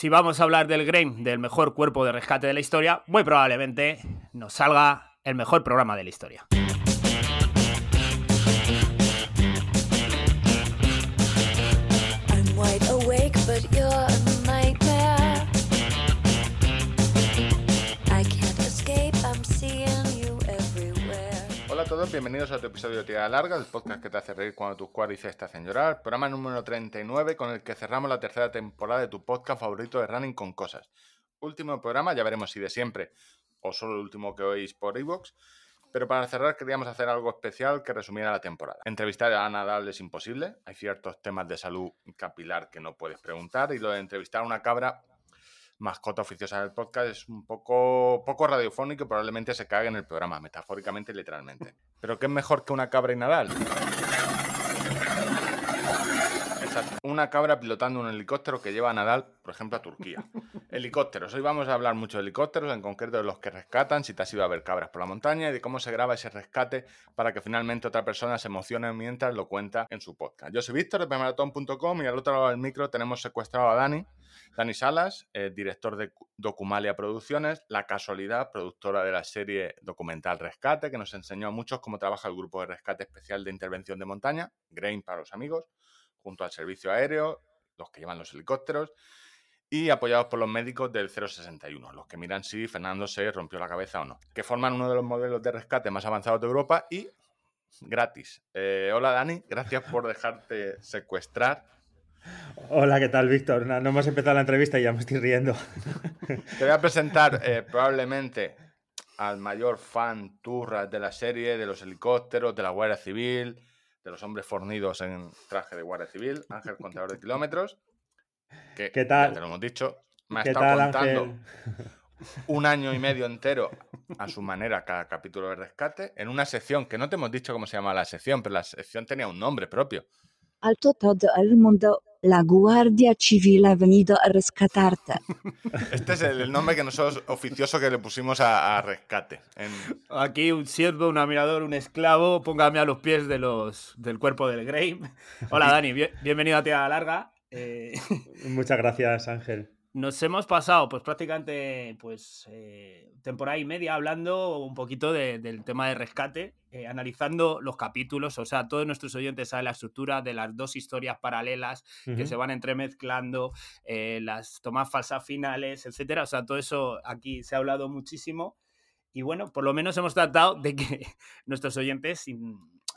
si vamos a hablar del Grain, del mejor cuerpo de rescate de la historia, muy probablemente nos salga el mejor programa de la historia. Todos, bienvenidos a otro episodio de Tirada Larga, el podcast que te hace reír cuando tus cuádriceps te hacen llorar. Programa número 39 con el que cerramos la tercera temporada de tu podcast favorito de Running con Cosas. Último programa, ya veremos si de siempre o solo el último que oís por Evox. Pero para cerrar queríamos hacer algo especial que resumiera la temporada. Entrevistar a Nadal es imposible, hay ciertos temas de salud capilar que no puedes preguntar y lo de entrevistar a una cabra mascota oficiosa del podcast es un poco, poco radiofónico y probablemente se cague en el programa, metafóricamente y literalmente. Pero ¿qué es mejor que una cabra y Nadal? Una cabra pilotando un helicóptero que lleva a Nadal, por ejemplo, a Turquía. Helicópteros. Hoy vamos a hablar mucho de helicópteros, en concreto de los que rescatan, si te has ido a ver cabras por la montaña y de cómo se graba ese rescate para que finalmente otra persona se emocione mientras lo cuenta en su podcast. Yo soy Víctor de maratón.com y al otro lado del micro tenemos secuestrado a Dani, Dani Salas, eh, director de Documalia Producciones, la casualidad, productora de la serie documental Rescate, que nos enseñó a muchos cómo trabaja el grupo de rescate especial de intervención de montaña, Grain para los amigos, junto al servicio aéreo, los que llevan los helicópteros, y apoyados por los médicos del 061, los que miran si Fernando se rompió la cabeza o no, que forman uno de los modelos de rescate más avanzados de Europa y gratis. Eh, hola Dani, gracias por dejarte secuestrar Hola, ¿qué tal, Víctor? No, hemos empezado la entrevista y ya me estoy riendo. Te voy a presentar eh, probablemente al mayor fan turra de la serie, de los helicópteros, de la Guardia Civil, de los hombres fornidos en traje de Guardia Civil, Ángel Contador de Kilómetros. Que, ¿Qué tal? te lo hemos dicho. Me ha estado contando un año y medio entero a su manera cada capítulo de rescate en una sección que no te hemos dicho cómo se llama la sección, pero la sección tenía un nombre propio. Alto todo el mundo la Guardia Civil ha venido a rescatarte. Este es el, nombre que nosotros oficioso que le pusimos a, rescate. Aquí un siervo, un admirador, un esclavo, póngame a los pies de los, del cuerpo del Grey. Hola Dani, bienvenido a Tierra Larga. Eh, Muchas gracias Ángel. Nos hemos pasado pues prácticamente pues eh, temporada y media hablando un poquito del tema de rescate, eh, analizando los capítulos, o sea, todos nuestros oyentes saben la estructura de las dos historias paralelas que se van entremezclando, eh, las tomas falsas finales, etcétera, o sea, todo eso aquí se ha hablado muchísimo. Y bueno, por lo menos hemos tratado de que nuestros oyentes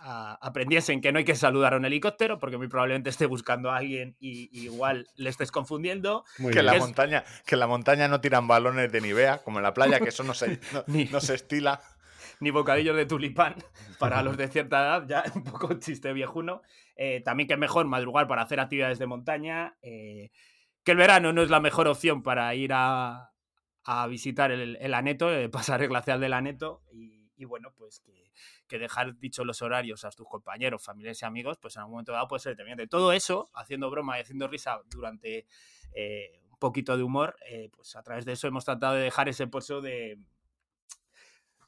aprendiesen que no hay que saludar a un helicóptero, porque muy probablemente esté buscando a alguien y, igual le estés confundiendo. que, la montaña, que la montaña no tiran balones de Nivea, como en la playa, que eso no se, no, se estila. Ni bocadillos de tulipán para los de cierta edad, ya un poco chiste viejuno. Eh, también que es mejor madrugar para hacer actividades de montaña. Eh, que el verano no es la mejor opción para ir a, visitar el, aneto, eh, pasar el glacial del aneto. Y, y bueno, pues que dejar dicho los horarios a tus compañeros, familiares y amigos, pues en algún momento dado puede ser determinante. Todo eso, haciendo broma y haciendo risa durante eh, un poquito de humor, eh, pues a través de eso hemos tratado de dejar ese pozo de,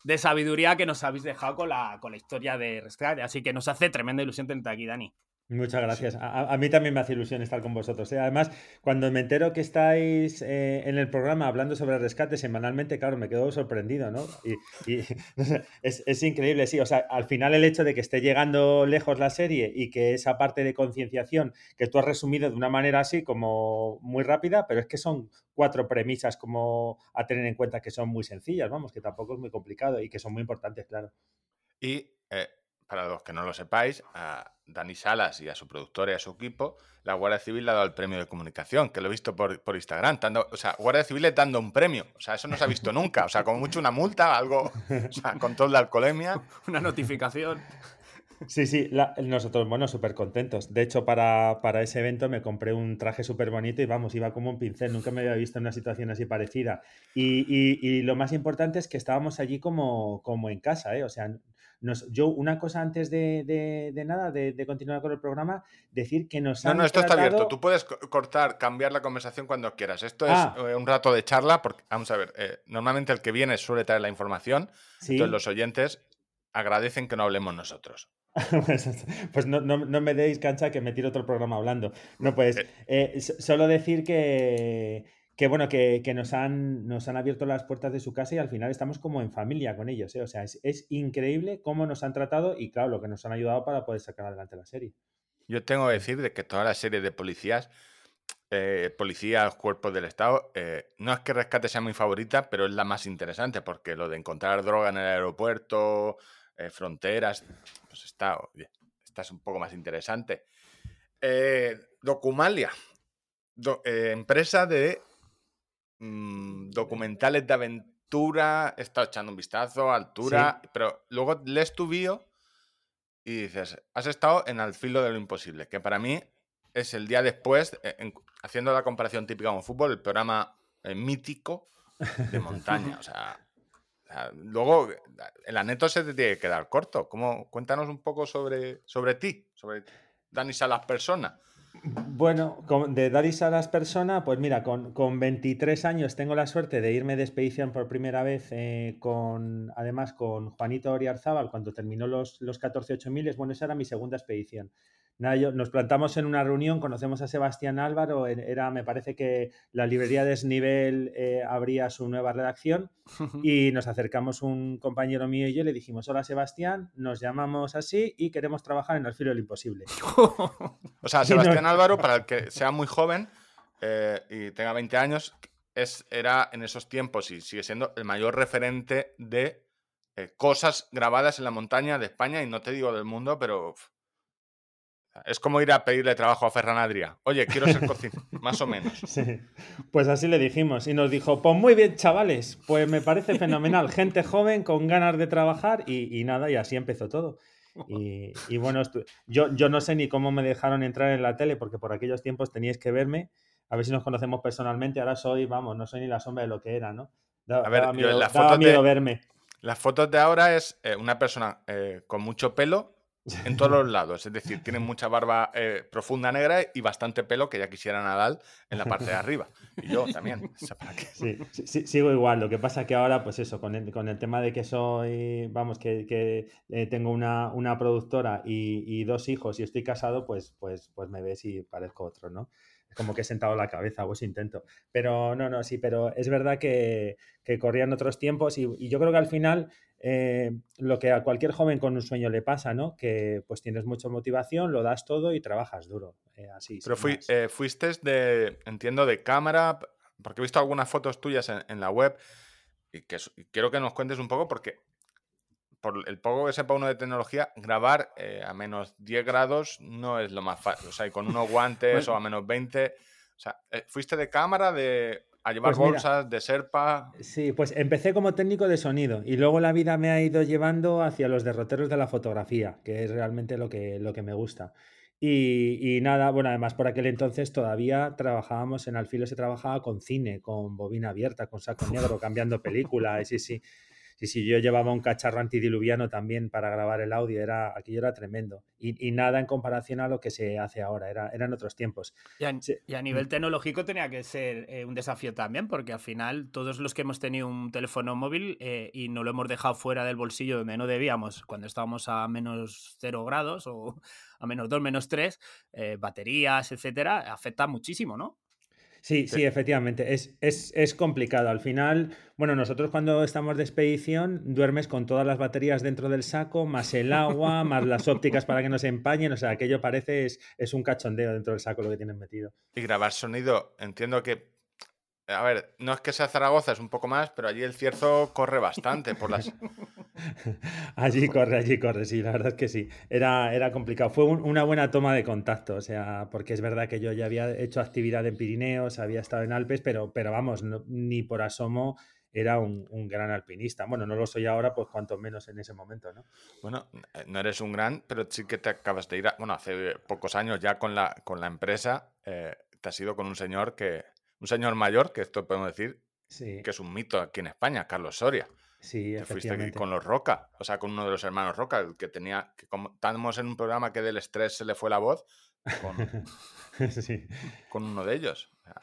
de sabiduría que nos habéis dejado con la, con la historia de Rescate. Así que nos hace tremenda ilusión tenerte aquí, Dani. Muchas gracias. A, mí también me hace ilusión estar con vosotros. ¿eh? Además, cuando me entero que estáis eh, en el programa hablando sobre rescate semanalmente, claro, me quedo sorprendido, ¿no? Y, es, increíble, sí. O sea, al final el hecho de que esté llegando lejos la serie y que esa parte de concienciación que tú has resumido de una manera así como muy rápida, pero es que son cuatro premisas como a tener en cuenta que son muy sencillas, vamos, que tampoco es muy complicado y que son muy importantes, claro. Y eh, para los que no lo sepáis, a Dani Salas y a su productor y a su equipo, la Guardia Civil le ha dado el premio de comunicación, que lo he visto por, por Instagram. o sea, Guardia Civil le dando un premio. O sea, eso no se ha visto nunca. O sea, como mucho una multa, algo, o sea, control de alcoholemia. Una notificación. Sí, sí, nosotros, bueno, súper contentos. De hecho, para, ese evento me compré un traje súper bonito y vamos, iba como un pincel, nunca me había visto en una situación así parecida. Y, lo más importante es que estábamos allí como, como en casa, ¿eh? O sea, yo, una cosa antes de, nada, de, continuar con el programa, decir que nos No, no, esto está abierto. Tú puedes cortar, cambiar la conversación cuando quieras. Esto es ah. eh, un rato de charla, porque, vamos a ver, eh, normalmente el que viene suele traer la información, entonces los oyentes agradecen que no hablemos nosotros. pues no, me deis cancha que me tiro otro programa hablando. No, pues eh. solo decir que, que bueno, que, que nos, han, nos han abierto las puertas de su casa y al final estamos como en familia con ellos. ¿eh? O sea, es, es increíble cómo nos han tratado y claro, lo que nos han ayudado para poder sacar adelante la serie. Yo tengo que decir de que toda la serie de policías, eh, policías, cuerpos del Estado, eh, no es que Rescate sea mi favorita, pero es la más interesante, porque lo de encontrar droga en el aeropuerto, fronteras, pues está, esta es un poco más interesante. Documalia, do- empresa de mm, documentales de aventura, he estado echando un vistazo, altura, pero luego lees tu bio y dices, has estado en Al filo de lo imposible, que para mí es el día después, eh, en- haciendo la comparación típica con fútbol, el programa eh, mítico de montaña. O sea, o sea, luego el aneto se te tiene que quedar corto. ¿Cómo? Cuéntanos un poco sobre, sobre ti, sobre Dani Salas persona. Bueno, de Daris a las personas, pues mira, con, con 23 años tengo la suerte de irme de expedición por primera vez eh, con, además con Juanito Oriarzábal cuando terminó los, los 14-8000, bueno, esa era mi segunda expedición. Nada, yo, nos plantamos en una reunión, conocemos a Sebastián Álvaro, era, me parece que la librería Desnivel eh, abría su nueva redacción y nos acercamos un compañero mío y yo le dijimos, hola Sebastián, nos llamamos así y queremos trabajar en el filo del imposible. O sea. Sebastián Álvaro, para el que sea muy joven eh, y tenga 20 años, es, era en esos tiempos y sigue siendo el mayor referente de eh, cosas grabadas en la montaña de España y no te digo del mundo, pero es como ir a pedirle trabajo a Ferran Adrià. Oye, quiero ser cocinero, más o menos. Sí, pues así le dijimos y nos dijo, pues muy bien chavales, pues me parece fenomenal, gente joven con ganas de trabajar y, y nada, y así empezó todo. Y, y bueno, yo, yo no sé ni cómo me dejaron entrar en la tele porque por aquellos tiempos teníais que verme, a ver si nos conocemos personalmente, ahora soy, vamos, no soy ni la sombra de lo que era, ¿no? A ver, daba yo miedo, en las daba fotos de- miedo verme. Las fotos de ahora es eh, una persona eh, con mucho pelo en todos los lados. Es decir, tiene mucha barba eh, profunda negra y bastante pelo que ya quisiera Nadal en la parte de arriba. Y yo también. Sí, sí, sigo igual. Lo que pasa que ahora, pues eso, con el, con el tema de que soy, vamos, que, que, eh, tengo una, una productora y, dos hijos y estoy casado, pues, pues, pues me ves y parezco otro, ¿no? Es como que he sentado la cabeza, eso intento. Pero no, no, sí, pero es verdad que, que corrían otros tiempos y yo creo que al final eh, lo que a cualquier joven con un sueño le pasa, ¿no? Que pues tienes mucha motivación, lo das todo y trabajas duro. eh, así. Pero fui, eh, fuiste de, entiendo, de cámara, porque he visto algunas fotos tuyas en, en la web y, que, y quiero que nos cuentes un poco porque por el poco que sepa uno de tecnología, grabar a menos 10 grados no es lo más fácil. O sea, y con unos guantes Bueno. o a menos 20. O sea, ¿fuiste de cámara, de a llevar Pues mira, bolsas, de serpa? Sí, pues empecé como técnico de sonido y luego la vida me ha ido llevando hacia los derroteros de la fotografía, que es realmente lo que, lo que me gusta. Y, y nada, bueno, además por aquel entonces todavía trabajábamos en Alfilo, se trabajaba con cine, con bobina abierta, con saco negro, cambiando película, y sí, sí. Sí, sí, yo llevaba un cacharro antidiluviano también para grabar el audio, era, aquello era tremendo. Y, y nada en comparación a lo que se hace ahora, era, eran otros tiempos. Y a, Sí. y a nivel tecnológico tenía que ser eh, un desafío también, porque al final todos los que hemos tenido un teléfono móvil eh, y no lo hemos dejado fuera del bolsillo donde no debíamos, cuando estábamos a menos 0 grados o a menos 2, menos 3, baterías, etcétera, afecta muchísimo, ¿no? Sí, Sí. efectivamente. Es, es, es complicado. Al final, bueno, nosotros cuando estamos de expedición duermes con todas las baterías dentro del saco, más el agua, más las ópticas para que no se empañen. O sea, aquello parece es, es un cachondeo dentro del saco lo que tienen metido. Y grabar sonido, entiendo que. A ver, no es que sea Zaragoza, es un poco más, pero allí el cierzo corre bastante por las. Allí corre, allí corre, sí, la verdad es que sí. Era, era complicado. Fue un- una buena toma de contacto, o sea, porque es verdad que yo ya había hecho actividad en Pirineos, había estado en Alpes, pero, pero vamos, no- ni por asomo era un, un gran alpinista. Bueno, no lo soy ahora, pues cuanto menos en ese momento, ¿no? Bueno, eh, no eres un gran, pero sí que te acabas de ir. a- bueno, hace pocos años ya con la, con la empresa, eh, te has ido con un señor que. Un señor mayor, que esto podemos decir Sí, que es un mito aquí en España, Carlos Soria. Sí, Que fuiste con los Roca, o sea, con uno de los hermanos Roca, el que tenía. que como estábamos en un programa que del estrés se le fue la voz, con, Sí. con uno de ellos. O sea,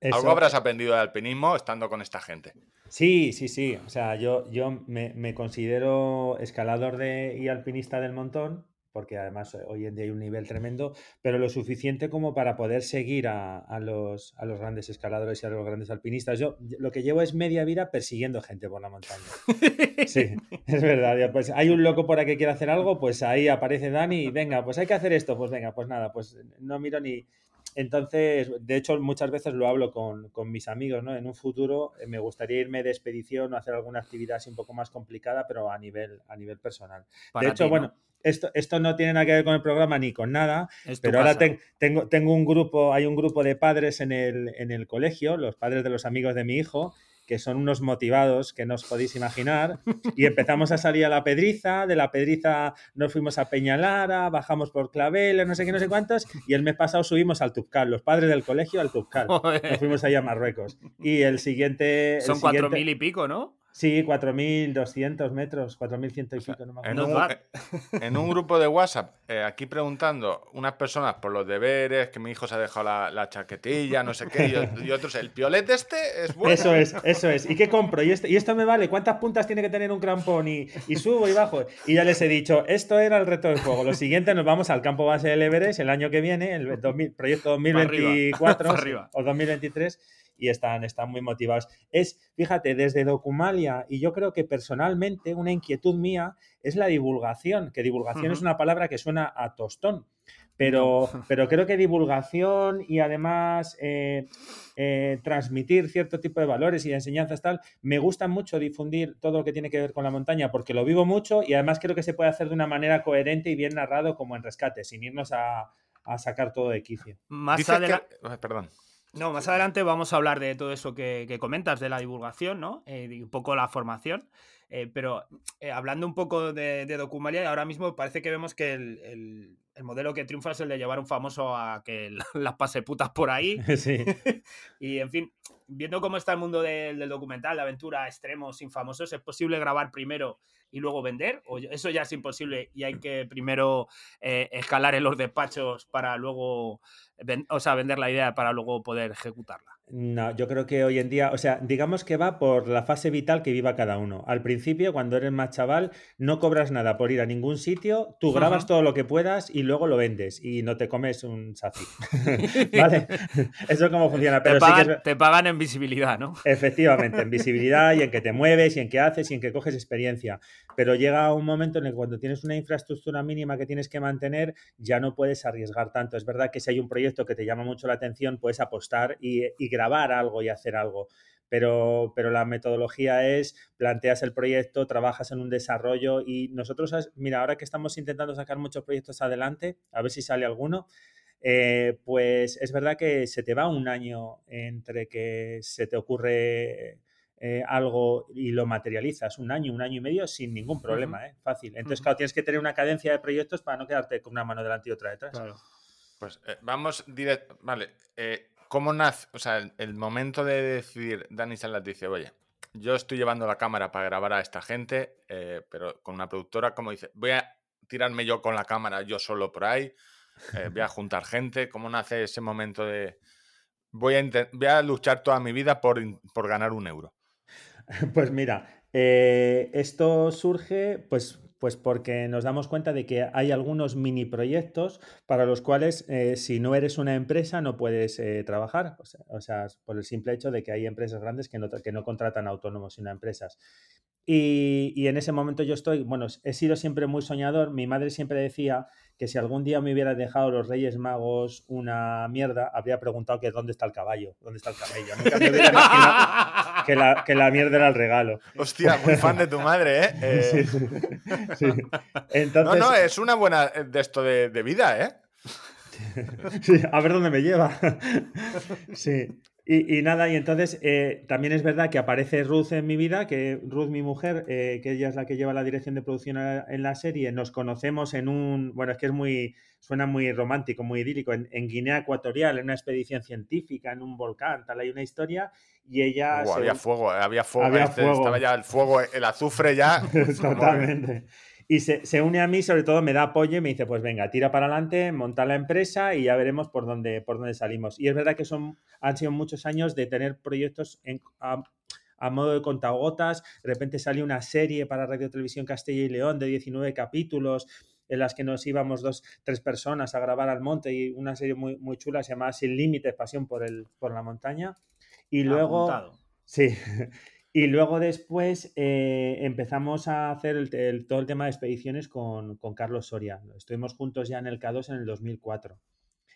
Eso- Algo habrás aprendido de alpinismo estando con esta gente. Sí, sí, sí. O sea, yo, yo me, me considero escalador de, y alpinista del montón, porque además hoy en día hay un nivel tremendo, pero lo suficiente como para poder seguir a, a los, a los grandes escaladores y a los grandes alpinistas. Yo lo que llevo es media vida persiguiendo gente por la montaña. Sí, es verdad. Pues hay un loco por ahí que quiere hacer algo, pues ahí aparece Dani y venga, pues hay que hacer esto, pues venga, pues nada, pues no miro ni... Entonces, de hecho, muchas veces lo hablo con, con mis amigos, ¿no? En un futuro eh, me gustaría irme de expedición o hacer alguna actividad así un poco más complicada, pero a nivel, a nivel personal. Para de hecho, ti, ¿no? bueno, esto, esto no tiene nada que ver con el programa ni con nada, Es pero ahora ten- tengo, tengo un grupo, hay un grupo de padres en el, en el colegio, los padres de los amigos de mi hijo, que son unos motivados que no os podéis imaginar. Y empezamos a salir a la Pedriza, de la Pedriza nos fuimos a Peñalara, bajamos por Claveles, no sé qué, no sé cuántos, y el mes pasado subimos al Tubcal, los padres del colegio al Tubcal. Nos fuimos ahí a Marruecos. Y el siguiente... el Son cuatro mil y pico, ¿no? Sí, 4.200 metros, 4.100 y O sea, pico, no me en, un, en un grupo de WhatsApp, eh, aquí preguntando unas personas por los deberes, que mi hijo se ha dejado la, la chaquetilla, no sé qué, y, otros, el piolet este es bueno. Eso es, eso es. ¿Y qué compro? ¿Y esto, y esto me vale? ¿Cuántas puntas tiene que tener un crampón? Y, y subo y bajo. Y ya les he dicho, esto era el reto del juego. Lo siguiente, nos vamos al campo base del Everest el año que viene, el 2000 proyecto 2024 Pa' arriba. o 2023. Y están, están muy motivados. Es, fíjate, desde Documalia, y yo creo que personalmente una inquietud mía es la divulgación, que divulgación es una palabra que suena a tostón. Pero, pero creo que divulgación y además eh, eh, transmitir cierto tipo de valores y de enseñanzas tal, me gusta mucho difundir todo lo que tiene que ver con la montaña porque lo vivo mucho y además creo que se puede hacer de una manera coherente y bien narrado como en rescate, sin irnos a, a sacar todo de quicio. Más que-. Ay, Perdón. No, más adelante vamos a hablar de todo eso que, que comentas, de la divulgación, ¿no? Eh, y un poco la formación. Eh, pero eh, hablando un poco de, de Documalia, ahora mismo parece que vemos que el, el- el modelo que triunfa es el de llevar un famoso a que las pase putas por ahí. Sí. Y en fin, viendo cómo está el mundo del, del documental, de aventura, extremos, sin famosos, ¿es posible grabar primero y luego vender? ¿O eso ya es imposible y hay que primero eh, escalar en los despachos para luego, o sea, vender la idea para luego poder ejecutarla? No, yo creo que hoy en día, o sea, digamos que va por la fase vital que viva cada uno. Al principio, cuando eres más chaval, no cobras nada por ir a ningún sitio, tú grabas todo lo que puedas y luego lo vendes y no te comes un saci. ¿Vale? Eso es como funciona. Te Pero sí que es pagan, ver- te pagan en visibilidad, ¿no? Efectivamente, en visibilidad y en que te mueves y en que haces y en que coges experiencia. Pero llega un momento en el que cuando tienes una infraestructura mínima que tienes que mantener, ya no puedes arriesgar tanto. Es verdad que si hay un proyecto que te llama mucho la atención, puedes apostar y, y grabar algo y hacer algo. Pero, pero la metodología es, planteas el proyecto, trabajas en un desarrollo y nosotros, mira, ahora que estamos intentando sacar muchos proyectos adelante, a ver si sale alguno, eh, pues es verdad que se te va un año entre que se te ocurre eh, algo y lo materializas, un año, un año y medio sin ningún problema, ¿eh? fácil. Entonces, Ujú. claro, tienes que tener una cadencia de proyectos para no quedarte con una mano delante y otra detrás. Claro. Pues eh, vamos directo. Vale. eh, ¿Cómo nace? O sea, el, el momento de decidir, Dani Salas dice, oye, yo estoy llevando la cámara para grabar a esta gente, eh, pero con una productora, como dice, voy a tirarme yo con la cámara yo solo por ahí, eh, voy a juntar gente. ¿Cómo nace ese momento de voy a, voy a luchar toda mi vida por ganar un euro? Pues mira, eh, esto surge pues, pues porque nos damos cuenta de que hay algunos mini proyectos para los cuales eh, si no eres una empresa no puedes eh, trabajar. O sea, por el simple hecho de que hay empresas grandes que no, que no contratan autónomos sino empresas. Y, y en ese momento yo estoy, bueno, he sido siempre muy soñador. Mi madre siempre decía que si algún día me hubiera dejado los Reyes Magos una mierda, habría preguntado que dónde está el caballo, dónde está el camello. Nunca me hubiera imaginado que la, que la mierda era el regalo. Hostia, muy fan de tu madre, ¿eh? Eh, Sí, sí, sí. no, Entonces, no, es una buena eh, de esto de, de vida, ¿eh? sí, a ver dónde me lleva. Sí. Y, y nada, y entonces eh, también es verdad que aparece Ruth en mi vida, que Ruth, mi mujer, eh, que ella es la que lleva la dirección de producción a- en la serie, nos conocemos en un, bueno, es que es muy, suena muy romántico, muy idílico, en, en Guinea Ecuatorial, en una expedición científica, en un volcán, tal, hay una historia, y ella... Uh, se- había fuego, había fuego. Había este, fuego. Estaba ya el fuego, el azufre ya. Totalmente. Y se, se une a mí, sobre todo me da apoyo y me dice, pues venga, tira para adelante, monta la empresa y ya veremos por dónde, por dónde salimos. Y es verdad que son, han sido muchos años de tener proyectos en- a, a modo de contagotas. De repente salió una serie para Radio Televisión Castilla y León de 19 capítulos en las que nos íbamos dos, tres personas a grabar al monte y una serie muy, muy chula, se llamaba Sin Límites, Pasión por, el, por la Montaña. Y luego... Apuntado. Sí. Y luego después eh, empezamos a hacer el- el- todo el tema de expediciones con, con Carlos Soria. Estuvimos juntos ya en el K2 en el 2004.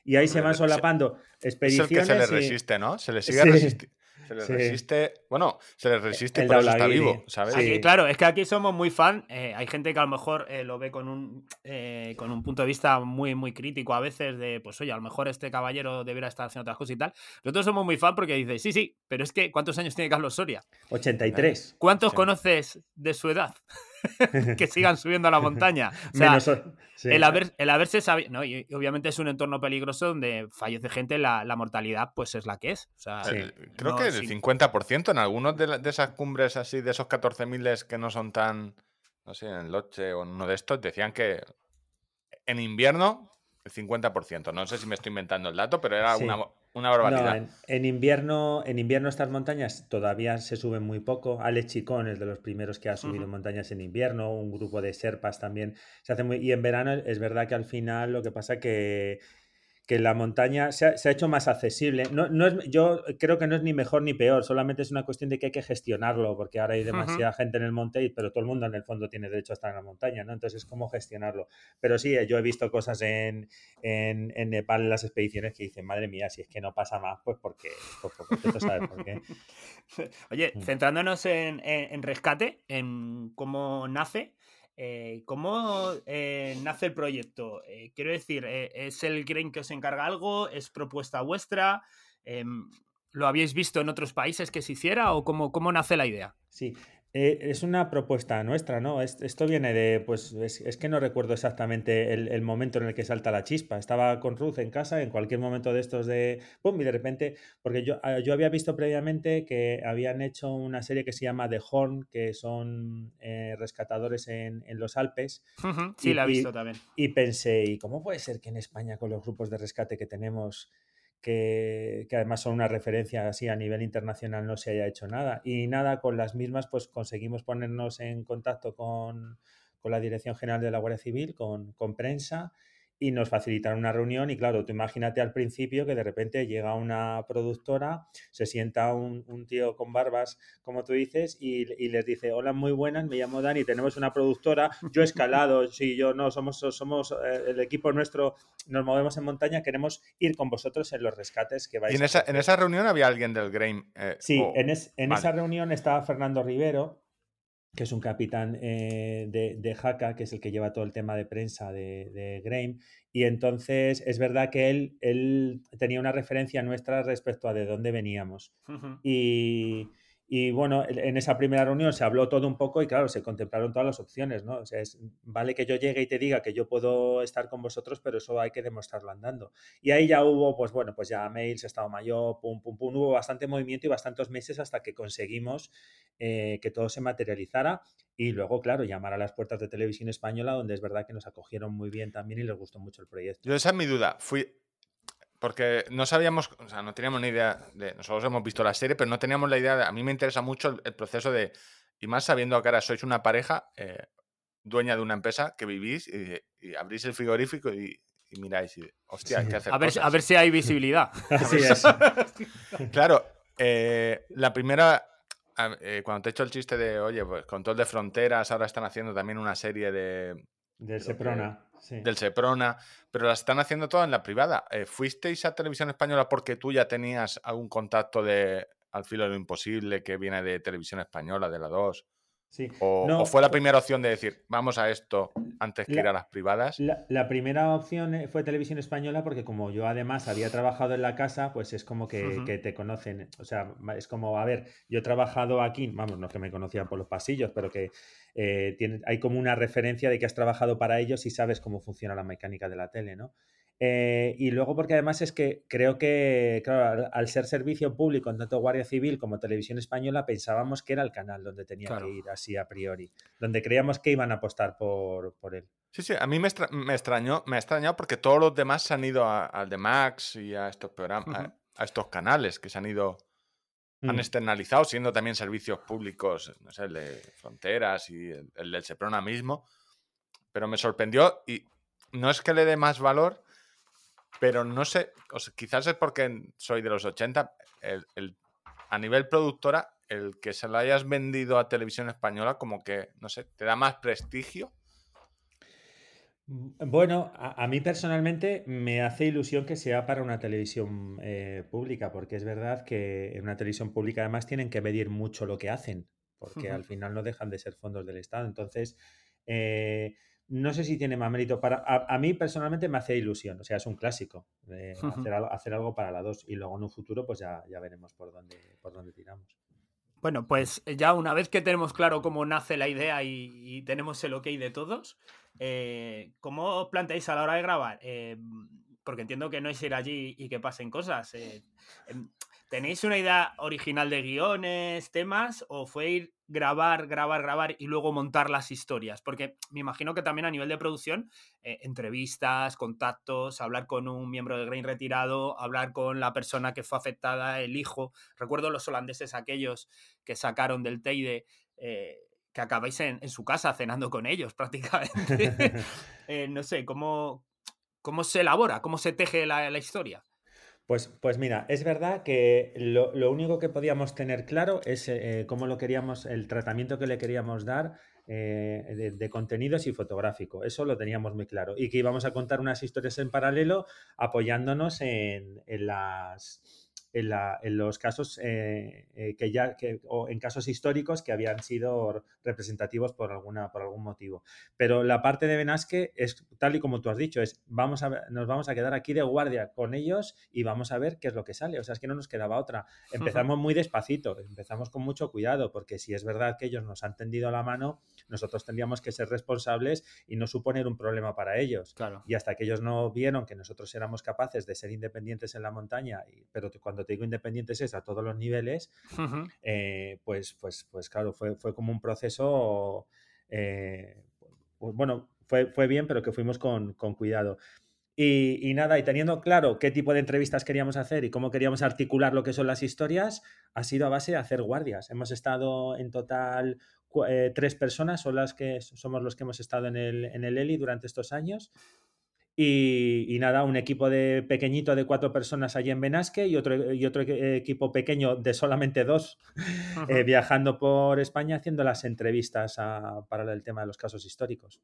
Y ahí se van solapando Es el que expediciones. se le y- resiste, ¿no? Se le sigue Sí. resisti- Se le Sí. resiste. Bueno, se le resiste El por eso está vivo, ¿sabes? Sí. Aquí, claro, es que aquí somos muy fan. eh, hay gente que a lo mejor eh, lo ve con un, eh, con un punto de vista muy, muy crítico a veces de, pues oye, a lo mejor este caballero debería estar haciendo otras cosas y tal. Nosotros somos muy fan porque dice, sí, sí, pero es que ¿cuántos años tiene Carlos Soria? 83. ¿Cuántos Sí. conoces de su edad que sigan subiendo a la montaña? O sea, Menos sí. el, haber, el haberse sabido, no, y obviamente es un entorno peligroso donde fallece gente, la, la mortalidad pues es la que es. O sea, Sí. El- creo no, que el sí. 50% en algunos de, la- de esas cumbres así, de esos 14.000 que no son tan, no sé, en Loche o en uno de estos, decían que en invierno el 50%. No sé si me estoy inventando el dato, pero era Sí. Una, No, barbaridad. en, en invierno, en invierno estas montañas todavía se suben muy poco. Alex Chicón es de los primeros que ha subido montañas en invierno, un grupo de serpas también se hace muy... Y en verano es verdad que al final lo que pasa que, que la montaña se ha, se ha hecho más accesible. No, no es, yo creo que no es ni mejor ni peor, solamente es una cuestión de que hay que gestionarlo, porque ahora hay demasiada gente en el monte, pero todo el mundo en el fondo tiene derecho a estar en la montaña, ¿no? Entonces es cómo gestionarlo. Pero sí, yo he visto cosas en, en, en Nepal en las expediciones que dicen, madre mía, si es que no pasa más, pues porque, pues porque tú sabes por qué. Oye, Mm. centrándonos en, en- en rescate, en cómo nace, eh, ¿cómo eh, nace el proyecto? Eh, quiero decir, ¿es el Grain que os encarga algo? ¿Es propuesta vuestra? Em, ¿Lo habéis visto en otros países que se hiciera o cómo, cómo nace la idea? Sí, eh, es una propuesta nuestra, ¿no? Es- esto viene de, pues, es, es que no recuerdo exactamente el, el momento en el que salta la chispa. Estaba con Ruth en casa en cualquier momento de estos de, ¡pum! Y de repente, porque yo, ah, yo había visto previamente que habían hecho una serie que se llama The Horn, que son eh, rescatadores en, en los Alpes, Sí, Y- la he y- visto también. y pensé, ¿y cómo puede ser que en España con los grupos de rescate que tenemos, que, que además son una referencia así a nivel internacional, no se haya hecho nada? Y nada, con las mismas pues conseguimos ponernos en contacto con, con la Dirección General de la Guardia Civil, con, con prensa, y nos facilitaron una reunión y claro, tú imagínate al principio que de repente llega una productora, se sienta un, un tío con barbas, como tú dices, y, y les dice, hola, muy buenas, me llamo Dani, tenemos una productora, yo he escalado, sí, yo no, somos, somos eh, el equipo nuestro, nos movemos en montaña, queremos ir con vosotros en los rescates que vais Y en a esa, hacer". en esa reunión había alguien del Grain. eh, Sí, en, es- en vale. esa reunión estaba Fernando Rivero, que es un capitán eh, de, de Jaca, que es el que lleva todo el tema de prensa de, de Graham. Y entonces es verdad que él, él tenía una referencia nuestra respecto a de dónde veníamos. Y, y, bueno, en esa primera reunión se habló todo un poco y claro, se contemplaron todas las opciones, ¿no? O sea, es, vale que yo llegue y te diga que yo puedo estar con vosotros, pero eso hay que demostrarlo andando. Y ahí ya hubo, pues bueno, pues ya mails, Estado Mayor, pum, pum, pum, hubo bastante movimiento y bastantes meses hasta que conseguimos eh, que todo se materializara y luego, claro, llamar a las puertas de televisión española, donde es verdad que nos acogieron muy bien también y les gustó mucho el proyecto. Yo esa es mi duda. Fui. Porque no sabíamos, o sea, no teníamos ni idea de. Nosotros hemos visto la serie, pero no teníamos la idea de. A mí me interesa mucho el, el proceso de. Y más sabiendo que ahora sois una pareja eh, dueña de una empresa que vivís y, y abrís el frigorífico y, y miráis y. Hostia, hay Sí. que hacer A ver, cosas. a ver si hay visibilidad. Así es. Claro, eh, la primera. eh, cuando te he hecho el chiste de, oye, pues control de fronteras, ahora están haciendo también una serie de, Creo Seprona. Del Seprona, pero la están haciendo toda en la privada. Eh, ¿Fuisteis a Televisión Española porque tú ya tenías algún contacto de Al filo de lo imposible que viene de Televisión Española, de la 2? Sí. ¿O, No, o fue la primera opción de decir, vamos a esto antes que La- ir a las privadas? La, la primera opción eh, fue televisión española porque como yo además había trabajado en la casa, pues es como que, que te conocen. O sea, es como, a ver, yo he trabajado aquí, vamos, no es que me conocían por los pasillos, pero que eh, tiene- hay como una referencia de que has trabajado para ellos y sabes cómo funciona la mecánica de la tele, ¿no? Eh, y luego porque además es que creo que, claro, al, al ser servicio público, tanto Guardia Civil como Televisión Española, pensábamos que era el canal donde tenía Claro. que ir así a priori, donde creíamos que iban a apostar por, por él. Sí, sí, a mí me, extra- me extrañó, me ha extrañado porque todos los demás se han ido al de Max y a estos programas, a, a estos canales que se han ido, han Mm. externalizado, siendo también servicios públicos, no sé, el de Fronteras y el, el del Seprona mismo. pero me sorprendió y no es que le dé más valor, pero no sé, quizás es porque soy de los 80, el, a nivel productora, el que se la hayas vendido a televisión española como que, no sé, te da más prestigio. Mm, bueno, a, mí personalmente me hace ilusión que sea para una televisión eh, pública, porque es verdad que en una televisión pública además tienen que medir mucho lo que hacen, porque al final no dejan de ser fondos del Estado. Entonces, eh, no sé si tiene más mérito para. A, mí personalmente me hace ilusión, o sea, es un clásico hacer, algo, para la 2 y luego en un futuro, pues ya, ya veremos por dónde, por dónde tiramos. Bueno, pues ya una vez que tenemos claro cómo nace la idea y, tenemos el ok de todos, eh, ¿cómo os planteáis a la hora de grabar? Eh, porque entiendo que no es ir allí y que pasen cosas. Eh, em, ¿Tenéis una idea original de guiones, temas, o fue ir grabar, grabar, grabar y luego montar las historias? Porque me imagino que también a nivel de producción, eh, entrevistas, contactos, hablar con un miembro de Grain retirado, hablar con la persona que fue afectada, el hijo. Recuerdo los holandeses aquellos que sacaron del Teide. Eh, que acabáis en, su casa cenando con ellos prácticamente. Eh, no sé, ¿cómo, ¿cómo se elabora? ¿Cómo se teje la historia? Pues, pues mira, es verdad que lo, único que podíamos tener claro es eh, cómo lo queríamos, el tratamiento que le queríamos dar eh, de, contenidos y fotográfico. Eso lo teníamos muy claro. Y que íbamos a contar unas historias en paralelo apoyándonos en, en las en, los casos eh, eh, que ya, o en casos históricos que habían sido representativos por, alguna, por algún motivo. Pero la parte de Benasque es tal y como tú has dicho, es vamos a, nos vamos a quedar aquí de guardia con ellos y vamos a ver qué es lo que sale. O sea, es que no nos quedaba otra. Empezamos muy despacito, empezamos con mucho cuidado, porque si es verdad que ellos nos han tendido la mano, nosotros tendríamos que ser responsables y no suponer un problema para ellos. Claro. Y hasta que ellos no vieron que nosotros éramos capaces de ser independientes en la montaña, y, pero cuando te digo independientes es a todos los niveles, eh, pues, pues, pues claro, fue, fue como un proceso, eh, pues, bueno, fue, fue bien, pero que fuimos con, cuidado. Y, nada, y teniendo claro qué tipo de entrevistas queríamos hacer y cómo queríamos articular lo que son las historias, ha sido a base de hacer guardias. Hemos estado en total eh, tres personas, son las que somos los que hemos estado en el, en el ELI durante estos años. Y, nada, un equipo de pequeñito de cuatro personas allí en Benasque y otro, y otro equipo pequeño de solamente dos eh, viajando por España haciendo las entrevistas para el tema de los casos históricos.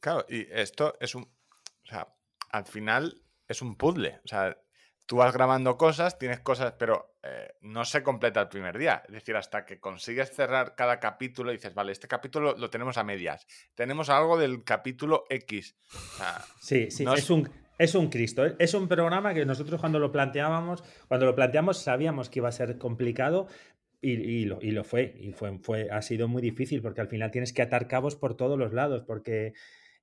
Claro, y esto es un. O sea, al final es un puzzle. O sea, tú vas grabando cosas, tienes cosas, pero eh, no se completa el primer día. Es decir, hasta que consigues cerrar cada capítulo y dices, vale, este capítulo lo tenemos a medias. Tenemos algo del capítulo X. sí, sí, es, un, es un Cristo. ¿eh? Es un programa que nosotros cuando lo planteábamos, cuando lo planteamos sabíamos que iba a ser complicado, y, lo, y, lo, fue, y fue, fue, ha sido muy difícil porque al final tienes que atar cabos por todos los lados, porque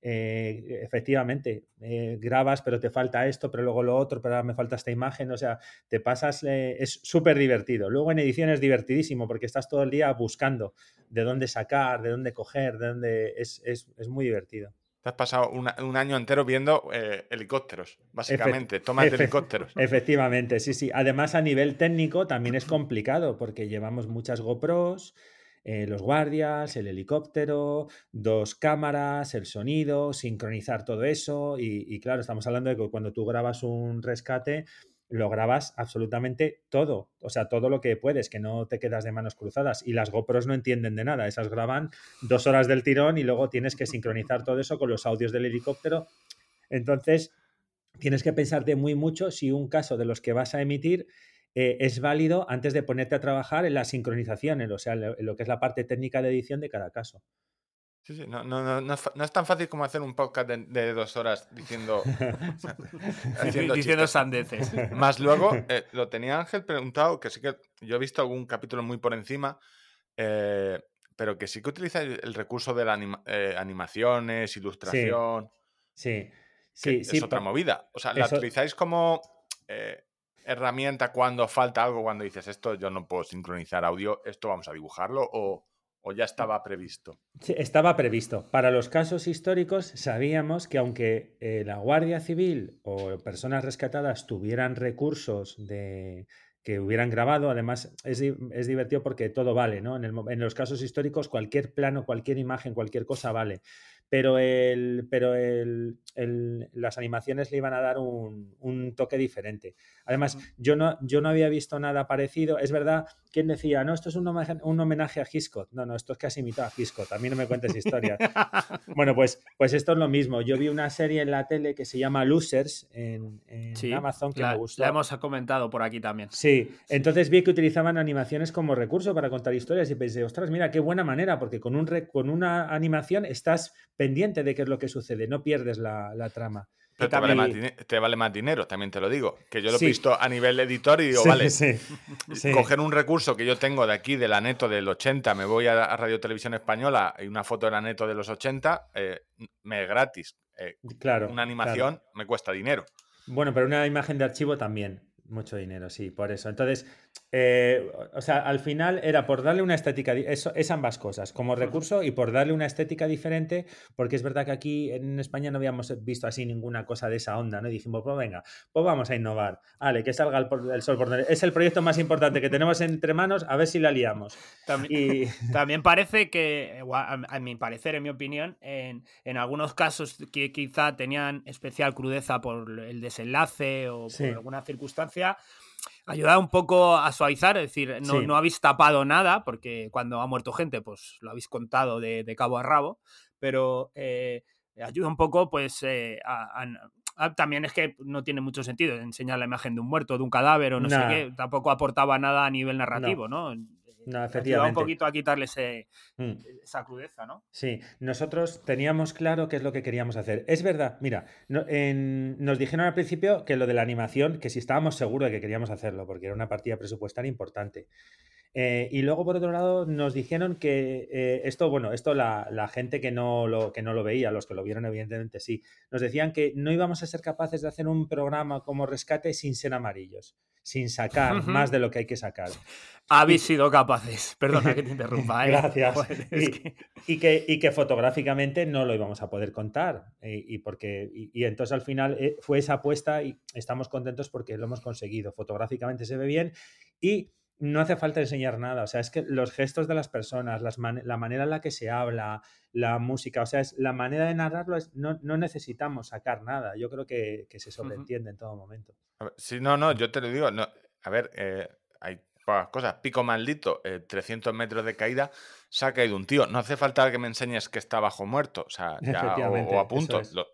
eh, efectivamente, eh, grabas, pero te falta esto, pero luego lo otro, pero ahora me falta esta imagen, o sea, te pasas, eh, es súper divertido. Luego en edición es divertidísimo porque estás todo el día buscando de dónde sacar, de dónde coger, de dónde... Es, es, es muy divertido. Te has pasado un año entero viendo helicópteros, básicamente, tomas de helicópteros. Efectivamente, sí, sí. Además, a nivel técnico también es complicado porque llevamos muchas GoPros, eh, los guardias, el helicóptero, dos cámaras, el sonido, sincronizar todo eso. Y, claro, estamos hablando de que cuando tú grabas un rescate, lo grabas absolutamente todo, o sea, todo lo que puedes, que no te quedas de manos cruzadas. Y las GoPros no entienden de nada, esas graban dos horas del tirón y luego tienes que sincronizar todo eso con los audios del helicóptero. Entonces, tienes que pensarte muy mucho si un caso de los que vas a emitir eh, es válido antes de ponerte a trabajar en la sincronización, o sea, en lo que es la parte técnica de edición de cada caso. Sí, sí, no, no, no, es tan fácil como hacer un podcast de, dos horas diciendo. diciendo, sandeces. Más luego, eh, lo tenía Ángel preguntado, que sí que yo he visto algún capítulo muy por encima, eh, pero que sí que utiliza el, recurso de las animaciones, ilustración. Sí, sí, sí. Es otra movida. O sea, la utilizáis como herramienta cuando falta algo, cuando dices esto yo no puedo sincronizar audio, esto vamos a dibujarlo o, ya estaba previsto? Sí, estaba previsto. Para los casos históricos sabíamos que aunque eh, la Guardia Civil o personas rescatadas tuvieran recursos de que hubieran grabado, además es, divertido porque todo vale, ¿no? En, en los casos históricos cualquier plano, cualquier imagen, cualquier cosa vale pero, el, pero el, el- las animaciones le iban a dar un, un toque diferente. Además, yo no, yo no había visto nada parecido. Es verdad, ¿quién decía, no, esto es un homenaje, un homenaje a Hitchcock? No, no, esto es que has imitado a Hitchcock, a mí no me cuentes historias. Bueno, pues, pues esto es lo mismo. Yo vi una serie en la tele que se llama Losers en, en Sí, Amazon que la, me gustó. la hemos comentado por aquí también. Sí, entonces vi que utilizaban animaciones como recurso para contar historias y pensé, ostras, mira, qué buena manera, porque con, un con una animación estás pendiente de qué es lo que sucede, no pierdes la, la trama. Pero te vale, más también- dine- te vale más dinero, también te lo digo. Que yo lo he visto a nivel editor y digo, Sí, vale, sí, coger un recurso que yo tengo de aquí, de la neto del 80, me voy a, Radio Televisión Española y una foto de la neto de los 80, eh, me es gratis. Eh, claro. una claro. animación me cuesta dinero. Bueno, pero una imagen de archivo también. Mucho dinero, sí, por eso. Entonces, eh, o sea, al final era por darle una estética, eso, es ambas cosas, como recurso y por darle una estética diferente, porque es verdad que aquí en España no habíamos visto así ninguna cosa de esa onda, ¿no? Y dijimos, pues venga, pues vamos a innovar. Ale, que salga el, el sol por donde- Es el proyecto más importante que tenemos entre manos, a ver si la liamos. También, Y también parece que, a, mi parecer, en mi opinión, en, en algunos casos que quizá tenían especial crudeza por el desenlace o Sí. por alguna circunstancia, ayudaba un poco a suavizar, es decir, no, Sí. no habéis tapado nada, porque cuando ha muerto gente, pues lo habéis contado de, de cabo a rabo, pero eh, ayuda un poco, pues, eh, a- a- a- también es que no tiene mucho sentido enseñar la imagen de un muerto, de un cadáver o no sé qué, tampoco aportaba nada a nivel narrativo, ¿no? No, Un efectivamente. poquito a quitarle ese, Mm. esa crudeza, ¿no? Sí, nosotros teníamos claro qué es lo que queríamos hacer. Es verdad, mira, no- en- nos dijeron al principio que lo de la animación, que si estábamos seguros de que queríamos hacerlo, porque era una partida presupuestaria importante. Eh, y luego, por otro lado, nos dijeron que eh, esto, bueno, esto la, la gente que no, lo, que no lo veía, los que lo vieron, evidentemente sí, nos decían que no íbamos a ser capaces de hacer un programa como rescate sin ser amarillos, sin sacar más de lo que hay que sacar. Habéis sido capaces. Perdona que te interrumpa. ¿eh? Gracias. Joder, es Y- que- y que, y que fotográficamente no lo íbamos a poder contar. Y, y porque, y, y entonces al final eh, fue esa apuesta y estamos contentos porque lo hemos conseguido. Fotográficamente se ve bien y no hace falta enseñar nada. O sea, es que los gestos de las personas, las man- la manera en la que se habla, la música, o sea, es, la manera de narrarlo es, no, no necesitamos sacar nada. Yo creo que, que se sobreentiende en todo momento. A ver, Sí, no, no, yo te lo digo. No, a ver, eh, hay cosas. Pico maldito, eh, 300 metros de caída, se ha caído un tío. No hace falta que me enseñes que está bajo muerto, o sea, ya, o- a punto. es. Lo,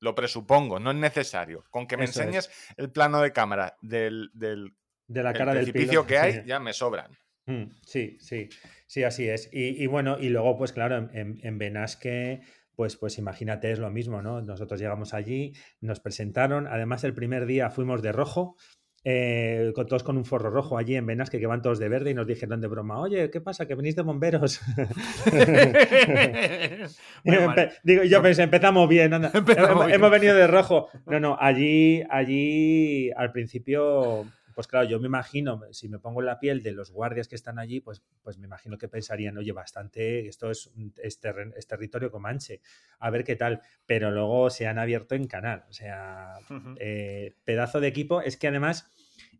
lo presupongo, no es necesario. Con que me Eso es. enseñes el plano de cámara del, del De la el cara del precipicio piloto, que hay, sí. ya me sobran. Mm, Sí, sí, sí, así es. Y, y bueno, y luego, pues claro, en, en, en Benasque, pues, pues imagínate, es lo mismo, ¿no? Nosotros llegamos allí, nos presentaron, además el primer día fuimos de rojo, eh, con, todos con un forro rojo allí en Benasque, que van todos de verde y nos dijeron de broma, oye, ¿qué pasa? Que venís de bomberos. Digo, yo pensé, empezamos bien, anda. Empezamos hemos, bien. hemos venido de rojo. No, no, allí, allí al principio, pues claro, yo me imagino, si me pongo en la piel de los guardias que están allí, pues, pues me imagino que pensarían, oye, bastante, esto es, es, terren- es territorio comanche, a ver qué tal. Pero luego se han abierto en canal, o sea, eh, pedazo de equipo. Es que además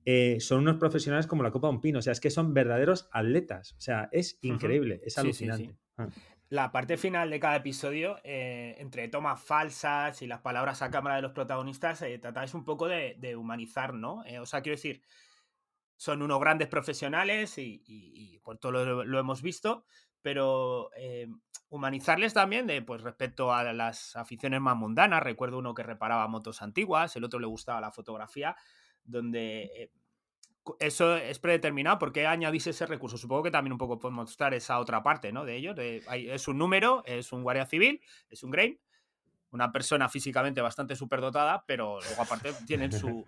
eh, son unos profesionales como la Copa de un Pino, o sea, es que son verdaderos atletas, o sea, es increíble, es Sí, sí, sí. alucinante. Ah. La parte final de cada episodio, eh, entre tomas falsas y las palabras a cámara de los protagonistas, eh, tratáis un poco de, humanizar, ¿no? Eh, o sea, quiero decir, son unos grandes profesionales y, por todo lo, lo hemos visto, pero eh, humanizarles también de, pues, respecto a las aficiones más mundanas. Recuerdo uno que reparaba motos antiguas, el otro le gustaba la fotografía, donde eso es predeterminado. ¿Por qué añadís ese recurso? Supongo que también un poco podemos mostrar esa otra parte, ¿no? De ellos. hay- es un número, es un guardia civil, es un Grain, una persona físicamente bastante superdotada, pero luego aparte tienen su...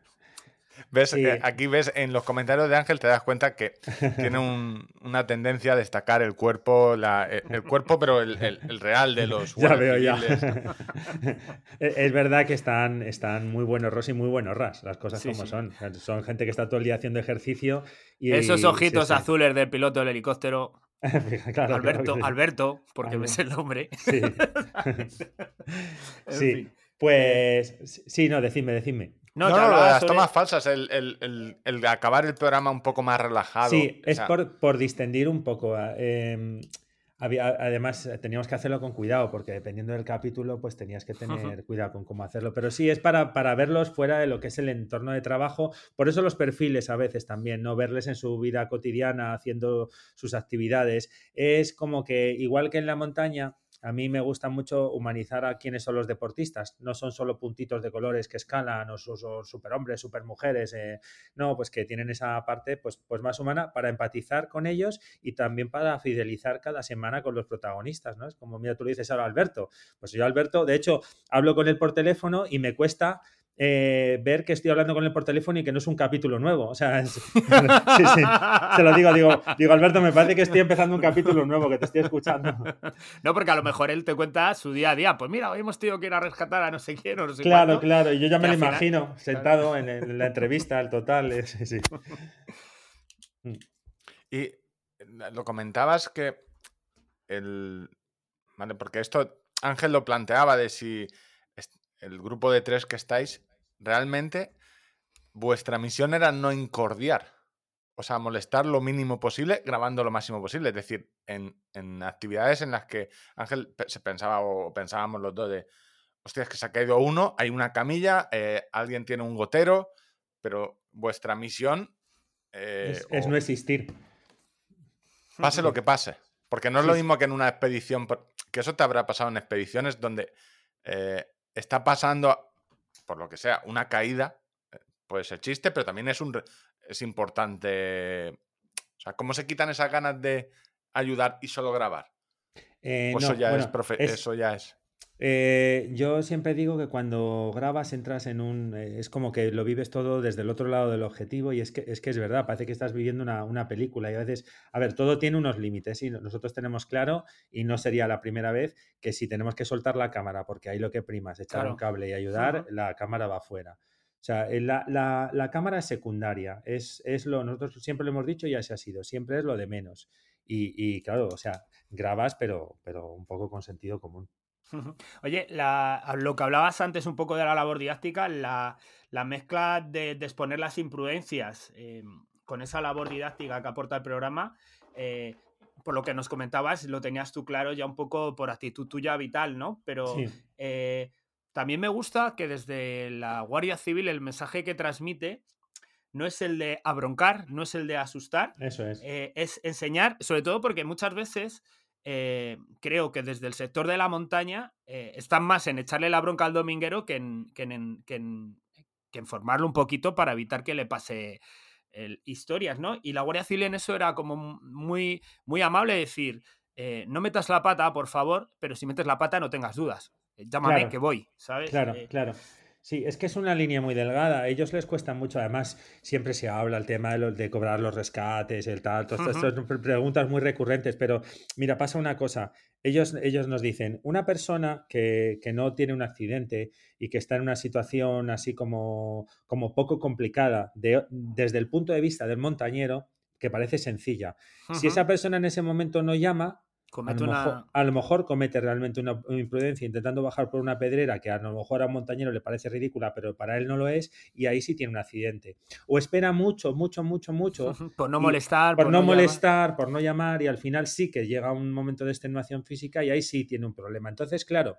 ¿Ves? Sí. Eh, aquí ves en los comentarios de Ángel, te das cuenta que tiene un- una tendencia a destacar el cuerpo, la- eh, el cuerpo, pero el, el- el real de los Ya veo, ya. es verdad que están, están muy buenos Ros y muy buenos Ras, las cosas Sí, como sí. son. Son gente que está todo el día haciendo ejercicio. Y, Esos ojitos sí. azules del piloto del helicóptero, Claro, Alberto. Alberto, porque ves el nombre. Sí. En Sí, fin. pues sí, no, decidme, decidme. No, no, lo de hablaba las sobre- tomas falsas, el, el- el- el acabar el programa un poco más relajado. Sí, o es sea, por, por distendir un poco. a- em, había, además, eh, teníamos que hacerlo con cuidado, porque dependiendo del capítulo, pues tenías que tener cuidado con cómo hacerlo. Pero sí, es para, para verlos fuera de lo que es el entorno de trabajo. Por eso los perfiles a veces también, no verles en su vida cotidiana haciendo sus actividades. Es como que, igual que en la montaña, a mí me gusta mucho humanizar a quienes son los deportistas. No son solo puntitos de colores que escalan o son superhombres, supermujeres. Eh, no, pues que tienen esa parte pues, pues más humana para empatizar con ellos y también para fidelizar cada semana con los protagonistas. ¿no? Es como, mira, tú le dices ahora Alberto. Pues yo, Alberto, de hecho, hablo con él por teléfono y me cuesta eh, ver que estoy hablando con él por teléfono y que no es un capítulo nuevo. O sea, sí, sí, se lo digo, digo, digo, Alberto, me parece que estoy empezando un capítulo nuevo, que te estoy escuchando. No, porque a lo mejor él te cuenta su día a día. Pues mira, hoy hemos tenido que ir a rescatar a no sé quién o no sé Claro, claro, y yo ya me lo imagino, sentado en, la entrevista, el total. Sí, sí. Y eh, lo comentabas que el. Vale, porque esto Ángel lo planteaba de si el grupo de tres que estáis, realmente vuestra misión era no incordiar. O sea, molestar lo mínimo posible, grabando lo máximo posible. Es decir, en, actividades en las que Ángel se pensaba o pensábamos los dos de, hostia, es que se ha caído uno, hay una camilla, eh, alguien tiene un gotero, pero vuestra misión... Eh, es, no existir. Pase lo que pase. Porque no es lo mismo que en una expedición, que eso te habrá pasado en expediciones donde eh, está pasando, por lo que sea, una caída, eh, puede ser chiste, pero también es, un, es importante. O sea, ¿cómo se quitan esas ganas de ayudar y solo grabar? Eh, pues eso, ya es, eso ya es. Eh, yo siempre digo que cuando grabas entras en un... Eh, es como que lo vives todo desde el otro lado del objetivo y es que es, que es verdad, parece que estás viviendo una, película y a veces, a ver, todo tiene unos límites y nosotros tenemos claro y no sería la primera vez que si tenemos que soltar la cámara porque ahí lo que prima es echar un cable y ayudar, la cámara va afuera. O sea, eh, la, la, cámara es secundaria, es, es, lo, nosotros siempre lo hemos dicho y así ha sido, siempre es lo de menos. Y, y claro, o sea, grabas pero, pero un poco con sentido común. Oye, lo que hablabas antes un poco de la labor didáctica, la, mezcla de, exponer las imprudencias eh, con esa labor didáctica que aporta el programa, eh, por lo que nos comentabas, lo tenías tú claro ya un poco por actitud tuya vital, ¿no? Pero eh, también me gusta que desde la Guardia Civil el mensaje que transmite no es el de abroncar, no es el de asustar. Eso es. es enseñar, sobre todo porque muchas veces eh, creo que desde el sector de la montaña eh, están más en echarle la bronca al dominguero que en, que en, que en, formarlo un poquito para evitar que le pase historias, ¿no? Y la Guardia Civil en eso era como muy, muy amable decir, eh, no metas la pata, por favor, pero si metes la pata no tengas dudas. Llámame que voy, ¿sabes? Claro, claro. Sí, es que es una línea muy delgada. A ellos les cuesta mucho. Además, siempre se habla el tema de, de cobrar los rescates, el tal. Todas estas son preguntas muy recurrentes. Pero mira, pasa una cosa. Ellos, ellos nos dicen, una persona que, que, no tiene un accidente y que está en una situación así como, como poco complicada de, desde el punto de vista del montañero, que parece sencilla. Si esa persona en ese momento no llama, a, lo mejor, comete realmente una, imprudencia intentando bajar por una pedrera que a lo mejor a un montañero le parece ridícula, pero para él no lo es, y ahí sí tiene un accidente. O espera mucho, mucho, mucho, mucho. por no molestar. Por, no, molestar, por no llamar, y al final sí que llega un momento de extenuación física y ahí sí tiene un problema. Entonces, claro,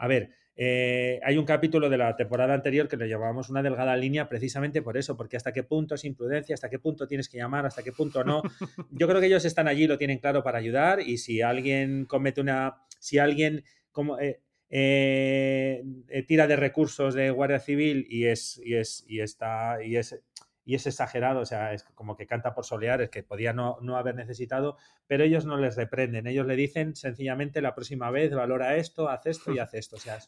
a ver, eh, hay un capítulo de la temporada anterior que le llamábamos una delgada línea precisamente por eso, porque hasta qué punto es imprudencia, hasta qué punto tienes que llamar, hasta qué punto no. Yo creo que ellos están allí, lo tienen claro para ayudar y si alguien comete una, si alguien como, eh, eh, tira de recursos de Guardia Civil y es, y es, y está, y es y es exagerado, o sea, es como que canta por solear, es que podía no, no, haber necesitado, pero ellos no les reprenden, ellos le dicen sencillamente la próxima vez valora esto, haz esto y haz esto, o sea,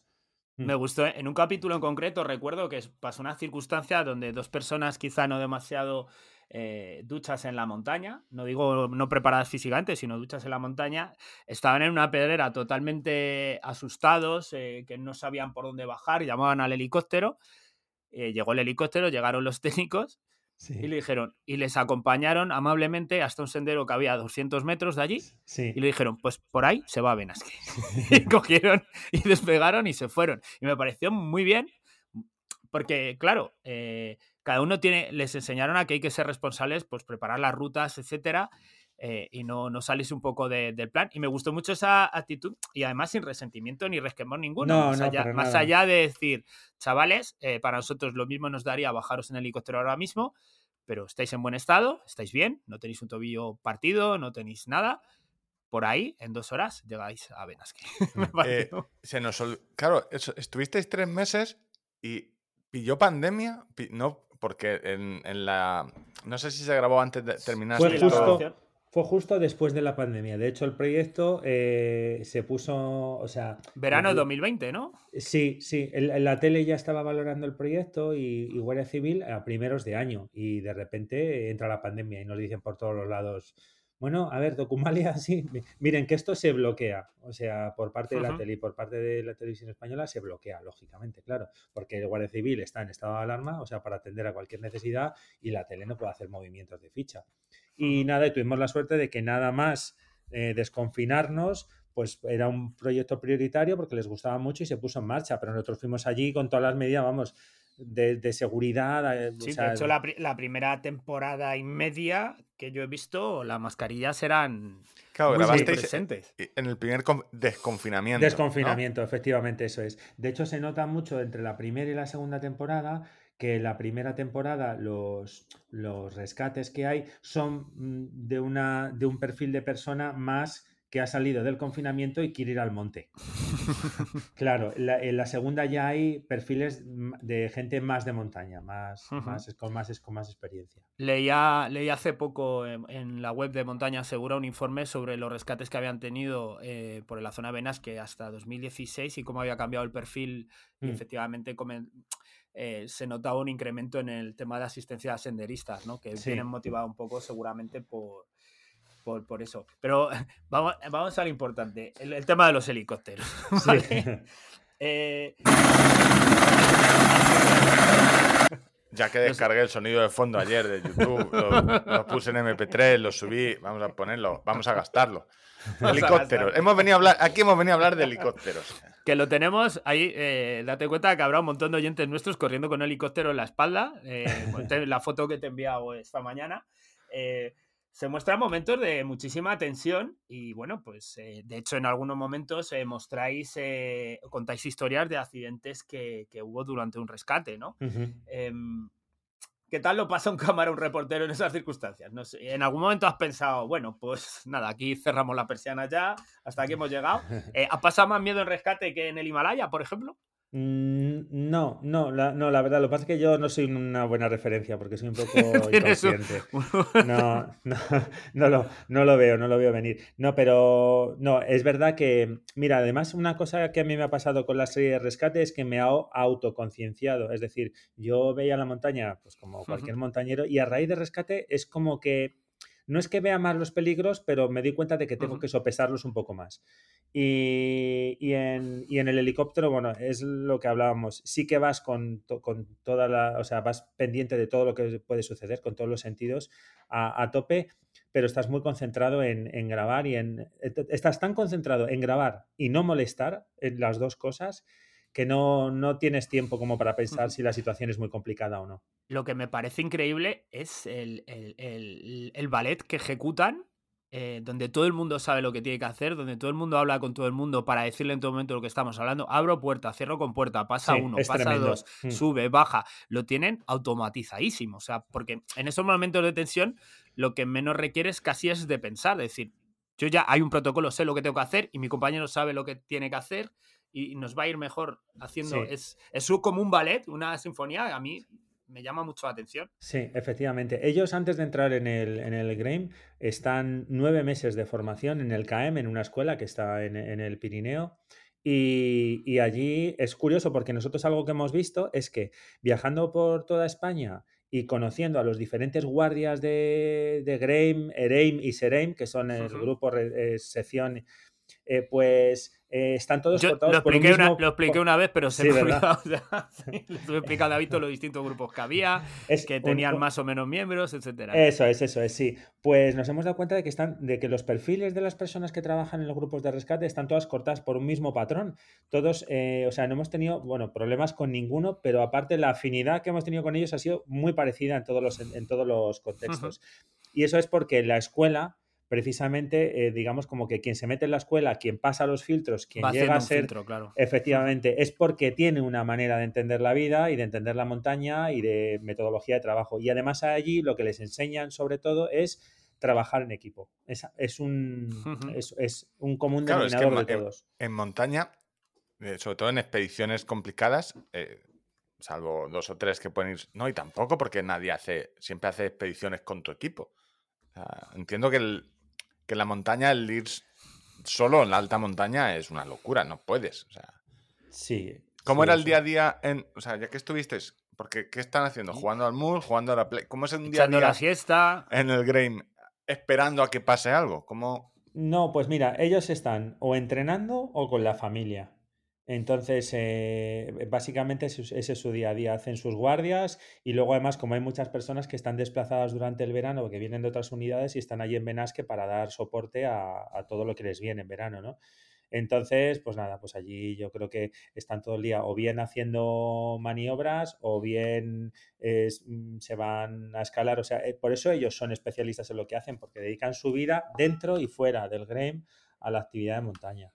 me mm. gustó. ¿eh? En un capítulo en concreto recuerdo que pasó una circunstancia donde dos personas quizá no demasiado eh, duchas en la montaña, no digo no preparadas físicamente, sino duchas en la montaña, estaban en una pedrera totalmente asustados, eh, que no sabían por dónde bajar, llamaban al helicóptero. llegó el helicóptero, llegaron los técnicos y le dijeron, y les acompañaron amablemente hasta un sendero que había a 200 metros de allí. Y le dijeron, pues por ahí se va a Benasque. y cogieron y despegaron y se fueron. Y me pareció muy bien, porque claro, eh, cada uno tiene, les enseñaron a que hay que ser responsables, pues preparar las rutas, etcétera. Eh, y no, no salís un poco de- del plan. Y me gustó mucho esa actitud y además sin resentimiento ni resquemor ninguno. No, más, no, allá, más de decir, chavales, eh, para nosotros lo mismo nos daría bajaros en el helicóptero ahora mismo, pero estáis en buen estado, estáis bien, no tenéis un tobillo partido, no tenéis nada. Por ahí, en dos horas, llegáis a Benasque. Me Eh, se nos Claro, eso- estuvisteis tres meses y pilló pandemia. No, porque en, en la. No sé si se grabó antes de terminar Fue justo. Fue justo después de la pandemia. De hecho, el proyecto eh, se puso, o sea... Verano de la- 2020, ¿no? Sí, sí. la tele ya estaba valorando el proyecto y, y Guardia Civil a primeros de año. Y de repente entra la pandemia y nos dicen por todos los lados, bueno, a ver, Documalia, sí. mi- Miren, que esto se bloquea. O sea, por parte de la tele y por parte de la televisión española se bloquea, lógicamente, claro. Porque el Guardia Civil está en estado de alarma, o sea, para atender a cualquier necesidad y la tele no puede hacer movimientos de ficha. Y nada, y tuvimos la suerte de que nada más eh, desconfinarnos, pues era un proyecto prioritario porque les gustaba mucho y se puso en marcha, pero nosotros fuimos allí con todas las medidas, vamos, de, de seguridad. eh, o Sí, sea, de hecho, la, pri- la primera temporada y media que yo he visto, las mascarillas eran Claro, muy grabasteis presentes. en el primer con- desconfinamiento. ¿no? Desconfinamiento, efectivamente, eso es. De hecho, se nota mucho entre la primera y la segunda temporada que la primera temporada los, los rescates que hay son mm, de, una, de un perfil de persona más que ha salido del confinamiento y quiere ir al monte. Claro, la- en la segunda ya hay perfiles mm, de gente más de montaña, más, más, con, más, con más experiencia. Leía, leí hace poco en, en la web de Montaña Segura un informe sobre los rescates que habían tenido eh, por la zona Benasque hasta 2016 y cómo había cambiado el perfil. Y Mm. efectivamente comen- eh, se notaba un incremento en el tema de asistencia a senderistas, ¿no? que Sí. vienen motivado un poco seguramente por, por, por eso. Pero vamos, vamos a lo importante, el, el tema de los helicópteros. ¿vale? Eh, Ya que descargué el sonido de fondo ayer de YouTube, lo, lo puse en MP3, lo subí, vamos a ponerlo, vamos a gastarlo. Vamos a Helicópteros. Hemos venido a hablar, aquí hemos venido a hablar de helicópteros. Que lo tenemos ahí, eh, date cuenta que habrá un montón de oyentes nuestros corriendo con un helicóptero en la espalda. eh, te- la foto que te he enviado esta mañana. eh, se muestran momentos de muchísima tensión y bueno, pues eh, de hecho en algunos momentos eh, mostráis, eh, contáis historias de accidentes que, que hubo durante un rescate, ¿no? Em, ¿Qué tal lo pasa un cámara, un reportero en esas circunstancias? No sé, ¿En algún momento has pensado, bueno, pues nada, aquí cerramos la persiana ya, hasta aquí hemos llegado? Eh, ¿Ha pasado más miedo en rescate que en el Himalaya, por ejemplo? Mm, No, no la, no, la verdad, lo que pasa es que yo no soy una buena referencia porque soy un poco inconsciente. No, no, no lo, no lo veo, no lo veo venir. No, pero no, es verdad que, mira, además una cosa que a mí me ha pasado con la serie de rescate es que me ha autoconcienciado. Es decir, yo veía la montaña, pues como cualquier montañero, y a raíz de rescate es como que no es que vea más los peligros, pero me di cuenta de que tengo que sopesarlos un poco más. Y, y en, y en el helicóptero, bueno, es lo que hablábamos. Sí que vas con, to- con toda la, o sea, vas pendiente de todo lo que puede suceder, con todos los sentidos a, a tope, pero estás muy concentrado en, en grabar y en. et- Estás tan concentrado en grabar y no molestar en las dos cosas que no, no tienes tiempo como para pensar si la situación es muy complicada o no. Lo que me parece increíble es el, el- el- el ballet que ejecutan, eh, donde todo el mundo sabe lo que tiene que hacer, donde todo el mundo habla con todo el mundo para decirle en todo momento lo que estamos hablando. Abro puerta, cierro con puerta, pasa Sí, uno, pasa tremendo. dos, Mm. sube, baja. Lo tienen automatizadísimo. O sea, porque en esos momentos de tensión lo que menos requiere es casi es de pensar. Es decir, yo ya hay un protocolo, sé lo que tengo que hacer y mi compañero sabe lo que tiene que hacer y nos va a ir mejor haciendo. Sí. Es, es como un ballet, una sinfonía. A mí me llama mucho la atención. Sí, efectivamente. Ellos antes de entrar en el, en el GRAIM están nueve meses de formación en el CAEM, en una escuela que está en, en el Pirineo. Y, y allí es curioso porque nosotros algo que hemos visto es que viajando por toda España y conociendo a los diferentes guardias de, de EREIM y SEREIM, que son el Ujú. grupo, re- eh, sección, eh, pues eh, están todos Yo cortados lo por un expliqué, una, mismo- lo expliqué una vez, pero se Sí, me ha ¿verdad? olvidado. o sea, sí, le estuve explicando a Víctor los distintos grupos que había, es que tenían un- más o menos miembros, etcétera. Eso es, eso es, sí. Pues nos hemos dado cuenta de que están, de que los perfiles de las personas que trabajan en los grupos de rescate están todas cortadas por un mismo patrón. Todos, eh, o sea, no hemos tenido, bueno, problemas con ninguno, pero aparte la afinidad que hemos tenido con ellos ha sido muy parecida en todos los, en, en todos los contextos. Y eso es porque la escuela precisamente, eh, digamos, como que quien se mete en la escuela, quien pasa los filtros, quien Va llega a ser filtro, claro. Efectivamente, es porque tiene una manera de entender la vida y de entender la montaña y de metodología de trabajo. Y además allí lo que les enseñan sobre todo es trabajar en equipo. Es, es un, es, es un común Claro, es que denominador en de todos. En montaña, eh, sobre todo en expediciones complicadas, eh, salvo dos o tres que pueden ir. No, y tampoco porque nadie hace, siempre hace expediciones con tu equipo. O sea, entiendo que, el- que en la montaña el ir solo en la alta montaña es una locura, no puedes. O sea, Sí. ¿Cómo sí, era el día a día en. O sea, ya que estuvisteis, porque ¿qué están haciendo? ¿Jugando al MUL? ¿Jugando a la Play? ¿Cómo es un día a día la siesta. en el Game esperando a que pase algo? ¿Cómo.? No, pues mira, ellos están o entrenando o con la familia. Entonces, eh, básicamente ese es- su día a día. Hacen sus guardias y luego además, como hay muchas personas que están desplazadas durante el verano, que vienen de otras unidades y están allí en Benasque para dar soporte a, todo lo que les viene en verano, ¿no? Entonces, pues nada, pues allí yo creo que están todo el día o bien haciendo maniobras o bien mm, se van a escalar. O sea, eh, por eso ellos son especialistas en lo que hacen, porque dedican su vida dentro y fuera del GREM a la actividad de montaña.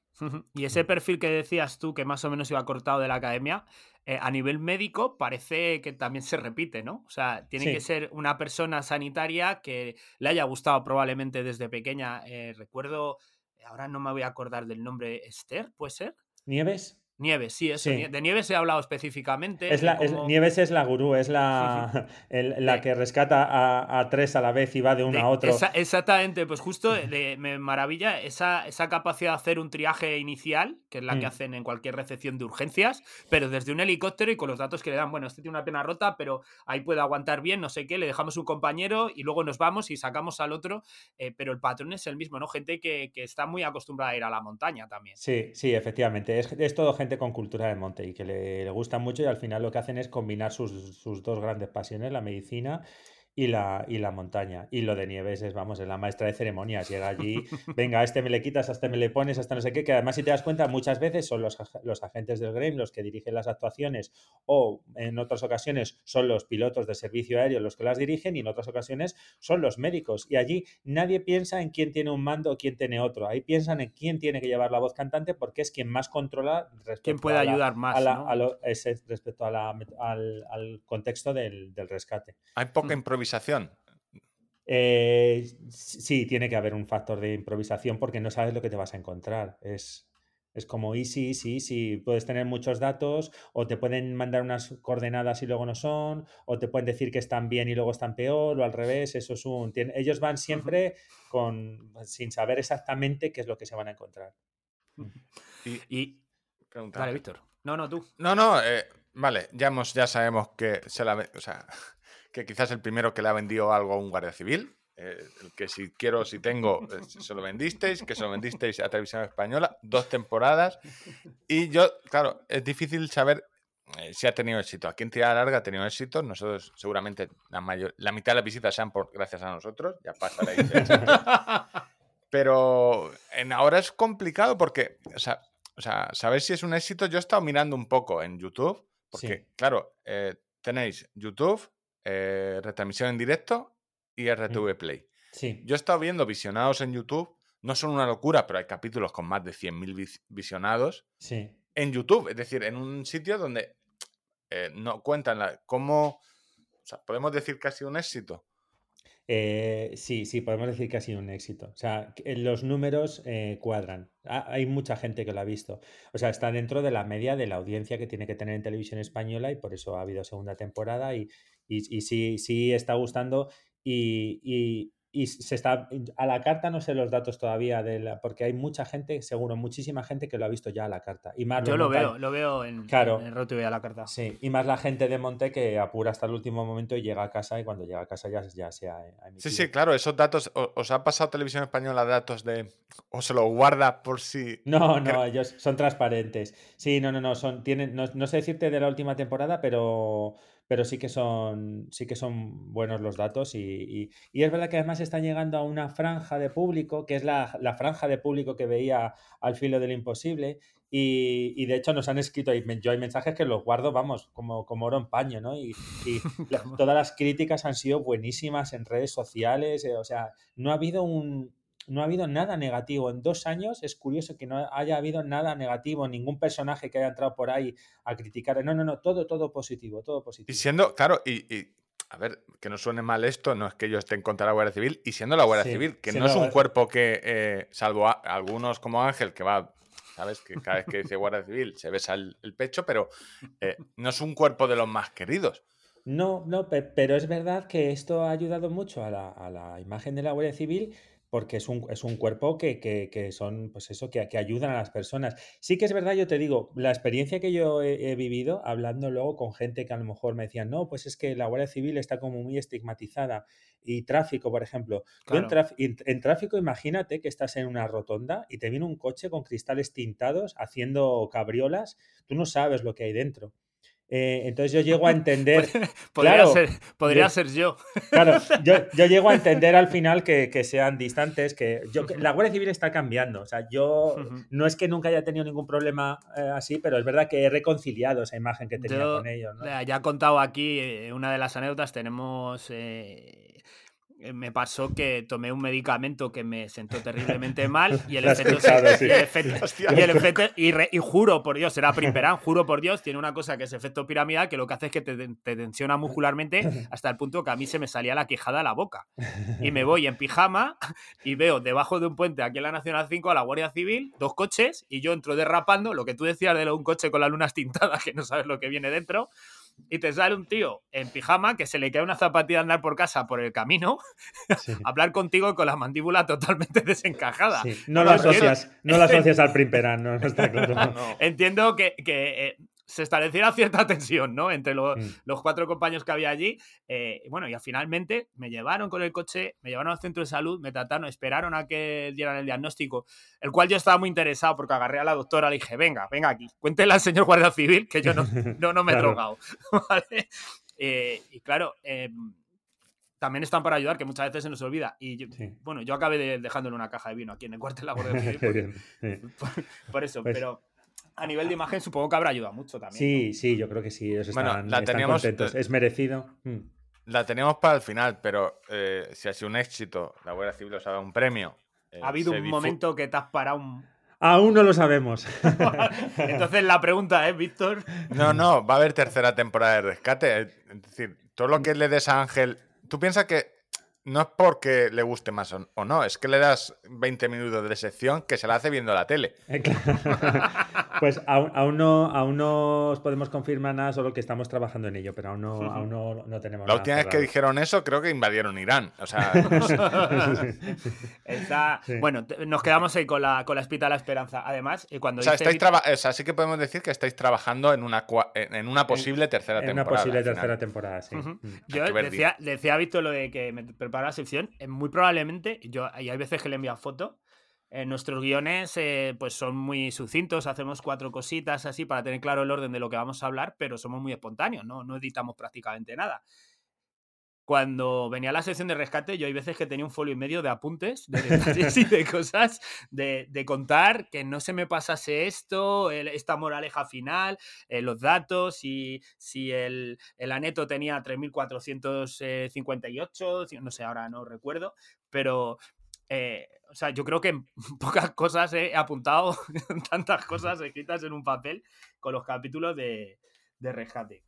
Y ese perfil que decías tú, que más o menos iba cortado de la academia, eh, a nivel médico parece que también se repite, ¿no? O sea, tiene Sí. que ser una persona sanitaria que le haya gustado probablemente desde pequeña. Eh, recuerdo, ahora no me voy a acordar del nombre, Esther, ¿puede ser? ¿Nieves? Nieves, sí, eso. Sí. De Nieves he hablado específicamente. Es es- Nieves es la gurú, es la, el- la que rescata a, a tres a la vez y va de uno de- a otro. esa- exactamente, pues justo de- me maravilla esa, esa capacidad de hacer un triaje inicial, que es la que Mm. hacen en cualquier recepción de urgencias, pero desde un helicóptero y con los datos que le dan, bueno, este tiene una pierna rota, pero ahí puede aguantar bien, no sé qué, le dejamos un compañero y luego nos vamos y sacamos al otro, eh, pero el patrón es el mismo, ¿no? Gente que, que está muy acostumbrada a ir a la montaña también. Sí, sí, efectivamente. Es, es todo gente con cultura de monte y que le, le gusta mucho y al final lo que hacen es combinar sus, sus dos grandes pasiones, la medicina y la, y la montaña. Y lo de Nieves es, vamos, es la maestra de ceremonias. Llega allí, venga, a este me le quitas, a este me le pones, hasta no sé qué, que además si te das cuenta muchas veces son los, los agentes del GREM los que dirigen las actuaciones o en otras ocasiones son los pilotos de servicio aéreo los que las dirigen y en otras ocasiones son los médicos. Y allí nadie piensa en quién tiene un mando o quién tiene otro. Ahí piensan en quién tiene que llevar la voz cantante porque es quien más controla respecto ¿Quién puede a la- ayudar más? a la- ¿no? a lo- ese- respecto a la al, al contexto del, del rescate. Hay poca Mm. Improvisación. Eh, sí, tiene que haber un factor de improvisación porque no sabes lo que te vas a encontrar. Es, es como easy, sí, sí, puedes tener muchos datos o te pueden mandar unas coordenadas y luego no son, o te pueden decir que están bien y luego están peor, o al revés, eso es un... ellos van siempre con, sin saber exactamente qué es lo que se van a encontrar. Y. Vale, Víctor. No, no, tú. No, no, eh, vale, ya, hemos, ya sabemos que se la ve- o sea, que quizás el primero que le ha vendido algo a un guardia civil, eh, el que si quiero, si tengo, eh, se lo vendisteis, que se lo vendisteis a Televisión Española, dos temporadas, y yo, claro, es difícil saber eh, si ha tenido éxito. Aquí en Tirada Larga ha tenido éxito, nosotros seguramente la, mayor, la mitad de las visitas sean por, gracias a nosotros, ya pasaréis de éxito. Pero en ahora es complicado porque, o sea, o sea, saber si es un éxito, yo he estado mirando un poco en YouTube, porque, Sí. claro, eh, tenéis YouTube, eh, retransmisión en directo y RTV Play. Sí, Yo he estado viendo visionados en YouTube, no son una locura, pero hay capítulos con más de 100.000 vis- visionados sí. en YouTube, es decir, en un sitio donde eh, no cuentan la, cómo, o sea, podemos decir que ha sido un éxito. Eh, sí, sí, podemos decir que ha sido un éxito. O sea, que los números eh, cuadran. Ha- hay mucha gente que lo ha visto. O sea, está dentro de la media de la audiencia que tiene que tener en televisión española y por eso ha habido segunda temporada y, y, y sí, sí está gustando y, y- y se está a la carta no sé los datos todavía de la, porque hay mucha gente, seguro, muchísima gente que lo ha visto ya a la carta. Y más Yo lo monta- veo, lo veo en, Claro. en a la carta. Sí, y más la gente de Monte que apura hasta el último momento y llega a casa y cuando llega a casa ya, ya se ha, ha Sí, sí, claro, esos datos, o- ¿os ha pasado Televisión Española datos de, o se los guarda por si... No, no, ellos son transparentes. Sí, no, no, no, son, tienen, no, no sé decirte de la última temporada, pero, pero sí que son, sí que son buenos los datos y, y- y es verdad que además están llegando a una franja de público, que es la, la franja de público que veía al filo del imposible y, y de hecho nos han escrito, yo hay mensajes que los guardo, vamos, como, como oro en paño, ¿no? Y, y la- todas las críticas han sido buenísimas en redes sociales, eh, o sea, no ha habido un, no ha habido nada negativo. En dos años es curioso que no haya habido nada negativo, ningún personaje que haya entrado por ahí a criticar. No, no, no, todo, todo positivo, todo positivo. Y siendo, claro, y, y, a ver, que no suene mal esto, no es que yo esté en contra de la Guardia Civil, y siendo la Guardia Sí, Civil, que no es un cuerpo que, eh, salvo a- algunos como Ángel, que va, sabes, que cada vez que dice Guardia Civil se besa el, el pecho, pero eh, no es un cuerpo de los más queridos. No, no, pe- pero es verdad que esto ha ayudado mucho a la, a la imagen de la Guardia Civil porque es un, es un cuerpo que, que- que son, pues eso, que, que ayudan a las personas. Sí que es verdad, yo te digo, la experiencia que yo he, he vivido, hablando luego con gente que a lo mejor me decían, no, pues es que la Guardia Civil está como muy estigmatizada. Y tráfico, por ejemplo. En- en tráfico, imagínate que estás en una rotonda y te viene un coche con cristales tintados haciendo cabriolas, tú no sabes lo que hay dentro. Eh, entonces yo llego a entender... podría Claro, ser, podría yo- ser yo. Claro, yo, yo llego a entender al final que, que sean distantes, que yo, que la Guardia Civil está cambiando. O sea, yo no es que nunca haya tenido ningún problema eh, así, pero es verdad que he reconciliado esa imagen que tenía con ellos. ¿no? Ya he contado aquí eh, una de las anécdotas. Tenemos. Eh, me pasó que tomé un medicamento que me sentó terriblemente mal y el efecto. y juro por Dios, era Primperán, juro por Dios, tiene una cosa que es efecto piramidal que lo que hace es que te, te tensiona muscularmente hasta el punto que a mí se me salía la quijada a la boca. Y me voy en pijama y veo debajo de un puente aquí en la Nacional 5 a la Guardia Civil, dos coches, y yo entro derrapando, lo que tú decías de un coche con las lunas tintadas, que no sabes lo que viene dentro, y te sale un tío en pijama que se le cae una zapatilla a andar por casa por el camino, Sí, a hablar contigo con la mandíbula totalmente desencajada. sí. No lo asocias, no lo asocias al Primperán, no, no está claro. No. Entiendo que, que, eh, se estableciera cierta tensión, ¿no? Entre los, Mm. los cuatro compañeros que había allí. eh, bueno, y finalmente me llevaron con el coche, me llevaron al centro de salud, me trataron, esperaron a que dieran el diagnóstico, el cual yo estaba muy interesado porque agarré a la doctora, le dije, venga, venga aquí, cuéntele al señor guardia civil que yo no, no, no me he Claro. drogado. ¿vale? Eh, y claro, eh, también están para ayudar, que muchas veces se nos olvida. Y yo- Sí. bueno, yo acabé de- dejándole una caja de vino aquí en el cuartel de la Guardia Civil. Sí. por, por eso, Pues- pero a nivel de imagen supongo que habrá ayudado mucho también. Sí, sí, yo creo que sí, ellos Bueno, están, la están teníamos, contentos. eh, Es merecido. Mm. La teníamos para el final, pero eh, si ha sido un éxito, la Guardia Civil os ha dado un premio. eh, Ha habido se un momento que te has parado un... Aún no lo sabemos. Entonces la pregunta es, Víctor, No, no, va a haber tercera temporada de rescate. Es es decir, todo lo que le des a Ángel. Tú piensas que no es porque le guste más o no, es que le das 20 minutos de sección que se la hace viendo la tele. Eh, claro. Pues aún, aún no, aún no os podemos confirmar nada, solo que estamos trabajando en ello, pero aún no, Ujú. aún no, no tenemos La nada última vez que dijeron eso, creo que invadieron Irán. O sea, no sé. está... Sí. Bueno, nos quedamos ahí con la, con la espita de la esperanza. Además, eh, cuando O sea, dice estáis o sea, sí que podemos decir que estáis trabajando en una, cua- en en una posible tercera En temporada. una posible tercera temporada, sí. Ujú. Mm. Yo que ver, decía, decía a Víctor lo de que me prepara la sección. eh, Muy probablemente, yo, y hay veces que le envío fotos. eh, nuestros guiones eh, pues son muy sucintos, hacemos cuatro cositas así para tener claro el orden de lo que vamos a hablar, pero somos muy espontáneos, no, no editamos prácticamente nada. Cuando venía la sección de rescate, yo hay veces que tenía un folio y medio de apuntes, de detalles y de cosas, de, de contar que no se me pasase esto, el- esta moraleja final, eh, los datos, y si el, el aneto tenía 3.458, no sé, ahora no recuerdo, pero eh, o sea, yo creo que en pocas cosas he apuntado tantas cosas escritas en un papel con los capítulos de, de rescate.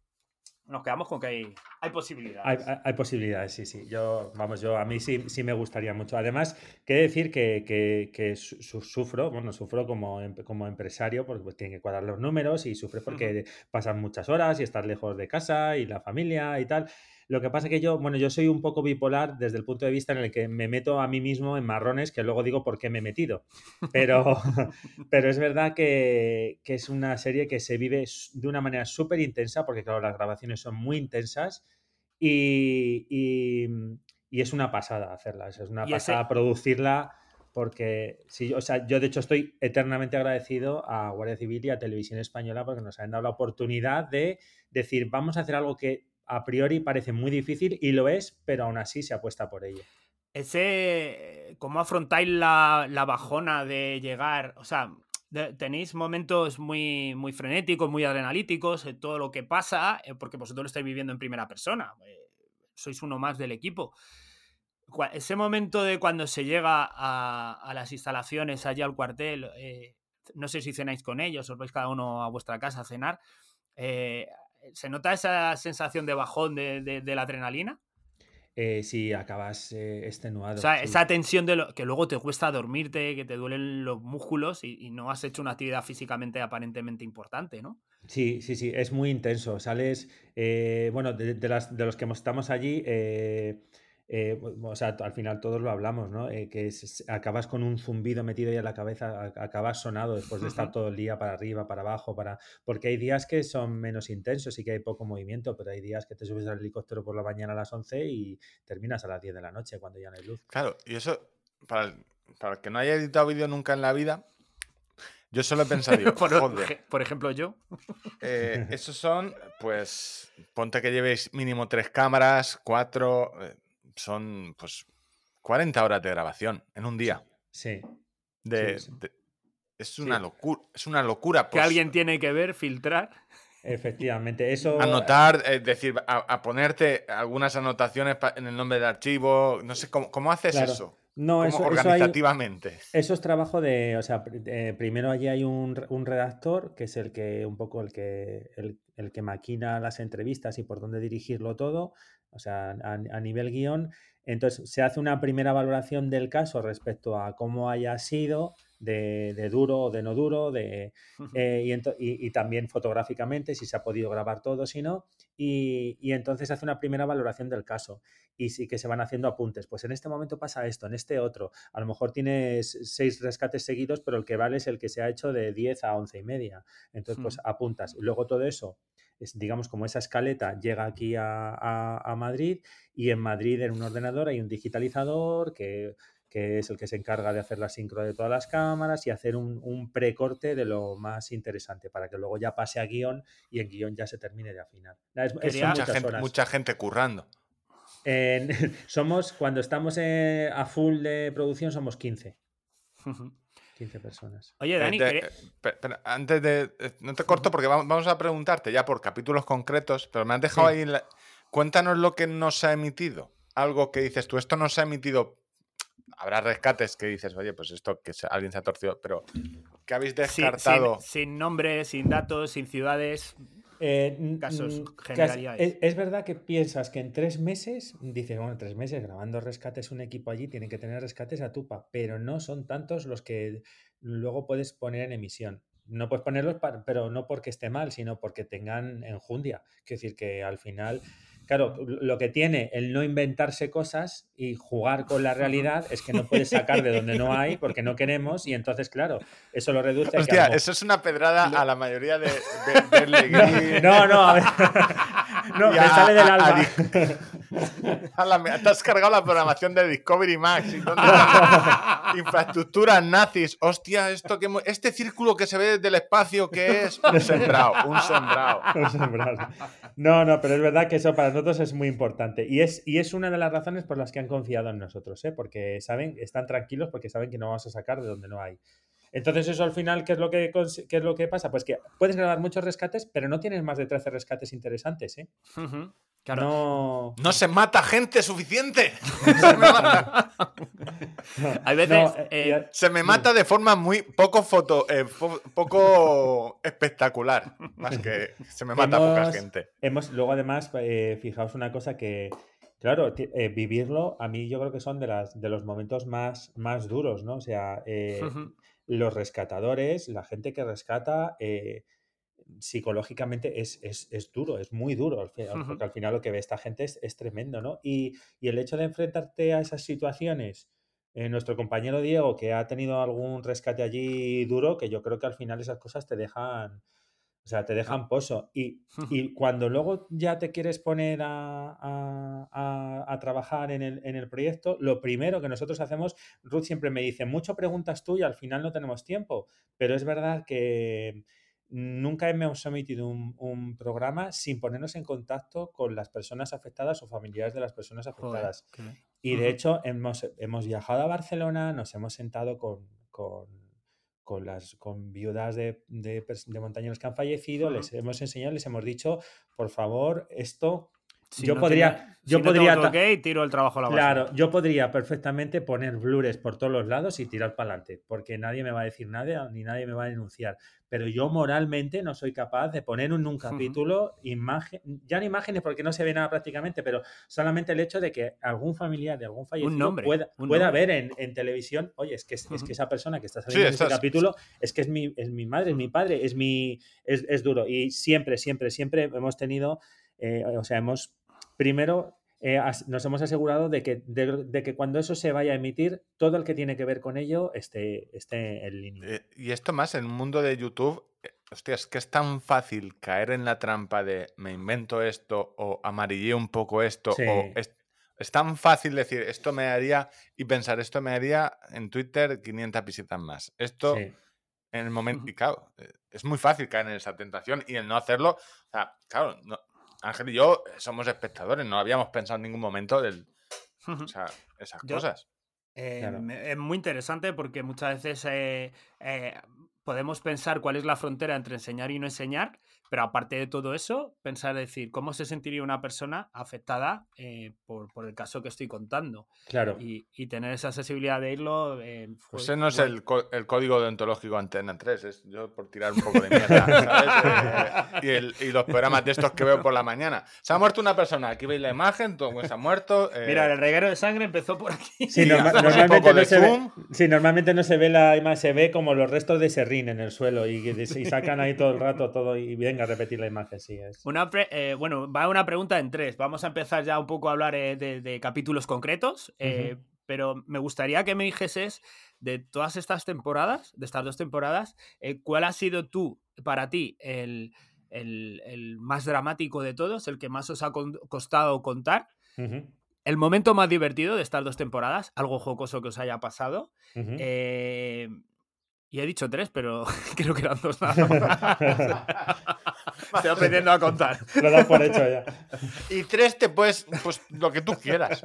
Nos quedamos con que hay, hay posibilidades. hay- hay posibilidades, sí, sí. Yo, vamos, yo a mí sí, sí me gustaría mucho. Además, que decir que, que- que su- su- sufro, bueno, sufro como, em- como empresario porque pues, tiene que cuadrar los números y sufre porque pasan muchas horas y estás lejos de casa y la familia y tal. Lo que pasa que yo, bueno, yo soy un poco bipolar desde el punto de vista en el que me meto a mí mismo en marrones que luego digo por qué me he metido. Pero, pero es verdad que, que es una serie que se vive de una manera súper intensa porque, claro, las grabaciones son muy intensas y, y- y es una pasada hacerlas, es una ese- pasada producirla porque, sí, o sea, yo de hecho estoy eternamente agradecido a Guardia Civil y a Televisión Española porque nos han dado la oportunidad de decir, vamos a hacer algo que a priori parece muy difícil y lo es, pero aún así se apuesta por ello. Ese, ¿cómo afrontáis la, la bajona de llegar? O sea, tenéis momentos muy, muy frenéticos, muy adrenalíticos, eh, todo lo que pasa, eh, porque vosotros lo estáis viviendo en primera persona. eh, sois uno más del equipo. ese momento de cuando se llega a, a las instalaciones, allá al cuartel, no sé si cenáis con ellos, os vais cada uno a vuestra casa a cenar, eh, ¿se nota esa sensación de bajón de, de- de la adrenalina? Eh, si acabas eh, extenuado. O sea, sí. esa tensión de lo, que luego te cuesta dormirte, que te duelen los músculos y, y no has hecho una actividad físicamente aparentemente importante, ¿no? Sí, sí, sí, es muy intenso. Sales, eh, bueno, de, de las, de los que estamos allí, eh, o sea, al final todos lo hablamos, ¿no? Eh, que es- acabas con un zumbido metido ya en la cabeza, a- acabas sonado después de estar todo el día para arriba, para abajo, para... Porque hay días que son menos intensos y que hay poco movimiento, pero hay días que te subes al helicóptero por la mañana a las 11 y terminas a las 10 de la noche cuando ya no hay luz. Claro, y eso, para el, para el que no haya editado vídeo nunca en la vida, yo solo he pensado, digo, por, joder, ej- por ejemplo, yo. eh, esos son, pues, ponte que llevéis mínimo tres cámaras, cuatro, son, pues, 40 horas de grabación en un día. Sí. De, sí. de- es una locura, es una locura. Que pues, alguien tiene que ver, filtrar. Efectivamente, eso... Anotar, es decir, a, a ponerte algunas anotaciones en el nombre del archivo, no sé, ¿cómo, cómo haces Claro. eso? No, ¿Cómo eso, eso hay- organizativamente. Eso es trabajo de, o sea, eh, primero allí hay un, re- un redactor que es el que, un poco el que, el, el que maquina las entrevistas y por dónde dirigirlo todo, o sea, a, a nivel guion. Entonces se hace una primera valoración del caso respecto a cómo haya sido, de, de duro o de no duro, de, eh, y, ento- y- y también fotográficamente, si se ha podido grabar todo, si no, y, y entonces se hace una primera valoración del caso y sí que se van haciendo apuntes. Pues en este momento pasa esto, en este otro. A lo mejor tienes seis rescates seguidos, pero el que vale es el que se ha hecho de 10 a 11 y media. Entonces, pues apuntas. Y luego todo eso, es, digamos, como esa escaleta llega aquí a, a- a Madrid y en Madrid en un ordenador hay un digitalizador que que es el que se encarga de hacer la sincro de todas las cámaras y hacer un, un precorte de lo más interesante para que luego ya pase a guion y en guion ya se termine de afinar. Es- Mucha gente, horas. mucha gente currando. En- somos, cuando estamos eh, a full de producción, somos 15. 15 personas. Oye, Eh, Dani, de- eh, pero antes de. eh, No te corto porque vamos, vamos a preguntarte ya por capítulos concretos, pero me has dejado Sí. ahí. la- Cuéntanos lo que no se ha emitido. Algo que dices tú, esto no se ha emitido. Habrá rescates que dices, oye, pues esto que se- alguien se ha torcido, pero que habéis sin, descartado. sin, sin nombres, sin datos, sin ciudades. Eh, Casos, generalidades. es, es verdad que piensas que en tres meses, dices, bueno, en tres meses grabando rescates un equipo allí, tienen que tener rescates a tupa, pero no son tantos los que luego puedes poner en emisión. No puedes ponerlos, pa- pero no porque esté mal, sino porque tengan enjundia. Quiero decir que al final, claro, lo que tiene el no inventarse cosas y jugar con la realidad es que no puedes sacar de donde no hay porque no queremos y entonces, claro, eso lo reduce a que a Hostia, lo eso es una pedrada a la mayoría de, de, No, no, a ver. No, Y me a- sale del a- a alma. a la- te has cargado la programación de Discovery Max. y ¿dónde? Infraestructuras nazis. Hostia, esto que este círculo que se ve desde el espacio, que es? Un sembrado, un sembrado. Los sembrados. No, no, pero es verdad que eso para nosotros es muy importante. Y es, y es una de las razones por las que han confiado en nosotros, ¿eh? porque saben, están tranquilos porque saben que no vamos a sacar de donde no hay. Entonces, eso al final, ¿qué es lo que, qué es lo que pasa? Pues que puedes grabar muchos rescates, pero no tienes más de 13 rescates interesantes. ¿eh? Ujú, Claro. No. No se mata gente suficiente. Se me mata, Hay veces. no, eh, eh, se me mata de forma muy poco foto, eh, fo- poco espectacular. Más que se me mata poca Hemos- gente. Hemos, luego además, eh, fijaos una cosa que, claro, eh, vivirlo, a mí yo creo que son de, las, de los momentos más, más duros, ¿no? O sea, eh, ujú, los rescatadores, la gente que rescata, eh, psicológicamente es, es- es duro, es muy duro, al final, porque al final lo que ve esta gente es, es tremendo, ¿no? Y, y el hecho de enfrentarte a esas situaciones, eh, nuestro compañero Diego, que ha tenido algún rescate allí duro, que yo creo que al final esas cosas te dejan, sea, te dejan pozo. Y, y cuando luego ya te quieres poner a, a- a- a trabajar en el, en el proyecto, lo primero que nosotros hacemos, Ruth siempre me dice, mucho preguntas tú y al final no tenemos tiempo, pero es verdad que nunca hemos emitido un, un programa sin ponernos en contacto con las personas afectadas o familiares de las personas afectadas. Y de hecho hemos, hemos viajado a Barcelona, nos hemos sentado con, con, con las con viudas de, de, de montañeros que han fallecido, les hemos enseñado, les hemos dicho, por favor, esto Si yo no podría, tiene- yo si podría tiro el trabajo a la basura. Claro, yo podría perfectamente poner blures por todos los lados y tirar para adelante, porque nadie me va a decir nada ni nadie me va a denunciar. Pero yo moralmente no soy capaz de poner en un capítulo imagen, ya no imágenes porque no se ve nada prácticamente, pero solamente el hecho de que algún familiar de algún fallecido nombre, pueda, un pueda ver en, en televisión, oye, es que, es, que esa persona que está saliendo en este estás- capítulo es que es mi, es mi madre, es mi padre, es mi es, es duro. Y siempre, siempre, siempre hemos tenido, eh, o sea, hemos primero eh, nos hemos asegurado de que, de, de que cuando eso se vaya a emitir, todo el que tiene que ver con ello esté, esté en línea. Eh, y esto más en el mundo de YouTube, eh, hostia, es que es tan fácil caer en la trampa de me invento esto o amarilleo un poco esto Sí. o es, es tan fácil decir esto me haría y pensar esto me haría en Twitter 500 visitas más. Esto Sí. en el momento, y claro, eh, es muy fácil caer en esa tentación y el no hacerlo, o sea, claro, no- Ángel y yo eh, somos espectadores, no habíamos pensado en ningún momento del, Ujú. o sea, esas Yo- cosas. Eh, Claro. Es muy interesante porque muchas veces eh, eh, podemos pensar cuál es la frontera entre enseñar y no enseñar, pero aparte de todo eso, pensar, decir, cómo se sentiría una persona afectada eh, por, por el caso que estoy contando Claro. y, y tener esa sensibilidad de irlo. eh, fue Pues ese no es el, co- el código deontológico Antena 3, es yo por tirar un poco de mierda, ¿sabes? Eh, y, el- y los programas de estos que veo por la mañana. Se ha muerto una persona, aquí veis la imagen, todo se ha muerto. eh, Mira, el reguero de sangre empezó por aquí. Sí, norma- normalmente, no se ve, zoom. sí, normalmente no se ve la imagen, se ve como los restos de serrín en el suelo y, y sacan ahí todo el rato todo y venga a repetir la imagen. Sí, es. Una pre- eh, bueno, va una pregunta en tres. Vamos a empezar ya un poco a hablar eh, de, de capítulos concretos, eh, pero me gustaría que me dijeses de todas estas temporadas, de estas dos temporadas, eh, ¿cuál ha sido tú, para ti, el, el- el más dramático de todos, el que más os ha con- costado contar? El momento más divertido de estas dos temporadas, algo jocoso que os haya pasado. Eh, y he dicho tres, pero creo que eran dos nada. Estoy aprendiendo a contar. Lo dado por hecho ya. Y tres te puedes, pues lo que tú quieras.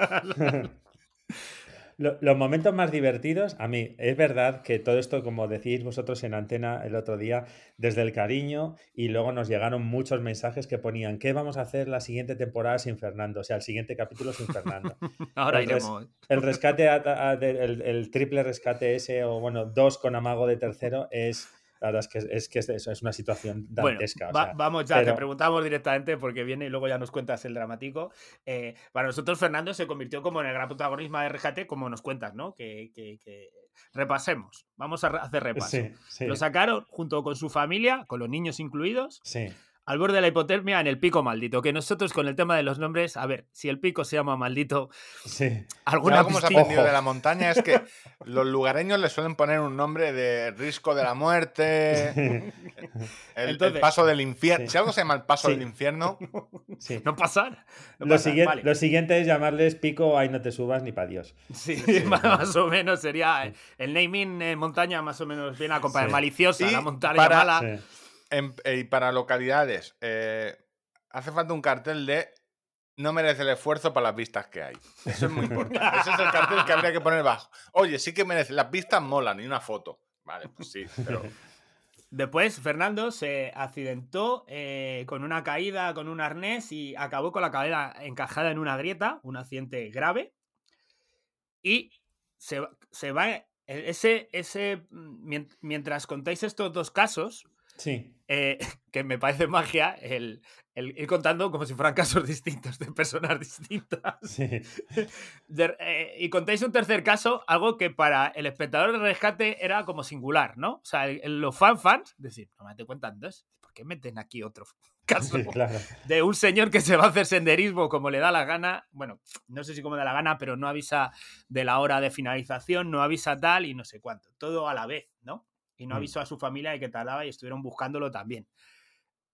Lo- Los momentos más divertidos, a mí, es verdad que todo esto, como decís vosotros en antena el otro día, desde el cariño, y luego nos llegaron muchos mensajes que ponían, ¿qué vamos a hacer la siguiente temporada sin Fernando? O sea, el siguiente capítulo sin Fernando. Ahora El res- iremos. El rescate, a- a- de- el, el triple rescate ese, o bueno, dos con amago de tercero, es, la verdad es que es, que es una situación Bueno, dantesca. o va- sea, vamos ya, pero- te preguntamos directamente porque viene y luego ya nos cuentas el dramático. Eh, para nosotros, Fernando se convirtió como en el gran protagonista de RGT, como nos cuentas, ¿no? Que, que- que repasemos. Vamos a hacer repaso. sí, sí, Lo sacaron junto con su familia, con los niños incluidos, sí. Al borde de la hipotermia en el pico maldito. Que nosotros con el tema de los nombres, a ver, si el pico se llama maldito, sí. alguna Algo que hemos aprendido Ojo. de la montaña es que los lugareños le suelen poner un nombre de risco de la muerte, el, paso del infierno. Sí. Si algo se llama el paso Sí. del infierno, sí. No pasar. No Lo, pasar, siguiente, vale. lo siguiente es llamarles pico, ahí no te subas ni para Dios. Sí, más o menos sería el naming montaña más o menos bien acompañado. Sí. Maliciosa, Y la montaña para- mala. En- y para localidades, eh, hace falta un cartel de no merece el esfuerzo para las vistas que hay. Eso es muy importante. Ese es el cartel que habría que poner bajo. Oye, sí que merece. Las vistas molan y una foto. Vale, pues sí, pero Después, Fernando se accidentó eh, con una caída, con un arnés y acabó con la cadera encajada en una grieta, un accidente grave. Y se, va- se va. e- Ese, ese, mm, mien- mientras contáis estos dos casos, Sí. eh, que me parece magia, el, el ir contando como si fueran casos distintos, de personas distintas. Sí. De- eh, y contáis un tercer caso, algo que para el espectador de rescate era como singular, ¿no? O sea, el- los fan fans, decir, no me te cuentan dos, ¿por qué meten aquí otro caso Sí, claro. de un señor que se va a hacer senderismo como le da la gana? Bueno, no sé si como le da la gana, pero no avisa de la hora de finalización, no avisa tal y no sé cuánto, todo a la vez, ¿no? Y no Mm. avisó a su familia de que tardaba y estuvieron buscándolo también.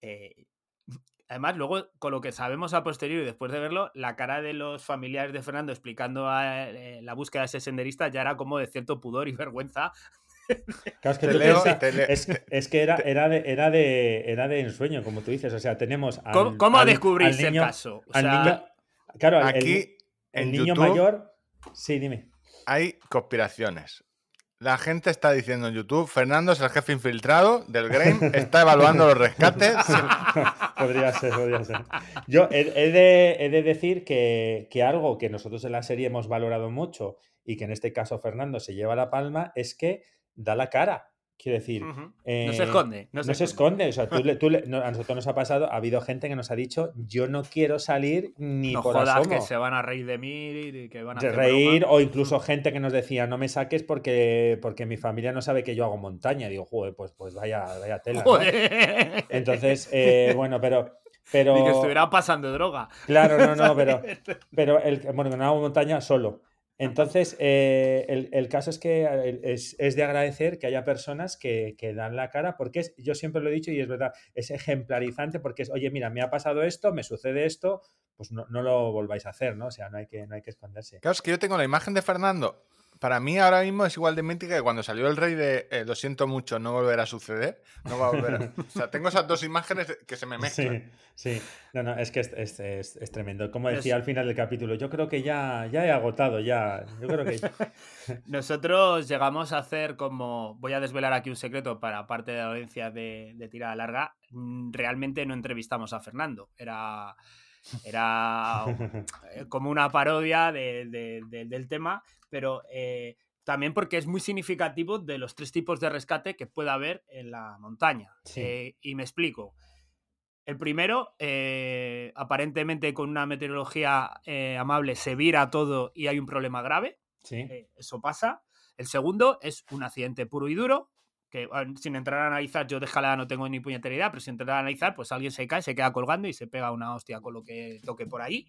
Eh, Además, luego, con lo que sabemos a posteriori, después de verlo, la cara de los familiares de Fernando explicando a, eh, la búsqueda de ese senderista ya era como de cierto pudor y vergüenza. Claro, es que leo- piensas- es, es que era, era, de, era, de, era de ensueño, como tú dices. O sea, tenemos. Al, ¿Cómo, cómo al- descubrís al niño- el caso? O al sea, niño- claro, el- aquí el, en niño YouTube mayor. Sí, dime. hay conspiraciones. La gente está diciendo en YouTube, Fernando es el jefe infiltrado del Graham, está evaluando los rescates. podría ser, podría ser. Yo he, de, decir que algo que nosotros en la serie hemos valorado mucho y que en este caso Fernando se lleva la palma es que da la cara. Quiero decir, Ujú. no eh, se esconde. No, no se esconde. O sea, tú le- tú le- no, a nosotros nos ha pasado, ha habido gente que nos ha dicho, yo no quiero salir ni No por jodas asomo. que se van a reír de mí y que van a de hacer reír broma. o incluso gente que nos decía no me saques porque, porque mi familia no sabe que yo hago montaña. Digo, joder, pues, pues vaya, vaya tela. ¿no?". Joder. Entonces, eh, bueno, pero... pero Ni que estuviera pasando droga. Claro, no, no, pero, pero el, bueno, que no hago montaña solo. Entonces, eh, el, el caso es que es, es de agradecer que haya personas que, que dan la cara, porque es, yo siempre lo he dicho y es verdad, es ejemplarizante porque es, oye, mira, me ha pasado esto, me sucede esto, pues no, no lo volváis a hacer, ¿no? O sea, no hay que, no hay que esconderse. Claro, es que yo tengo la imagen de Fernando. Para mí ahora mismo es igual de mítica que cuando salió el rey de eh, Lo siento mucho, no volverá a suceder. No va a volver a- O sea, tengo esas dos imágenes que se me mezclan. Sí, sí. No, no, es que es, es- es- es tremendo. Como Es- decía al final del capítulo, yo creo que ya, ya he agotado, ya. Yo creo que. Nosotros llegamos a hacer como. Voy a desvelar aquí un secreto para parte de la audiencia de, de tirada larga. mm, Realmente no entrevistamos a Fernando. Era. Era eh, como una parodia de- de- de- del tema, pero eh, también porque es muy significativo de los tres tipos de rescate que puede haber en la montaña. Sí. Eh, y me explico. El primero, eh, aparentemente con una meteorología eh, amable, se vira todo y hay un problema grave. Sí. Eh, eso pasa. El segundo es un accidente puro y duro, que ah, sin entrar a analizar, yo escalada no tengo ni puñetera idea, pero sin entrar a analizar, pues alguien se cae, se queda colgando y se pega una hostia con lo que toque por ahí.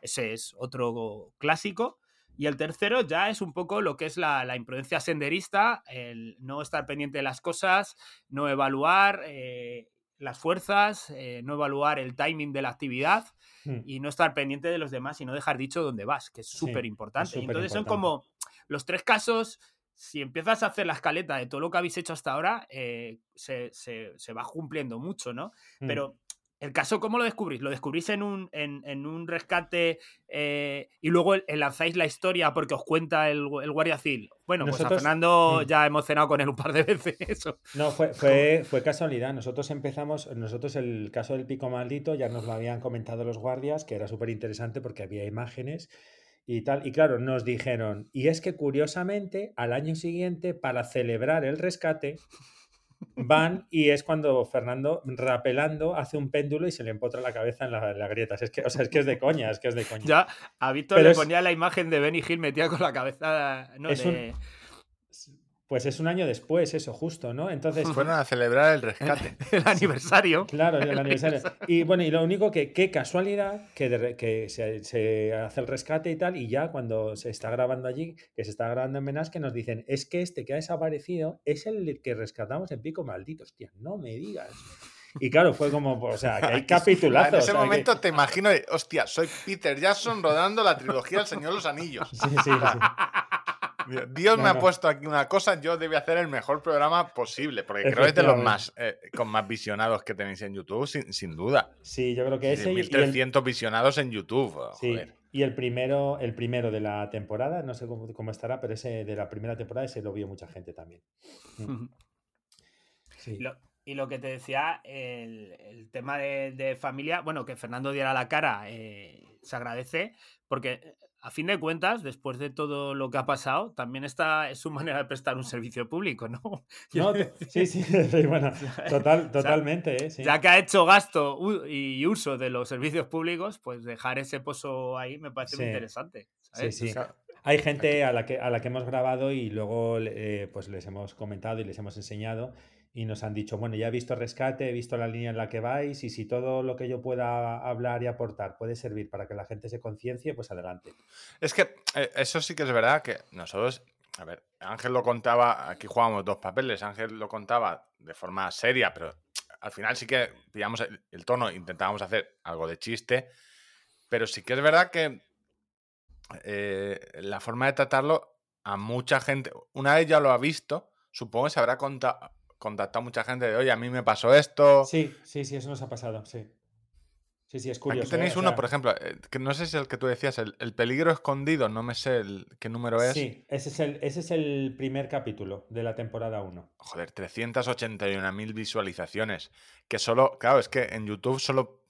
Ese es otro clásico. Y el tercero ya es un poco lo que es la, la imprudencia senderista, el no estar pendiente de las cosas, no evaluar eh, las fuerzas, eh, no evaluar el timing de la actividad Mm. y no estar pendiente de los demás y no dejar dicho dónde vas, que es Sí, súper importante. entonces son como los tres casos, si empiezas a hacer la escaleta de todo lo que habéis hecho hasta ahora, eh, se, se- se va cumpliendo mucho, ¿no? Mm. Pero el caso, ¿cómo lo descubrís? ¿Lo descubrís en un, en, en un rescate eh, y luego lanzáis la historia porque os cuenta el, el guardia civil? Bueno, pues a Nosotros- Fernando Mm. ya hemos cenado con él un par de veces. Eso. No, fue, fue, fue casualidad. Nosotros empezamos, nosotros el caso del pico maldito ya nos lo habían comentado los guardias, que era súper interesante porque había imágenes y tal. Y claro, nos dijeron, y es que curiosamente al año siguiente, para celebrar el rescate, van y es cuando Fernando, rapelando, hace un péndulo y se le empotra la cabeza en la, en la grieta. Es que, o sea, es que es de coña, es que es de coña. Ya a Víctor Pero le es- ponía la imagen de Benny Hill metida con la cabeza. No, Es un- de- Pues es un año después, eso, justo, ¿no? Entonces, Fueron a celebrar el rescate. el aniversario. Claro, el aniversario. Y bueno, y lo único que, qué casualidad, que, de que se, se hace el rescate y tal, y ya cuando se está grabando allí, que se está grabando en Menas, que nos dicen, es que este que ha desaparecido es el que rescatamos en Pico Maldito. Hostia, no me digas. Y claro, fue como, o sea, que hay capitulazos. en o ese que- momento te imagino, hostia, soy Peter Jackson rodando la trilogía del Señor de los Anillos. Sí, sí, sí. Mira, Dios me ha puesto aquí una cosa, yo debí hacer el mejor programa posible, porque creo que es de los más eh, con más visionados que tenéis en YouTube, sin, sin duda. Sí, yo creo que ese y- y el, 1300 visionados en YouTube. oh, sí, joder. y el primero, el primero de la temporada, no sé cómo, cómo estará, pero ese de la primera temporada ese lo vio mucha gente también. Sí. Lo- y lo que te decía, el, el tema de, de familia, bueno, que Fernando diera la cara, eh, se agradece, porque a fin de cuentas, después de todo lo que ha pasado, también está es su manera de prestar un servicio público, ¿no? No, sí, sí, sí, bueno, total, totalmente, ¿eh? Sí. Ya que ha hecho gasto y uso de los servicios públicos, pues dejar ese pozo ahí me parece muy interesante. Sí, sí. O sea, Hay gente a la que, a la que hemos grabado y luego eh, pues les hemos comentado y les hemos enseñado y nos han dicho, bueno, ya he visto rescate, he visto la línea en la que vais y si todo lo que yo pueda hablar y aportar puede servir para que la gente se conciencie, pues adelante. Es que eh, eso sí que es verdad que nosotros, a ver, Ángel lo contaba, aquí jugábamos dos papeles, Ángel lo contaba de forma seria, pero al final sí que pillamos el, el tono, intentábamos hacer algo de chiste, pero sí que es verdad que eh, la forma de tratarlo a mucha gente, una vez ya lo ha visto, supongo que se habrá conta- contactado mucha gente de, oye, a mí me pasó esto. Sí, sí, sí, eso nos ha pasado, sí. Sí, sí, es curioso. Aquí tenéis ¿eh? O uno, sea, por ejemplo, eh, que no sé si es el que tú decías, el, el peligro escondido, no me sé el- qué número es. Sí, ese es, el, ese es el primer capítulo de la temporada 1. Joder, 381.000 visualizaciones. Que solo, claro, es que en YouTube solo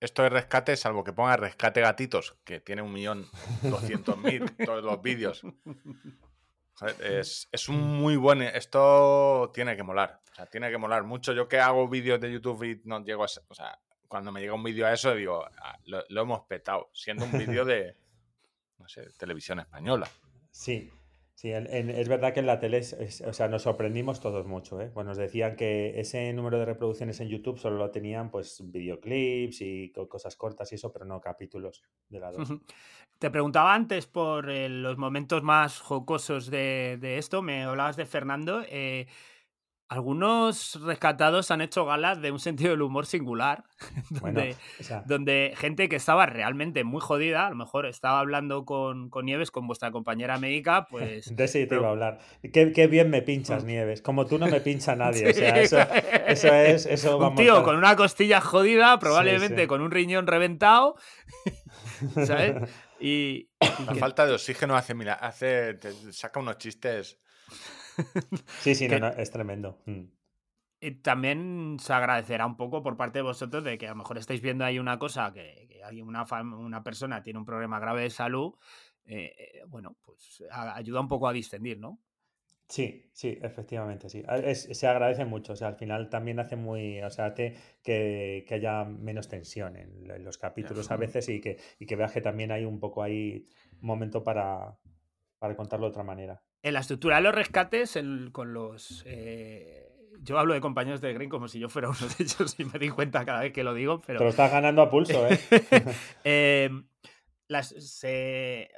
esto de rescate, salvo que ponga rescate gatitos, que tiene un millón doscientos mil todos los vídeos. Joder, es, es un muy buen. Esto tiene que molar. O sea, tiene que molar mucho. Yo que hago vídeos de YouTube y no llego a. O sea, cuando me llega un vídeo a eso, digo, "Ah, lo, lo hemos petado. Siendo un vídeo de. No sé, televisión española. Sí, sí, en- es verdad que en la tele, es- o sea, nos sorprendimos todos mucho, ¿eh? Pues nos decían que ese número de reproducciones en YouTube solo lo tenían, pues, videoclips y co- cosas cortas y eso, pero no capítulos de la 2. Te preguntaba antes por eh, los momentos más jocosos de, de esto, me hablabas de Fernando. eh, algunos rescatados han hecho gala de un sentido del humor singular, Bueno, donde, o sea, donde gente que estaba realmente muy jodida, a lo mejor estaba hablando con, con Nieves, con vuestra compañera médica, pues... de ese te pero- iba a hablar. Qué, qué bien me pinchas, Nieves. Como tú no me pincha nadie. O Sí. sea, eso, eso es. Eso un vamos, tío tal- con una costilla jodida, probablemente sí. con un riñón reventado, ¿sabes? Y, La falta de oxígeno hace, mira, hace. te saca unos chistes. Sí, sí, no, que- no, es tremendo. Mm. Y también se agradecerá un poco por parte de vosotros de que a lo mejor estáis viendo ahí una cosa que, que una, una persona tiene un problema grave de salud. eh, eh, bueno, pues a- ayuda un poco a distendir, ¿no? Sí, sí, efectivamente, sí. Es- se agradece mucho, o sea, al final también hace muy, o sea, que, que haya menos tensión en, lo- en los capítulos a veces y que, y que veas que también hay un poco ahí momento para, para contarlo de otra manera. En la estructura de los rescates, el- con los. eh, yo hablo de compañeros de Green como si yo fuera uno de ellos y me di cuenta cada vez que lo digo, pero. Te lo estás ganando a pulso, ¿eh? Eh, las, se-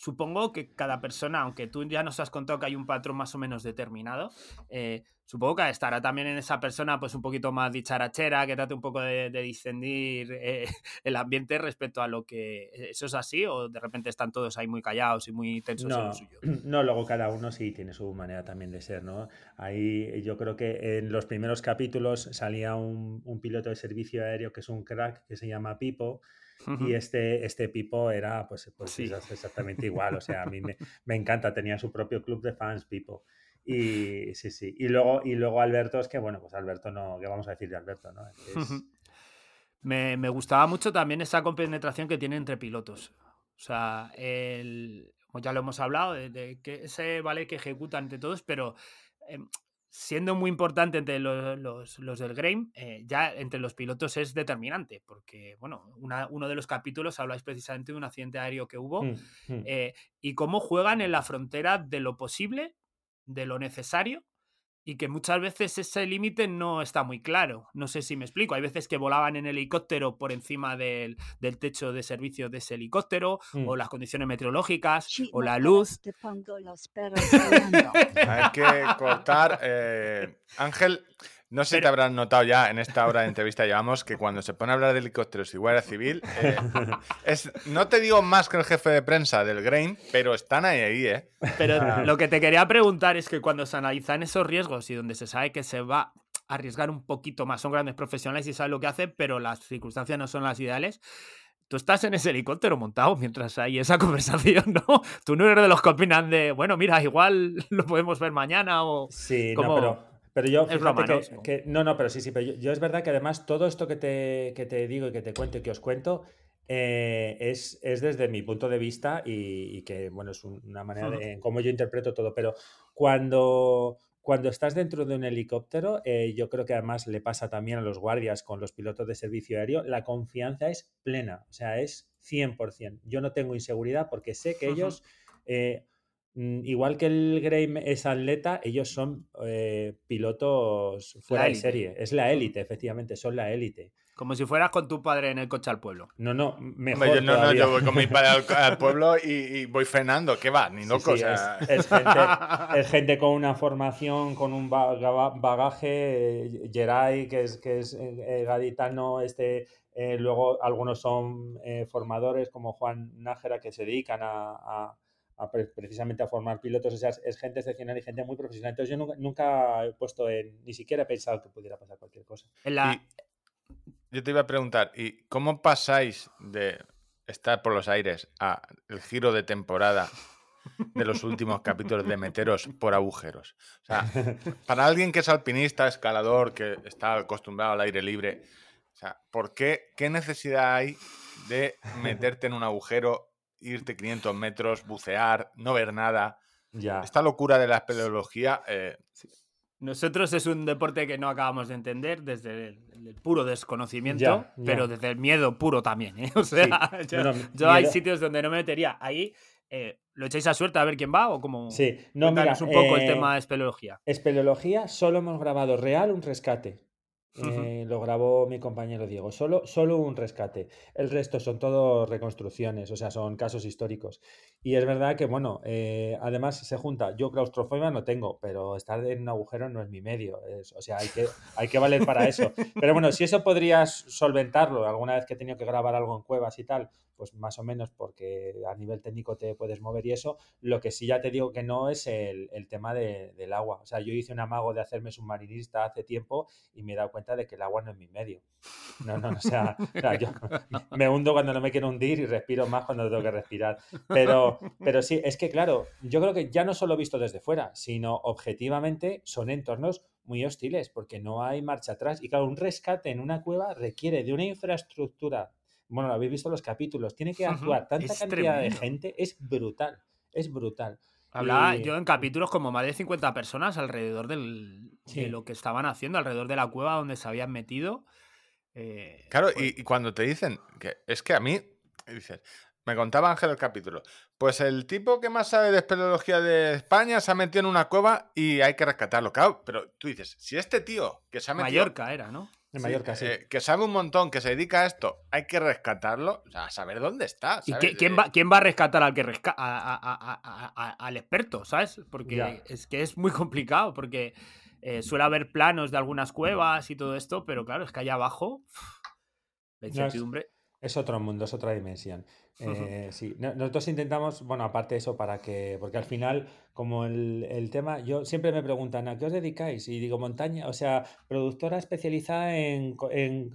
supongo que cada persona, aunque tú ya nos has contado que hay un patrón más o menos determinado, eh, supongo que estará también en esa persona pues un poquito más dicharachera, que trate un poco de, de eh, el ambiente respecto a lo que... ¿Eso es así o de repente están todos ahí muy callados y muy tensos en No, lo suyo? no, luego cada uno sí tiene su manera también de ser, ¿no? Ahí yo creo que en los primeros capítulos salía un, un piloto de servicio aéreo que es un crack que se llama Pipo y este, este Pipo era pues, pues Sí. exactamente igual, o sea, a mí me, me encanta, tenía su propio club de fans Pipo. Y sí, sí. Y luego, y luego Alberto es que, bueno, pues Alberto no, ¿qué vamos a decir de Alberto, no? Es-. Me, me gustaba mucho también esa compenetración que tiene entre pilotos. O sea, el, ya lo hemos hablado, de, de que ese vale que ejecutan entre todos, pero em, siendo muy importante entre los, los- los del Grain, eh, ya entre los pilotos es determinante, porque, bueno, una- uno de los capítulos habláis precisamente de un accidente aéreo que hubo Mm, mm. eh, y cómo juegan en la frontera de lo posible, de lo necesario, y que muchas veces ese límite no está muy claro. No sé si me explico. Hay veces que volaban en helicóptero por encima del, del techo de servicio de ese helicóptero, Mm. o las condiciones meteorológicas, Sí, o la luz. Te pongo los perros. Hay que cortar. eh, Ángel, no sé si te habrás notado ya en esta hora de entrevista llevamos que cuando se pone a hablar de helicópteros y guardia civil, eh, es, no te digo más que el jefe de prensa del Grain, pero están ahí, ahí, ¿eh? Pero Ah. lo que te quería preguntar es que cuando se analizan esos riesgos y donde se sabe que se va a arriesgar un poquito más, son grandes profesionales y saben lo que hacen, pero las circunstancias no son las ideales. Tú estás en ese helicóptero montado mientras hay esa conversación, ¿no? Tú no eres de los que opinan de, bueno, mira, igual lo podemos ver mañana o... Sí, como- no, pero, pero yo, es fíjate broma, que, ¿no? Que- no, no, pero sí, sí, pero yo, yo es verdad que además todo esto que te, que te digo y que te cuento y que os cuento eh, es, es desde mi punto de vista y, y que, bueno, es un- una manera de en cómo yo interpreto todo, pero cuando, cuando estás dentro de un helicóptero, eh, yo creo que además le pasa también a los guardias con los pilotos de servicio aéreo, la confianza es plena, o sea, es 100%. Yo no tengo inseguridad porque sé que ellos... eh, Igual que el Graham es atleta, ellos son eh, pilotos fuera de serie. Es la élite, efectivamente, son la élite. Como si fueras con tu padre en el coche al pueblo. No, no, mejor Hombre, yo, no, no, yo voy con mi padre al, al pueblo y, y voy frenando, ¿qué va? Ni loco, sí, o sea, es, es gente, es gente con una formación, con un baga- bagaje, eh, Geray, que es, que es eh, eh, gaditano, este, eh, luego algunos son eh, formadores como Juan Nájera que se dedican a, a- a precisamente a formar pilotos, o sea, es, es gente excepcional y gente muy profesional. Entonces yo nunca, nunca he puesto en, ni siquiera he pensado que pudiera pasar cualquier cosa. En la, Y- yo te iba a preguntar, ¿y cómo pasáis de estar por los aires a el giro de temporada de los últimos capítulos de meteros por agujeros? O sea, para alguien que es alpinista, escalador, que está acostumbrado al aire libre, o sea, ¿por qué? ¿Qué necesidad hay de meterte en un agujero, irte 500 metros, bucear, no ver nada? Ya. Esta locura de la espeleología, eh, Nosotros es un deporte que no acabamos de entender desde el, el puro desconocimiento, Ya, ya. pero desde el miedo puro también. ¿eh? O sea, yo, hay sitios donde no me metería. Ahí, eh, ¿lo echáis a suerte a ver quién va o cómo? Sí, no, mira, un poco el tema de espeleología. Espeleología, solo hemos grabado real un rescate. Eh, lo grabó mi compañero Diego. Solo, solo un rescate. El resto son todo reconstrucciones, o sea, son casos históricos. Y es verdad que, bueno, eh, además se junta. Yo claustrofobia no tengo, pero estar en un agujero no es mi medio. es- o sea, hay que, hay que valer para eso. Pero bueno, si eso podrías solventarlo alguna vez que he tenido que grabar algo en cuevas y tal, pues más o menos porque a nivel técnico te puedes mover y eso. Lo que sí ya te digo que no es el, tema de- del agua. O sea, yo hice un amago de hacerme submarinista hace tiempo y me he dado cuenta de que el agua no es mi medio. No, no, o sea, o sea, yo me hundo cuando no me quiero hundir y respiro más cuando tengo que respirar. Pero, pero sí, es que claro, yo creo que ya no solo visto desde fuera, sino objetivamente son entornos muy hostiles porque no hay marcha atrás. Y claro, un rescate en una cueva requiere de una infraestructura. Bueno, lo habéis visto en los capítulos, tiene que actuar tanta es cantidad de tremendo. gente, es brutal, es brutal. Hablaba y- yo en capítulos como más de 50 personas alrededor del, Sí. de lo que estaban haciendo, alrededor de la cueva donde se habían metido. Eh, Claro, pues, y, y cuando te dicen que es que a mí, dices, me contaba Ángel el capítulo, pues el tipo que más sabe de espeleología de España se ha metido en una cueva y hay que rescatarlo. Claro, pero tú dices, si este tío que se ha metido, Mallorca era, ¿no? En sí, Mallorca, sí. eh, que sabe un montón, que se dedica a esto, hay que rescatarlo, o sea, a saber dónde está. ¿Y quién, va, quién va a rescatar al que resca- a- a- a- a- a- al experto, ¿sabes? Porque Ya. es que es muy complicado, porque eh, suele haber planos de algunas cuevas y todo esto, pero claro, es que allá abajo la incertidumbre. Es otro mundo, es otra dimensión. Eh, sí, no- nosotros intentamos, bueno, aparte de eso, para que, porque al final, como el, el tema, yo siempre me preguntan, ¿a qué os dedicáis? Y digo, montaña, o sea, productora especializada en-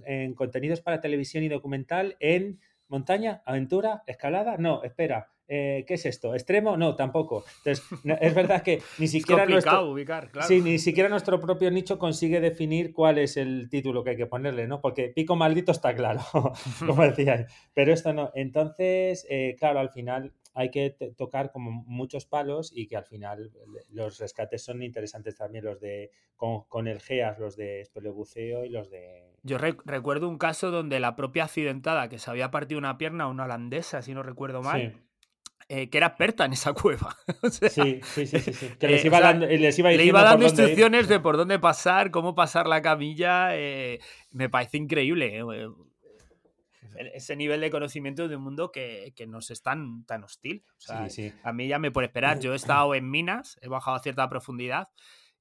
en contenidos para televisión y documental en montaña, aventura, escalada. No, espera, eh, ¿qué es esto? ¿Extremo? No, tampoco. Entonces, es verdad que ni siquiera nuestro, ubicar, claro. Sí, ni siquiera nuestro propio nicho consigue definir cuál es el título que hay que ponerle, ¿no? Porque pico maldito está claro, como decíais, pero esto no. Entonces, eh, claro, al final hay que tocar como muchos palos y que al final le- los rescates son interesantes también los de con, con el GEAS, los de espeleobuceo y los de... Yo rec- recuerdo un caso donde la propia accidentada que se había partido una pierna, una holandesa, si no recuerdo mal, eh, que era experta en esa cueva. O sea, Sí, sí, sí, sí, Que Eh, les iba, dando, les iba le iba dando ir. instrucciones de por dónde pasar, cómo pasar la camilla. eh, me parece increíble. Eh, eh, Ese nivel de conocimiento de un mundo que, que nos es tan, tan hostil. O sea, Sí, sí. A mí ya me puede esperar. Yo he estado en minas, he bajado a cierta profundidad.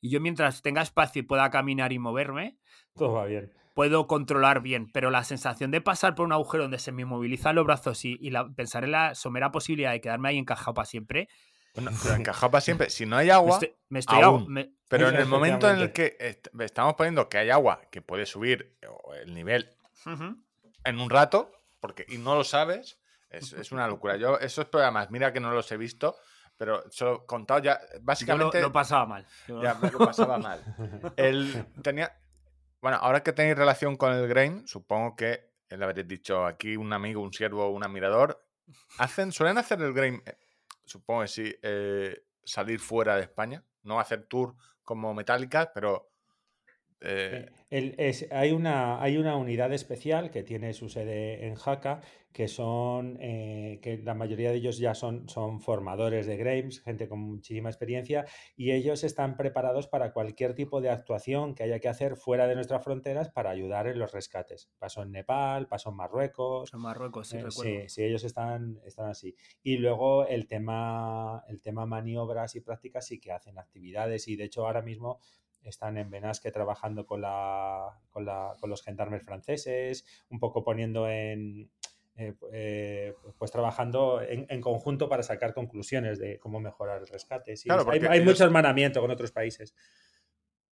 Y yo mientras tenga espacio y pueda caminar y moverme, Todo va bien. puedo controlar bien, pero la sensación de pasar por un agujero donde se me inmovilizan los brazos y, y la- pensar en la somera posibilidad de quedarme ahí encajado para siempre, Bueno, pero encajado para siempre. Si no hay me agua, estoy, me estoy aún. me- pero en el momento en el que est- estamos poniendo que hay agua que puede subir o el nivel. En un rato, porque y no lo sabes, es, es una locura. Yo esos programas, mira que no los he visto, pero solo he contado ya, Yo lo, básicamente lo pasaba mal. Yo- ya me lo pasaba mal. Él tenía, bueno, ahora que tenéis relación con el Grain, supongo que le habréis dicho aquí un amigo, un siervo, un admirador, hacen, suelen hacer el Grain, eh, supongo que sí, eh, salir fuera de España, no hacer tour como Metallica, pero eh, el- es- hay, una, hay una unidad especial que tiene su sede en Jaca, que son, eh, que la mayoría de ellos ya son, son formadores de Grames, gente con muchísima experiencia, y ellos están preparados para cualquier tipo de actuación que haya que hacer fuera de nuestras fronteras para ayudar en los rescates. Pasó en Nepal, pasó en Marruecos, En Marruecos, sí, eh, recuerdo. sí, sí, ellos están, están así. Y luego el tema, el tema maniobras y prácticas sí que hacen actividades y de hecho ahora mismo están en Benasque trabajando con, la, con, la- con los gendarmes franceses, un poco poniendo en... eh, eh, pues trabajando en, en conjunto para sacar conclusiones de cómo mejorar el rescate. Sí, Claro, hay, hay ellos- mucho hermanamiento con otros países.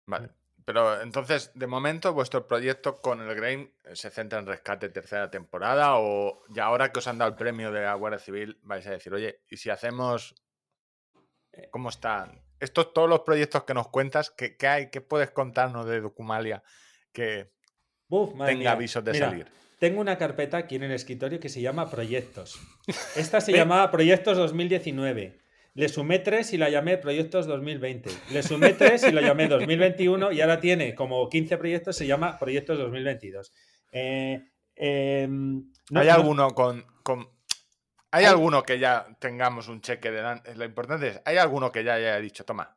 Vale. Pero entonces, de momento, vuestro proyecto con el Grain se centra en rescate tercera temporada o ya ahora que os han dado el premio de la Guardia Civil vais a decir, oye, ¿y si hacemos... Eh, ¿Cómo están? Estos, todos los proyectos que nos cuentas, ¿qué, qué hay? ¿Qué puedes contarnos de Documalia que Uf, tenga mía. avisos de Mira, salir? Tengo una carpeta aquí en el escritorio que se llama Proyectos. Esta se llamaba Proyectos 2019. Le sumé tres y la llamé Proyectos 2020. Le sumé tres y lo llamé 2021 y ahora tiene como 15 proyectos, se llama Proyectos 2022. Eh, eh, no- ¿Hay no- alguno con... con- ¿Hay Hay- alguno que ya tengamos un cheque de... dan- Lo importante es, ¿hay alguno que ya haya dicho, toma,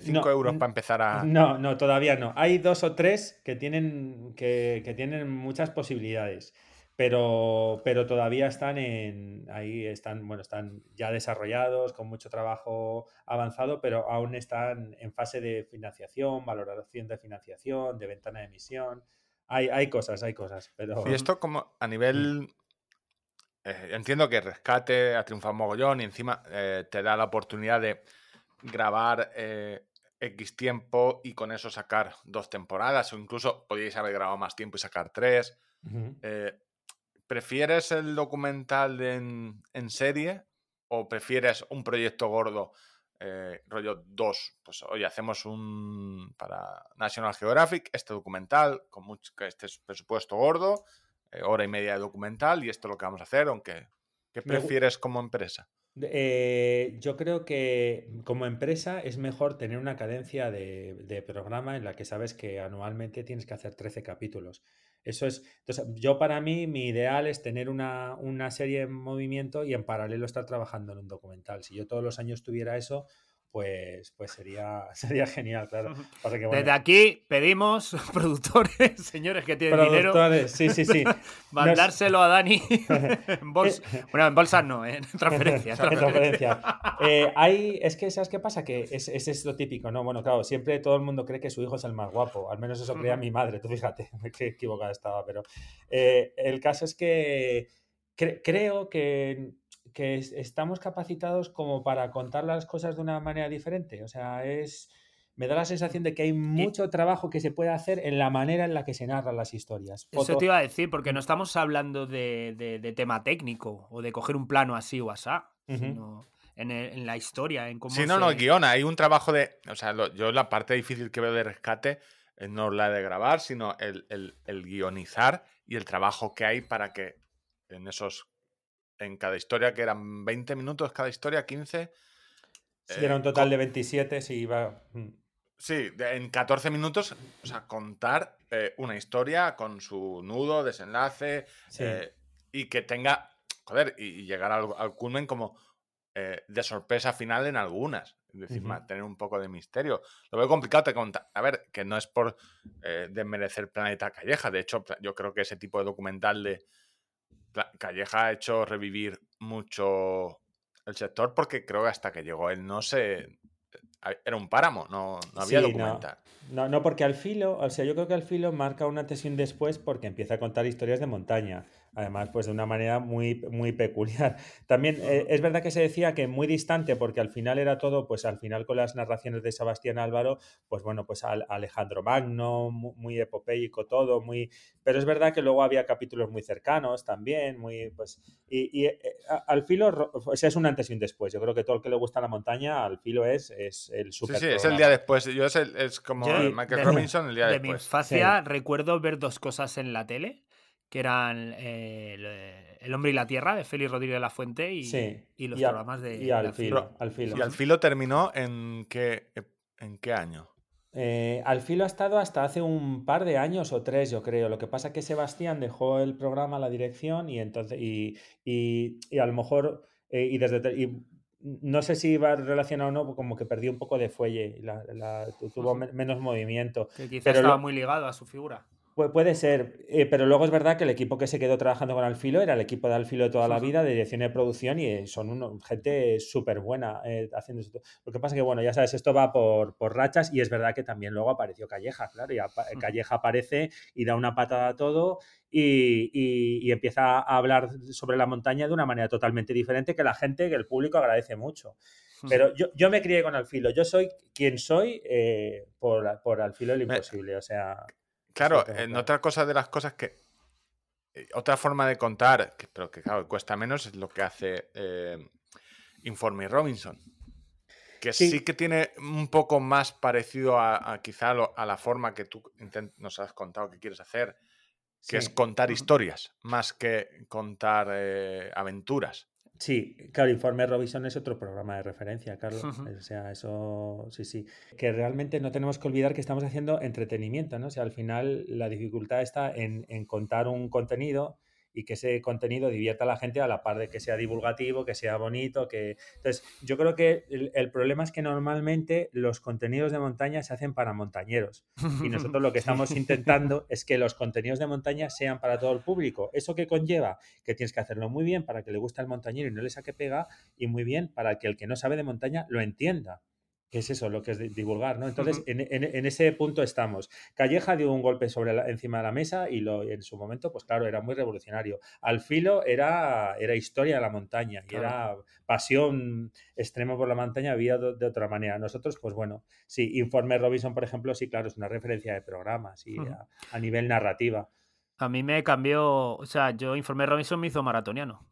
5 No, euros para empezar a... No, no, todavía no. Hay dos o tres que tienen, que, que tienen muchas posibilidades, pero, pero todavía están en, ahí están, bueno, están ya desarrollados, con mucho trabajo avanzado, pero aún están en fase de financiación, valoración de financiación, de ventana de emisión. Hay, hay cosas, hay cosas, pero... Y esto como a nivel... eh, entiendo que Rescate ha triunfado mogollón y encima eh, te da la oportunidad de grabar eh, X tiempo y con eso sacar dos temporadas o incluso podíais haber grabado más tiempo y sacar tres. ¿Prefieres el documental en, en serie o prefieres un proyecto gordo, rollo 2? Pues oye, hacemos un para National Geographic, este documental, con mucho, este es presupuesto gordo, hora y media de documental y esto es lo que vamos a hacer, aunque ¿qué prefieres como empresa? Eh, yo creo que como empresa es mejor tener una cadencia de, de programa en la que sabes que anualmente tienes que hacer 13 capítulos. Eso es, entonces, yo para mí mi ideal es tener una, una serie en movimiento y en paralelo estar trabajando en un documental. Si yo todos los años tuviera eso, pues, pues sería, sería genial, claro. Pasa que, bueno, Desde aquí pedimos, productores, señores que tienen dinero, sí, sí, sí. mandárselo a Dani en bolsa. Bueno, en bolsas no, en transferencias. En transferencias. transferencia. Eh, hay, es que, ¿sabes qué pasa? Que es, es, es lo típico, ¿no? Bueno, claro, siempre todo el mundo cree que su hijo es el más guapo. Al menos eso creía mi madre, tú fíjate, qué equivocada estaba. Pero eh, el caso es que cre- creo que, que es- estamos capacitados como para contar las cosas de una manera diferente. O sea, es. Me da la sensación de que hay mucho trabajo que se puede hacer en la manera en la que se narran las historias. Eso Foto- te iba a decir, porque no estamos hablando de, de- de tema técnico o de coger un plano así o asá, Ujú. sino en, el- en la historia, en cómo Sí, no, no, se- guion, hay un trabajo de. O sea, lo- yo la parte difícil que veo de rescate eh, no la de grabar, sino el, el- el guionizar y el trabajo que hay para que en esos. En cada historia, que eran 20 minutos cada historia, 15. Sí, eh, era un total de 27, si iba. mm. Sí, de- en 14 minutos, o sea, contar eh, una historia con su nudo, desenlace, Sí. eh, y que tenga, joder, y, y llegar al, al culmen como de sorpresa final en algunas. Es decir, Ujú. mantener un poco de misterio. Lo veo complicado te contar. A ver, que no es por desmerecer Planeta Calleja. De hecho, yo creo que ese tipo de documental de Calleja ha hecho revivir mucho el sector porque creo que hasta que llegó él no se... Era un páramo, no, no había Sí, documental. No, no, porque al filo, o sea, yo creo que al filo marca una un después porque empieza a contar historias de montaña. Además, pues de una manera muy, muy peculiar. También eh, es verdad que se decía que muy distante, porque al final era todo, pues al final con las narraciones de Sebastián Álvaro, pues bueno, pues al- Alejandro Magno, mu- muy, epopeico todo, muy. Pero es verdad que luego había capítulos muy cercanos también, muy, pues. Y, y, eh, a- al filo, o sea, es un antes y un después. Yo creo que todo el que le gusta la montaña, al filo es, es el Sí, super. sí, es el día después. Yo es, el- es como Yo, Michael de- Robinson el día de mi después. infancia recuerdo ver dos cosas en la tele, que eran eh, el, El hombre y la tierra, de Félix Rodríguez de la Fuente, y, Sí, y los y a- programas de... y al de filo, Alfilo. al filo. ¿Y al filo terminó en qué, en qué año? Eh, al filo ha estado hasta hace un par de años o tres, yo creo. Lo que pasa es que Sebastián dejó el programa, la dirección, y entonces, y, y- y a lo mejor, eh, y desde y no sé si va relacionado o no, como que perdió un poco de fuelle, y la- la- tu- tuvo men- menos movimiento. Que quizás Pero estaba lo- muy ligado a su figura. Pu- puede ser, eh, pero luego es verdad que el equipo que se quedó trabajando con Alfilo era el equipo de Alfilo de toda la vida, de dirección y de producción, y eh, son uno- gente súper buena eh, haciendo esto. Lo que pasa que, bueno, ya sabes, esto va por, por rachas y es verdad que también luego apareció Calleja, claro, y Calleja aparece y da una patada a todo y, y- y empieza a hablar sobre la montaña de una manera totalmente diferente que la gente, que el público agradece mucho. Pero yo, yo me crié con Alfilo, yo soy quien soy eh, por, por Alfilo Me- imposible, o sea... Claro, en claro. otra cosa de las cosas que. eh, Otra forma de contar, que- pero que claro, cuesta menos, es lo que hace eh, Informe Robinson. Que sí. Sí. que tiene un poco más parecido a, a quizá lo- a la forma que tú nos has contado que quieres hacer, que es contar historias, más que contar eh, aventuras. Sí, claro, Informe Robinson es otro programa de referencia, Carlos. O sea, eso sí, sí. Que realmente no tenemos que olvidar que estamos haciendo entretenimiento, ¿no? O sea, al final la dificultad está en, en contar un contenido y que ese contenido divierta a la gente a la par de que sea divulgativo, que sea bonito, que... Entonces, yo creo que el, el problema es que normalmente los contenidos de montaña se hacen para montañeros. Y nosotros lo que estamos intentando es que los contenidos de montaña sean para todo el público. ¿Eso que conlleva? Que tienes que hacerlo muy bien para que le guste al montañero y no le saque pega, y muy bien para que el que no sabe de montaña lo entienda. Es eso, lo que es di- divulgar, ¿no? Entonces, en, en- en ese punto estamos. Calleja dio un golpe sobre la- encima de la mesa y lo, en su momento, pues claro, era muy revolucionario. Al filo era, era historia de la montaña y era pasión extrema por la montaña, había de, de otra manera. Nosotros, pues bueno, sí, Informe Robinson, por ejemplo, sí, claro, es una referencia de programas y a, a nivel narrativa. A mí me cambió, o sea, yo Informe Robinson me hizo maratoniano.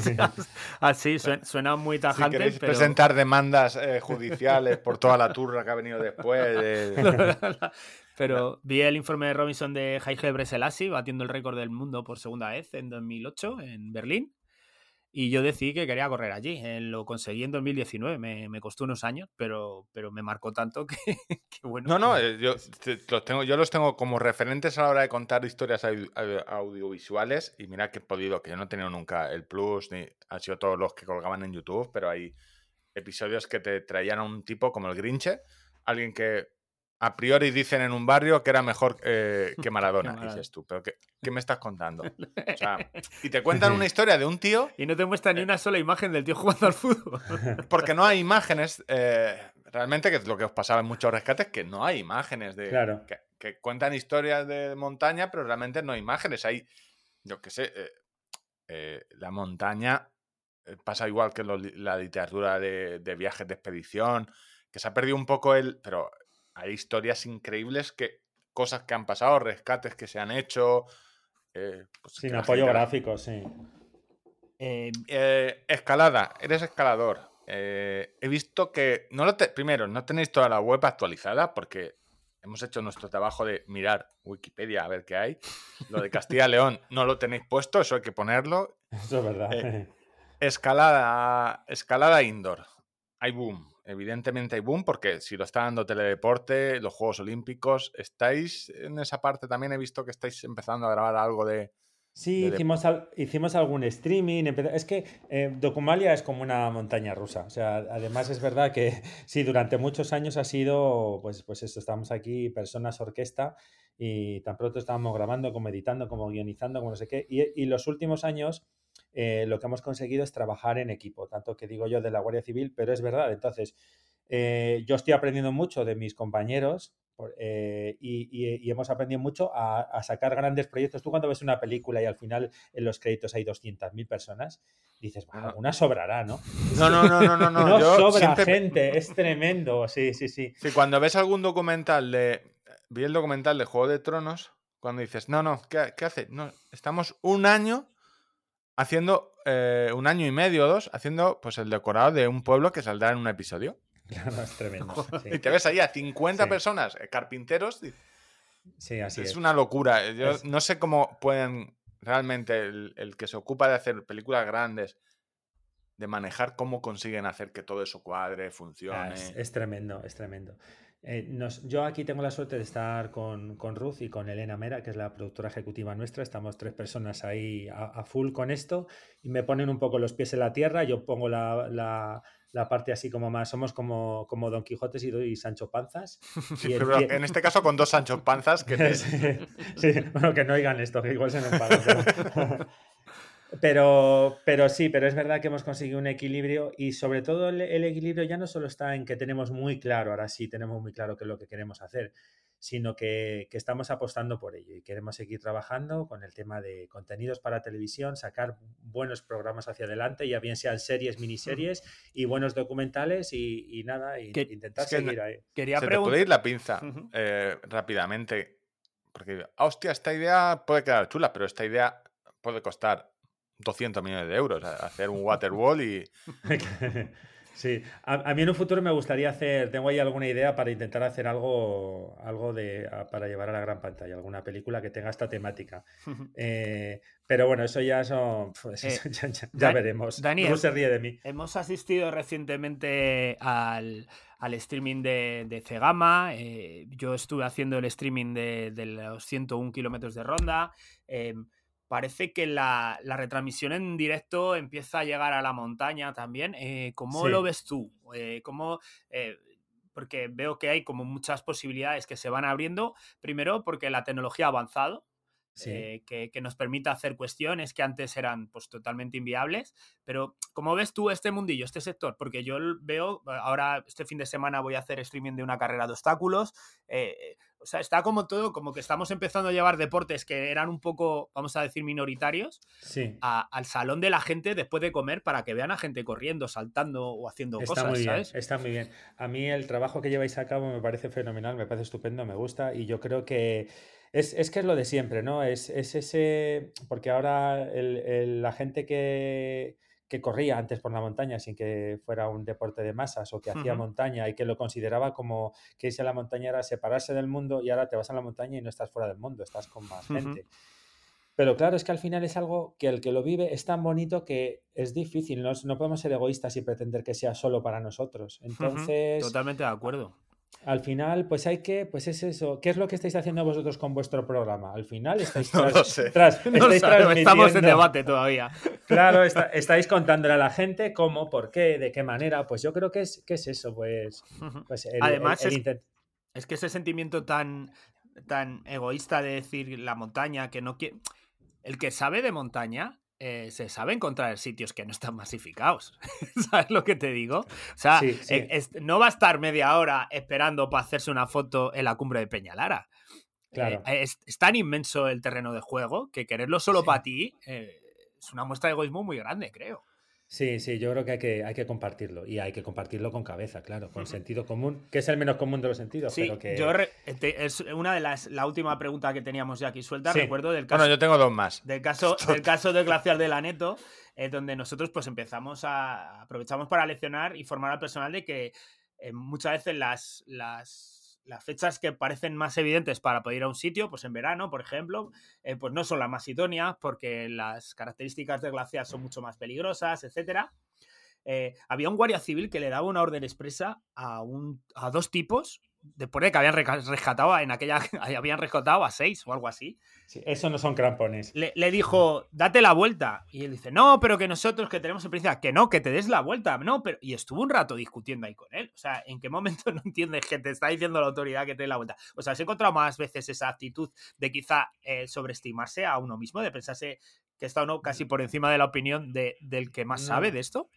Sí. Así, suena, suena muy Si tajante, queréis pero... presentar demandas eh, judiciales por toda la turra que ha venido después. de- Pero vi el informe de Robinson de Haile Breselassie batiendo el récord del mundo por segunda vez en 2008 en Berlín. Y yo decidí que quería correr allí. Eh, Lo conseguí en 2019. Me, me costó unos años, pero, pero me marcó tanto que, que bueno. No, no, eh, yo, te- los tengo, yo los tengo como referentes a la hora de contar historias au- au- audiovisuales y mira que he podido, que yo no he tenido nunca el plus, ni han sido todos los que colgaban en YouTube, pero hay episodios que te traían a un tipo como el Grinche, alguien que a priori dicen en un barrio que era mejor eh, que Maradona. Dices tú, pero qué, qué me estás contando? O sea, y te cuentan una historia de un tío Y no te muestra ni una sola imagen del tío jugando al fútbol. porque no hay imágenes. eh, realmente, que es lo que os pasaba en muchos rescates, que no hay imágenes de. Claro. Que, que cuentan historias de montaña, pero realmente no hay imágenes. Hay, yo qué sé, eh, eh, la montaña eh, pasa igual que lo la literatura de, de viajes de expedición, que se ha perdido un poco el. Pero hay historias increíbles que. Cosas que han pasado, rescates que se han hecho. eh, pues, Sin apoyo gente- gráfico, sí. Eh, eh, escalada, eres escalador. He visto que. No lo te- primero, no tenéis toda la web actualizada porque hemos hecho nuestro trabajo de mirar Wikipedia a ver qué hay. Lo de Castilla y León no lo tenéis puesto, eso hay que ponerlo. Eso es verdad. Escalada, escalada indoor. Hay boom. Evidentemente hay boom porque si lo está dando Teledeporte, los Juegos Olímpicos, estáis en esa parte también. He visto que estáis empezando a grabar algo de. Sí, hicimos, al- hicimos algún streaming. Es que eh, Documalia es como una montaña rusa. O sea, además es verdad que sí, durante muchos años ha sido, pues, pues esto, estamos aquí, personas, orquesta, y tan pronto estábamos grabando, como editando, como guionizando, como no sé qué. Y, y los últimos años eh, lo que hemos conseguido es trabajar en equipo, tanto que digo yo de la Guardia Civil, pero es verdad. Entonces, eh, yo estoy aprendiendo mucho de mis compañeros eh, y, y- y hemos aprendido mucho a, a sacar grandes proyectos. Tú cuando ves una película y al final en los créditos hay 200.000 personas, dices, "Bueno, Bueno. alguna sobrará, ¿no? No, no, no, no, no. No, No yo sobra siempre- gente, es tremendo, sí, sí, sí. Sí, cuando ves algún documental de. Vi el documental de Juego de Tronos, cuando dices, no, no, ¿qué, qué hace? No, estamos un año haciendo, eh, un año y medio o dos, haciendo pues el decorado de un pueblo que saldrá en un episodio. Claro, es tremendo. Sí, Y te ves ahí a 50 Sí. personas, eh, carpinteros, sí, así es, es. una locura. Yo Es- no sé cómo pueden realmente el, el que se ocupa de hacer películas grandes, de manejar cómo consiguen hacer que todo eso cuadre, Ah, funcione. es, es tremendo, es tremendo. Eh, nos- yo aquí tengo la suerte de estar con, con Ruth y con Elena Mera, que es la productora ejecutiva nuestra. Estamos tres personas ahí a, a full con esto y me ponen un poco los pies en la tierra. Yo pongo la, la- la parte así como más, somos como, como Don Quijotes y, y Sancho Panzas. Sí, Y el pero en este caso con dos Sancho Panzas que te- Sí, sí, bueno, que no oigan esto, que igual se me enfadan. Pero, pero, sí, pero es verdad que hemos conseguido un equilibrio y sobre todo el, el equilibrio ya no solo está en que tenemos muy claro, ahora sí tenemos muy claro qué es lo que queremos hacer, sino que, que estamos apostando por ello y queremos seguir trabajando con el tema de contenidos para televisión, sacar buenos programas hacia adelante, ya bien sean series, miniseries y buenos documentales y, y nada, y Que- intentar es que seguir ahí. Quería se te puede preguntar. ir la pinza Ujú. eh, rápidamente. Porque, ah, hostia, esta idea puede quedar chula, pero esta idea puede costar 200 millones de euros. a- Hacer un waterwall y. Sí, a, a mí en un futuro me gustaría hacer, tengo ahí alguna idea para intentar hacer algo, algo de, a- para llevar a la gran pantalla, alguna película que tenga esta temática. Eh, pero bueno, eso ya son, pues, Eh, eso ya, ya- ya Da- veremos. Daniel. Ruth se ríe de mí. Hemos asistido recientemente al, al streaming de, de Cegama. eh, yo estuve haciendo el streaming de, de los 101 kilómetros de ronda. Parece que la, la retransmisión en directo empieza a llegar a la montaña también. eh, ¿Cómo Sí. lo ves tú? Eh, ¿cómo, eh, porque veo que hay como muchas posibilidades que se van abriendo. Primero, porque la tecnología ha avanzado. Sí. eh, que, que nos permite hacer cuestiones que antes eran pues totalmente inviables. Pero, ¿cómo ves tú este mundillo, este sector? Porque yo veo, ahora este fin de semana voy a hacer streaming de una carrera de obstáculos. eh, o sea, está como todo, como que estamos empezando a llevar deportes que eran un poco, vamos a decir, minoritarios, Sí, a- al salón de la gente después de comer para que vean a gente corriendo, saltando o haciendo está cosas, muy bien, ¿sabes? está muy bien. A mí el trabajo que lleváis a cabo me parece fenomenal, me parece estupendo, me gusta y yo creo que es, es que es lo de siempre, ¿no? Es, es ese, porque ahora el- el- la gente que, que corría antes por la montaña sin que fuera un deporte de masas o que hacía montaña y que lo consideraba como que irse a la montaña era separarse del mundo y ahora te vas a la montaña y no estás fuera del mundo, estás con más gente. Pero claro, es que al final es algo que el que lo vive es tan bonito que es difícil, no, no podemos ser egoístas y pretender que sea solo para nosotros. Entonces, Totalmente de acuerdo. Al final, pues hay que, pues es eso. ¿Qué es lo que estáis haciendo vosotros con vuestro programa? Al final estáis, No tras- lo sé. tras- No estáis sabemos, estamos en debate todavía. Claro, está- estáis contándole a la gente cómo, por qué, de qué manera. Pues yo creo que es, que es eso, pues, pues el, Además, el- el es- intent- Es que ese sentimiento tan, tan egoísta de decir la montaña, que no quiere. El que sabe de montaña eh, se sabe encontrar sitios que no están masificados. ¿Sabes lo que te digo? O sea, Sí, sí. eh, es- no va a estar media hora esperando para hacerse una foto en la cumbre de Peñalara. Claro. Eh, es, es tan inmenso el terreno de juego que quererlo solo Sí. para ti es una muestra de egoísmo muy grande, creo. Sí, sí, yo creo que hay, que hay que compartirlo y hay que compartirlo con cabeza, claro, con sentido común, que es el menos común de los sentidos, Sí, pero que... yo re- te- es una de las la última pregunta que teníamos ya aquí suelta. Sí. Recuerdo del caso Bueno, yo tengo dos más. del caso, del caso del glaciar del Aneto, eh, donde nosotros pues empezamos a aprovechamos para leccionar y formar al personal de que eh, muchas veces las, las, las fechas que parecen más evidentes para poder ir a un sitio, pues en verano, por ejemplo, eh, pues no son las más idóneas porque las características del glaciar son mucho más peligrosas, etcétera. Eh, había un guardia civil que le daba una orden expresa a, un, a dos tipos después de que habían rescatado en aquella habían rescatado a seis o algo así Sí, eso no son crampones. le, le dijo, date la vuelta. Y él dice, no, pero que nosotros que tenemos experiencia, que no, que te des la vuelta. No, pero. Y estuvo un rato discutiendo ahí con él. O sea, ¿en qué momento no entiendes que te está diciendo la autoridad que te dé la vuelta? O sea, se encontrado más veces esa actitud de quizá eh, sobreestimarse a uno mismo, de pensarse que está uno casi por encima de la opinión de- del que más No. sabe de esto.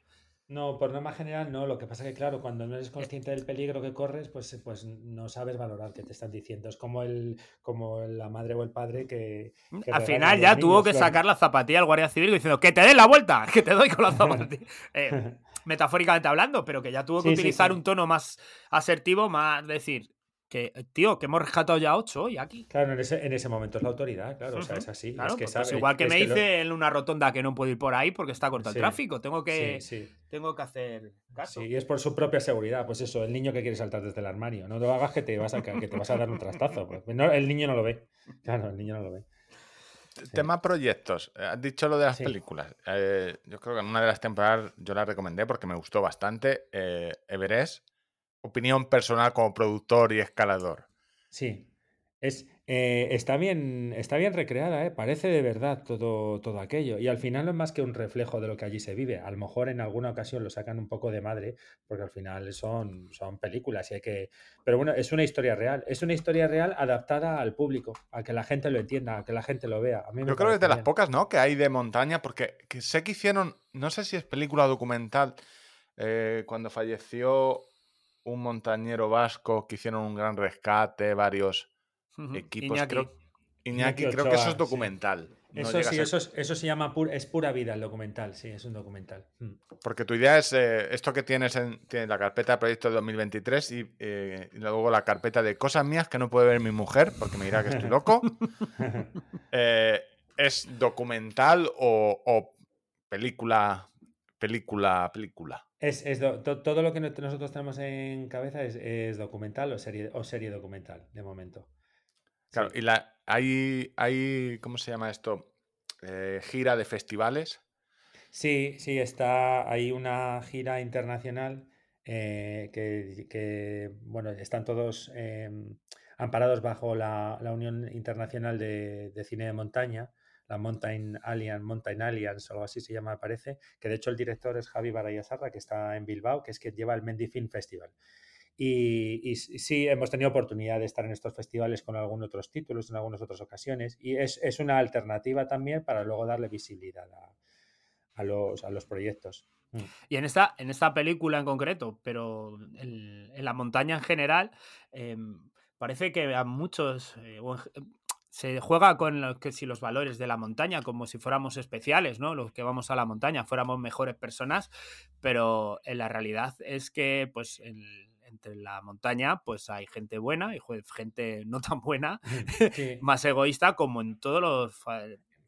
No, por norma general no. Lo que pasa que, claro, cuando no eres consciente del peligro que corres, pues, pues no sabes valorar qué te están diciendo. Es como el, como la madre o el padre que. que Al final ya tuvo que claro. sacar la zapatilla al guardia civil diciendo que te dé la vuelta, que te doy con la zapatilla. Eh, metafóricamente hablando, pero que ya tuvo que Sí, sí, utilizar sí. un tono más asertivo, más decir que, eh, tío, que hemos rescatado ya ocho hoy aquí. Claro, en ese, en ese momento es la autoridad, claro, o sea, es así. Claro, es que pues, sabe, igual que es me lo- dice en una rotonda que no puedo ir por ahí porque está corto el Sí, tráfico. Tengo que, Sí, sí, tengo que hacer caso. sí, y es por su propia seguridad. Pues eso, el niño que quiere saltar desde el armario. No lo hagas que te vas a, que te vas a dar un trastazo. pues. No, el niño no lo ve. Claro, el niño no lo ve. Tema proyectos. Eh, Has dicho lo de las Sí. películas. Eh, yo creo que en una de las temporadas yo la recomendé porque me gustó bastante. eh, Everest opinión personal como productor y escalador. Sí, es, eh, está bien, está bien recreada, ¿eh? parece de verdad todo, todo aquello. Y al final no es más que un reflejo de lo que allí se vive. A lo mejor en alguna ocasión lo sacan un poco de madre, porque al final son, son películas y hay que. Pero bueno, es una historia real. Es una historia real adaptada al público, a que la gente lo entienda, a que la gente lo vea. A mí me Yo creo que es de las pocas, ¿no? Que hay de montaña, porque que sé que hicieron, no sé si es película documental, eh, cuando falleció un montañero vasco, que hicieron un gran rescate, varios equipos. Iñaki. Creo, Iñaki, Iñaki creo que eso es sí. documental. no Eso sí, ser- eso, es- eso se llama pur- es pura vida el documental, sí, es un documental. Mm. Porque tu idea es eh, esto que tienes en tienes la carpeta de proyectos de 2023 y, eh, y luego la carpeta de cosas mías que no puede ver mi mujer porque me dirá que estoy loco. Eh, ¿Es documental o, o película, película, película? Es, es do- to- todo lo que no- nosotros tenemos en cabeza es, es documental o serie, o serie documental, de momento. Claro, Sí. y la, hay, hay, ¿cómo se llama esto? Eh, gira de festivales. Sí, sí, está hay una gira internacional eh, que, que, bueno, están todos em, amparados bajo la, la Unión Internacional de, de Cine de Montaña, la Mountain Alliance, Mountain Alliance, o algo así se llama, parece, que de hecho el director es Javi Barayasarra, que está en Bilbao, que es que lleva el Mendy Film Festival. Y, y sí, hemos tenido oportunidad de estar en estos festivales con algunos otros títulos, en algunas otras ocasiones, y es, es una alternativa también para luego darle visibilidad a, los, a los proyectos. Mm. Y en esta, en esta película en concreto, pero en, en la montaña en general, eh, parece que a muchos eh, se juega con lo que si los valores de la montaña, como si fuéramos especiales, ¿no? Los que vamos a la montaña fuéramos mejores personas, pero en la realidad es que, pues, el- entre la montaña, pues hay gente buena y gente no tan buena, Sí. más egoísta, como en todos los fa-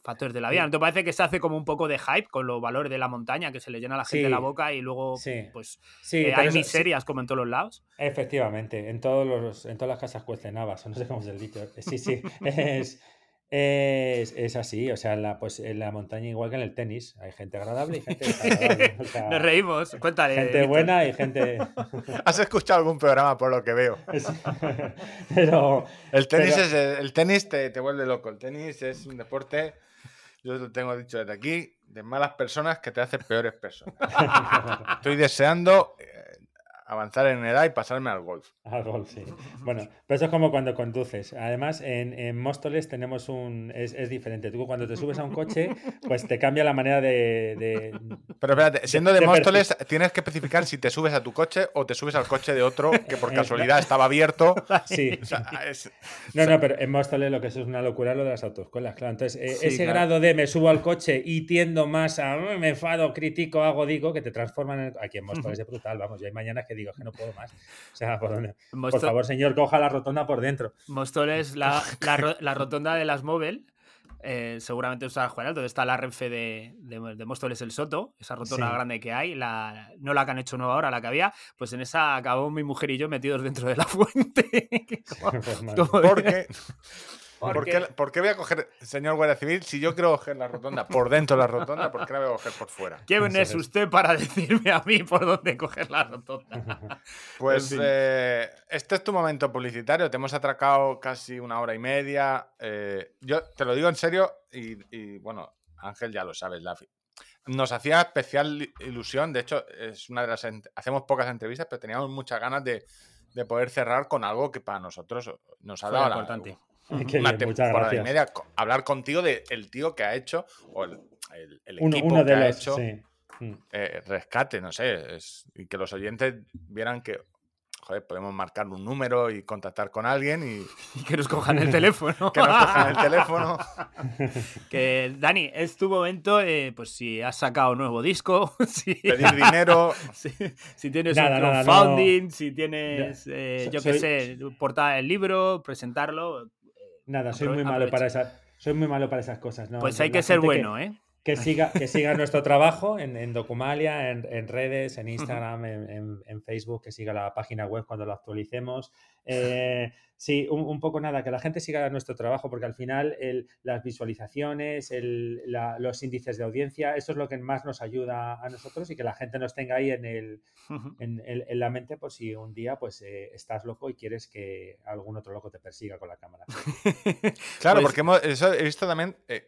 factores de la vida. ¿No te parece que se hace como un poco de hype con los valores de la montaña, que se le llena a la gente Sí. la boca y luego, Sí. pues, Sí, eh, hay eso- sí, miserias como en todos los lados? efectivamente, en todos los, en todas las casas cuecen habas, o no sé cómo es el dicho. Sí, sí, es, es, es así, o sea, en la, pues en la montaña igual que en el tenis, hay gente agradable y gente desagradable. o sea, Nos reímos, cuéntale. gente buena y gente... ¿Has escuchado algún programa por lo que veo? pero El tenis, Pero- es, el tenis te, te vuelve loco. El tenis es un deporte, yo lo tengo dicho desde aquí, de malas personas que te hace peores personas. Estoy deseando eh, avanzar en edad y pasarme al golf. Al golf, sí. Bueno, pero eso es como cuando conduces. Además, en, en Móstoles tenemos un... Es, es diferente. Tú cuando te subes a un coche, pues te cambia la manera de... de- Pero espérate, siendo de de Móstoles, tienes que especificar si te subes a tu coche o te subes al coche de otro que por casualidad estaba abierto. Sí. O sea, es- No, no, pero en Móstoles lo que eso es una locura lo de las autoescuelas, claro. Entonces, eh, Sí, ese claro. grado de me subo al coche y tiendo más a "Mm, me enfado, critico, hago, digo, que te transforman en... Aquí en Móstoles es brutal, vamos. Y hay mañanas que digo que no puedo más. O sea, por, dónde? por favor, señor, coja la rotonda por dentro. Móstoles, la, la, la rotonda de las Móvil, eh, seguramente usará Juan donde está la Renfe de, de, de Móstoles el Soto, esa rotonda Sí. grande que hay, la, no la que han hecho nueva ahora, la que había, pues en esa acabó mi mujer y yo metidos dentro de la fuente. Como- Pues, como- porque, Porque- ¿por, qué, por qué voy a coger, señor Guardia Civil, si yo quiero coger la rotonda por dentro de la rotonda, ¿por qué la voy a coger por fuera? ¿Quién es usted para decirme a mí por dónde coger la rotonda? Pues En fin. eh, este es tu momento publicitario. Te hemos atracado casi una hora y media. eh, yo te lo digo en serio y, y, bueno, Ángel ya lo sabes. La, nos hacía especial ilusión. De hecho, es una de las hacemos pocas entrevistas, pero teníamos muchas ganas de, de poder cerrar con algo que para nosotros nos ha dado la-. Qué una bien, muchas temporada y gracias. media. Hablar contigo de el tío que ha hecho o el, el- el Uno, equipo uno que de ha los... hecho sí. Mm. eh, rescate, no sé, es- y que los oyentes vieran que, joder, podemos marcar un número y contactar con alguien y Y que nos cojan el teléfono. que nos cojan el teléfono. Que, Dani, es tu momento, eh, pues si has sacado un nuevo disco, si, pedir dinero. si, si tienes Nada, un no. crowdfunding, si tienes, eh, yo qué sé, portada del libro, presentarlo. Nada, soy Aprove- muy malo para esas... Soy muy malo para esas cosas, ¿no? Pues hay que ser bueno, ¿eh? Que siga, que siga nuestro trabajo en, en Documalia, en, en redes, en Instagram, en, Facebook, que siga la página web cuando lo actualicemos. Eh, sí, un, un poco nada, que la gente siga nuestro trabajo, porque al final el- las visualizaciones, el- la- los índices de audiencia, eso es lo que más nos ayuda a nosotros y que la gente nos tenga ahí en, el, en, la mente por si un día pues eh, estás loco y quieres que algún otro loco te persiga con la cámara. Claro, Pues- porque hemos- eso he visto también, eh,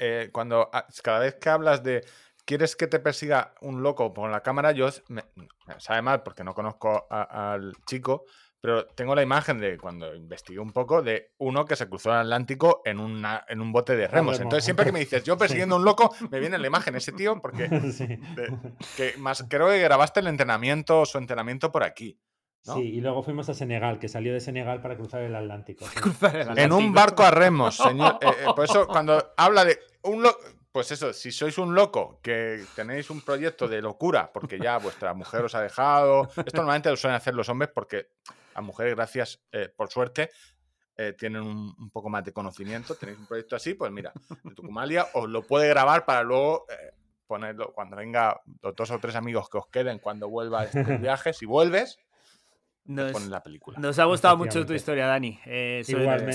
eh, cuando ah, cada vez que hablas de quieres que te persiga un loco con la cámara, yo me, me sabe mal porque no conozco a- al chico, pero tengo la imagen de cuando investigué un poco de uno que se cruzó el Atlántico en, una, en un bote de remos. remo. Entonces siempre que me dices yo persiguiendo a un loco, me viene la imagen ese tío porque Sí. de- que más creo que grabaste el entrenamiento o su entrenamiento por aquí. ¿No? Sí, y luego fuimos a Senegal, que salió de Senegal para cruzar el Atlántico. sí. Cruzar el En Atlántico. un barco a remos, señor. Eh, eh, por eso, cuando habla de un loco. Pues eso, si sois un loco, que tenéis un proyecto de locura, porque ya vuestra mujer os ha dejado. Esto normalmente lo suelen hacer los hombres porque a mujeres, gracias, eh, por suerte, eh, tienen un, un poco más de conocimiento. Tenéis un proyecto así, pues mira, de Tucumalia os lo puede grabar para luego eh, ponerlo cuando venga los dos o tres amigos que os queden cuando vuelva este viaje. Si vuelves, Nos, ponen la película. nos ha gustado mucho tu historia, Dani. Eh,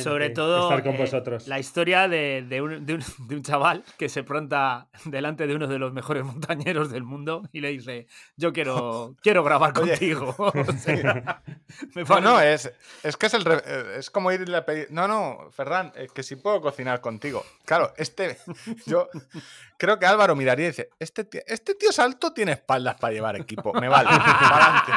sobre, todo estar con eh, la historia de, de un, de un- de un chaval que se pronta delante de uno de los mejores montañeros del mundo y le dice, yo quiero, quiero grabar contigo. O sea, me No, no, es, es que es, el re- eh, es como ir y le pedir. No, no, Ferran, es que si puedo cocinar contigo. Claro, este. Yo creo que Álvaro miraría y dice: Este tío, este tío salto tiene espaldas para llevar equipo. Me vale. pa'lante".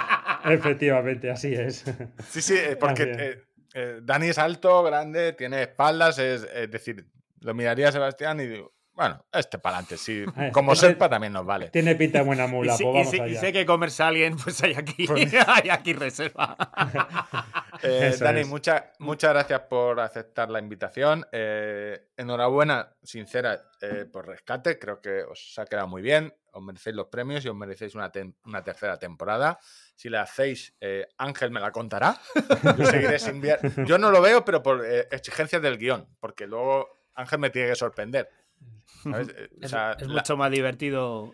Efectivamente, así es. Sí, sí, eh, porque eh, eh, Dani es alto, grande, tiene espaldas. Es, es decir, lo miraría a Sebastián y digo: Bueno, este para adelante, sí. Como Serpa también nos vale. Tiene pinta de buena Y mula, si, pues y vamos si- y allá. sé que comerse a alguien, pues hay aquí, Pues- hay aquí reserva. Eh, Dani, es. mucha- muchas gracias por aceptar la invitación. Eh, enhorabuena, sincera, eh, por rescate. Creo que os ha quedado muy bien. Os merecéis los premios y os merecéis una, una tercera temporada. Si la hacéis, eh, Ángel me la contará. Yo seguiré sin. Yo no lo veo, pero por eh, exigencias del guion, porque luego Ángel me tiene que sorprender. ¿Sabes? Eh, o Es, sea, es la- mucho más divertido.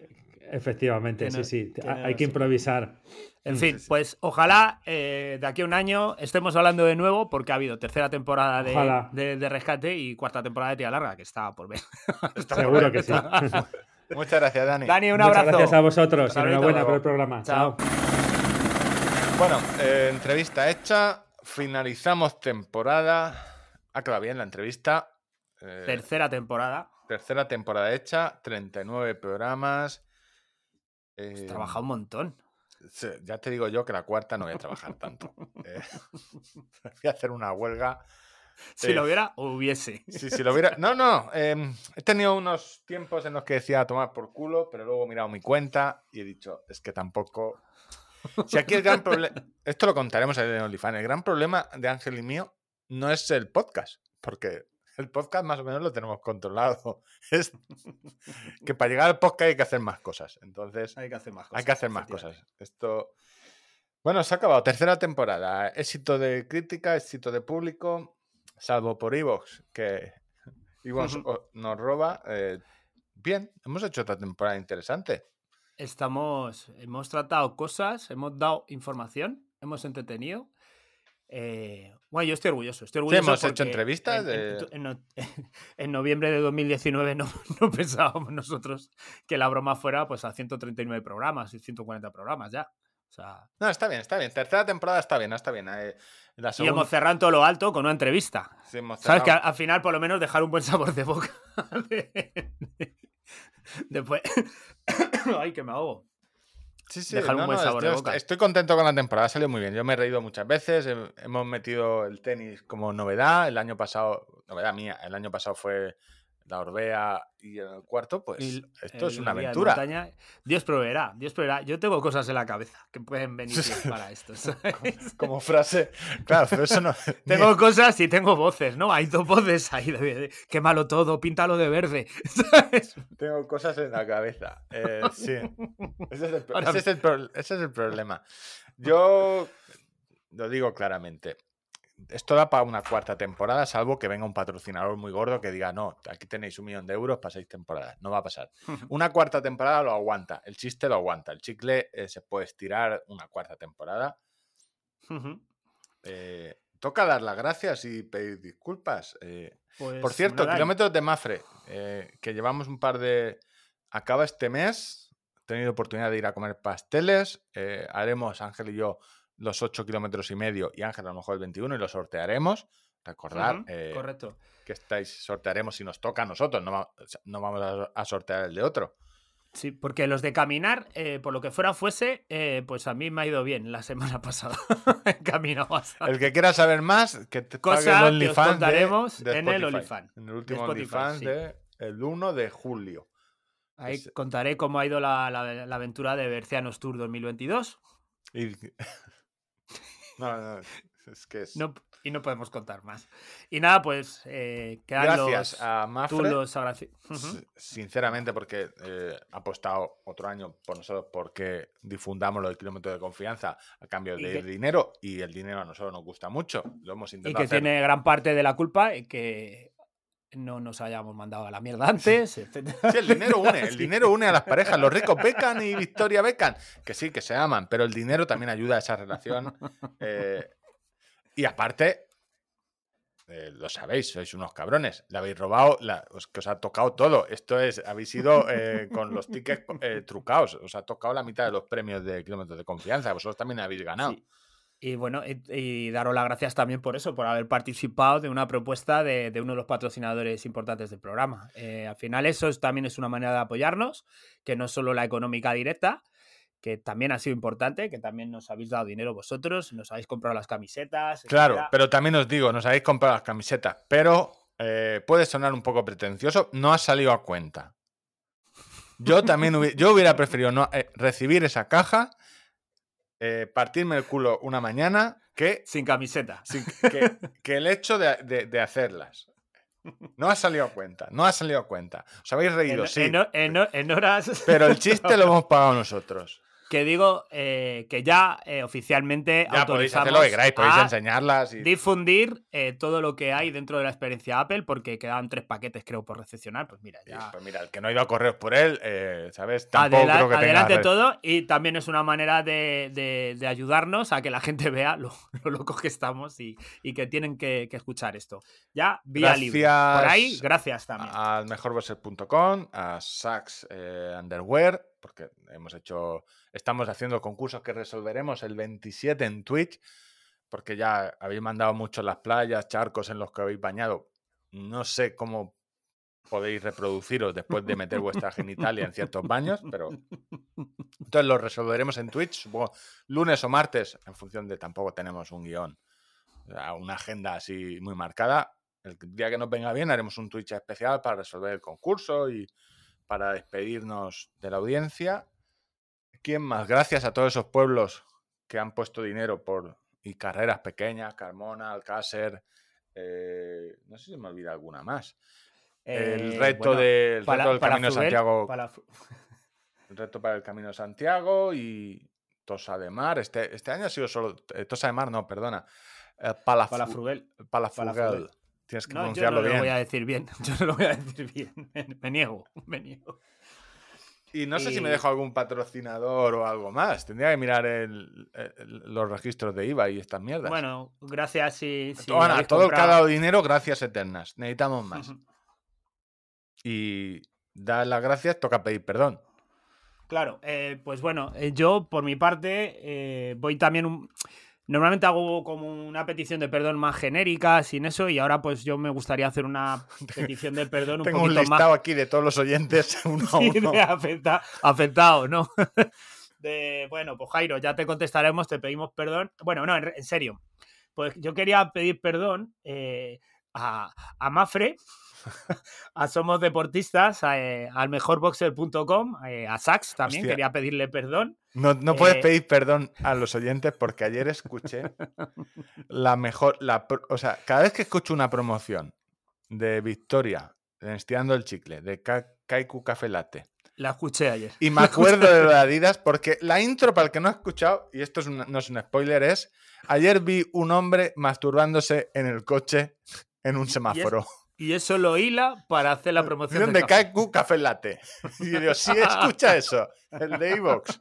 Efectivamente, Tiene- sí, sí. Hay que improvisar. En Mm. fin, pues ojalá eh, de aquí a un año estemos hablando de nuevo, porque ha habido tercera temporada de, de- de rescate y cuarta temporada de tía larga, que está por ver. Seguro que sí. Muchas gracias, Dani. Dani, un Muchas abrazo. gracias a vosotros. Ahorita, Enhorabuena por el programa. Chao. Chao. Bueno, eh, entrevista hecha. Finalizamos temporada. Ha quedado bien la entrevista. Eh, Tercera temporada. Tercera temporada hecha, 39 programas. Eh, Has trabajado un montón. Ya te digo yo que la cuarta no voy a trabajar tanto. Eh, voy a hacer una huelga. Si Eh, lo hubiera, hubiese. Si, si lo hubiera. No, no. eh, he tenido unos tiempos en los que decía tomar por culo, pero luego he mirado mi cuenta y he dicho, es que tampoco. Si aquí el gran problema. Esto lo contaremos en OnlyFans. El gran problema de Ángel y mío no es el podcast, porque el podcast más o menos lo tenemos controlado. Es que para llegar al podcast hay que hacer más cosas. Entonces, Hay que hacer más cosas. hay que hacer más cosas. Esto. Bueno, se ha acabado. Tercera temporada. Éxito de crítica, éxito de público. Salvo por Evox, que Evox nos roba. eh, bien, hemos hecho otra temporada interesante. Estamos, hemos tratado cosas, hemos dado información, hemos entretenido. Eh, bueno, yo estoy orgulloso. Estoy orgulloso hemos hecho entrevistas En, de- en- en no- en noviembre de 2019 no, no pensábamos nosotros que la broma fuera pues a 139 programas y 140 programas ya. O sea, No, está bien, está bien. Tercera temporada está bien, está bien. eh, la y hemos cerrado en todo lo alto con una entrevista. sí, ¿Sabes? Que al, al final, por lo menos, dejar un buen sabor de boca. de- Después. Ay, que me ahogo. Sí, sí, dejar un no, buen no, sabor de yo boca. est- Estoy contento con la temporada, ha salido muy bien. Yo me he reído muchas veces. he- Hemos metido el tenis como novedad. El año pasado, novedad mía, el año pasado fue la Orbea y el cuarto. Pues Y esto es una aventura. montaña, Dios proveerá, Dios proveerá. Yo tengo cosas en la cabeza que pueden venir para esto. ¿sabes? Como frase. Claro, pero eso no. Tengo cosas y tengo voces, ¿no? Hay dos voces ahí. De, de, qué malo todo, píntalo de verde. ¿sabes? Tengo cosas en la cabeza. Eh, sí. Ese es, el, pro- Ahora- ese es el pro- ese es el problema. Yo lo digo claramente. Esto da para una cuarta temporada, salvo que venga un patrocinador muy gordo que diga, no, aquí tenéis un millón de euros para seis temporadas. No va a pasar. Una cuarta temporada lo aguanta, el chiste lo aguanta, el chicle eh, se puede estirar una cuarta temporada. Eh, toca dar las gracias y pedir disculpas. eh, Pues, por cierto, nada, kilómetros de Mafre, que llevamos un par de... Acaba este mes, he tenido oportunidad de ir a comer pasteles, haremos Ángel y yo los 8 kilómetros y medio y Ángel a lo mejor el 21 y lo sortearemos. Recordar eh, Correcto. que estáis, sortearemos si nos toca a nosotros, no, va- no vamos a, a sortear el de otro. Sí, porque los de caminar, eh, por lo que fuera fuese, eh, pues a mí me ha ido bien la semana pasada. He caminado bastante. El que quiera saber más, que te pague Cosa el que os de- contaremos de en el OnlyFans, En el último OnlyFans sí. de el 1 de julio. Ahí contaré cómo ha ido la, la- la aventura de Bercianos Tour 2022. Y- No, no, es que es... No, y no podemos contar más. Y nada, pues eh, Gracias los, a tú Mafre, los agraci- sinceramente, porque eh, ha apostado otro año por nosotros porque difundamos los kilómetros de confianza a cambio Y de que- dinero y el dinero a nosotros nos gusta mucho. Lo hemos Y que hacer. tiene gran parte de la culpa en que no nos hayamos mandado a la mierda antes, etcétera. Sí, el dinero une, el dinero une a las parejas. Los ricos becan y Victoria becan. Que sí, que se aman, pero el dinero también ayuda a esa relación. eh, y aparte, eh, lo sabéis, sois unos cabrones. Le habéis robado, la- os, que os ha tocado todo. Esto es, habéis ido eh, con los tickets eh, trucados. Os ha tocado la mitad de los premios de kilómetros de confianza. Vosotros también habéis ganado. Sí. Y bueno, y, daros las gracias también por eso, por haber participado de una propuesta de, uno de los patrocinadores importantes del programa. Eh, al final eso es- también es una manera de apoyarnos, que no es solo la económica directa, que también ha sido importante, que también nos habéis dado dinero vosotros, nos habéis comprado las camisetas. Claro, pero también os digo, nos habéis comprado las camisetas, pero eh, puede sonar un poco pretencioso, no ha salido a cuenta. Yo también yo hubiera preferido no, eh, recibir esa caja, eh, partirme el culo una mañana, que, Sin camiseta. sin- que, que el hecho de, de- de hacerlas. No ha salido a cuenta, no ha salido a cuenta. Os habéis reído, En, sí, en en horas. pero el chiste lo hemos pagado nosotros. Que digo eh, que ya eh, oficialmente Ya podéis autorizamos hacer lo que podéis a enseñarlas y... difundir eh, todo lo que hay dentro de la experiencia Apple, porque quedan tres paquetes, creo, por recepcionar. Pues mira, ya. pues mira, el que no ha ido a correos por él, ¿sabes? Tampoco Adela- creo que adelante todo y también es una manera de, de- de ayudarnos a que la gente vea lo, lo locos que estamos y, y que tienen que, que escuchar esto. Ya, vía libre. Por Gracias ahí, gracias también. al mejorboser.com, a Sax eh, Underwear, porque hemos hecho, estamos haciendo concursos que resolveremos el 27 en Twitch, porque ya habéis mandado mucho las playas, charcos en los que habéis bañado. No sé cómo podéis reproduciros después de meter vuestra genitalia en ciertos baños, pero entonces lo resolveremos en Twitch, supongo lunes o martes, en función de tampoco tenemos un guion, una agenda así muy marcada. El día que nos venga bien haremos un Twitch especial para resolver el concurso y para despedirnos de la audiencia. ¿Quién más? Gracias a todos esos pueblos que han puesto dinero por y carreras pequeñas, Carmona, Alcácer, eh, no sé si me olvida alguna más. el Eh, reto, bueno, del reto del para Camino Santiago para el reto para el Camino Santiago y Tosa de Mar. Este, este año ha sido solo. eh, Tosa de Mar, no, perdona. Eh, Palafru-. Palafrugel. Tienes que No, yo no pronunciarlo lo voy a decir bien. Yo no lo voy a decir bien. Me, me niego, me niego. Y no sé si me y- dejo algún patrocinador o algo más. Tendría que mirar el- el- los registros de IVA y estas mierdas. Bueno, gracias si, si Bueno, a habéis todo el comprado- dado dinero, gracias eternas. Necesitamos más. Y dar las gracias, toca pedir perdón. Claro, eh, pues bueno, eh, yo por mi parte eh, voy también un... Normalmente hago como una petición de perdón más genérica, sin eso, y ahora pues yo me gustaría hacer una petición de perdón un Tengo un poquito más listado aquí de todos los oyentes uno a uno. afecta- afectado, ¿no? De, bueno, pues Jairo, ya te contestaremos, te pedimos perdón. Bueno, no, en serio. Pues yo quería pedir perdón eh, a, a Mafre, a Somos Deportistas, a, eh, al mejorboxer.com, eh, a Sax también, Hostia. quería pedirle perdón. No, no puedes Eh, pedir perdón a los oyentes porque ayer escuché la mejor. La, o sea, cada vez que escucho una promoción de Victoria, de Estirando el Chicle, de Ka- Kaiku Café Latte, La escuché ayer. Y me acuerdo de de Adidas porque la intro, para el que no ha escuchado, y esto es no es un spoiler, es ayer vi un hombre masturbándose en el coche en un semáforo. Y eso lo hila para hacer la promoción del Donde café. cae Q Café Latte. Y yo digo, sí, escucha eso. El de Evox.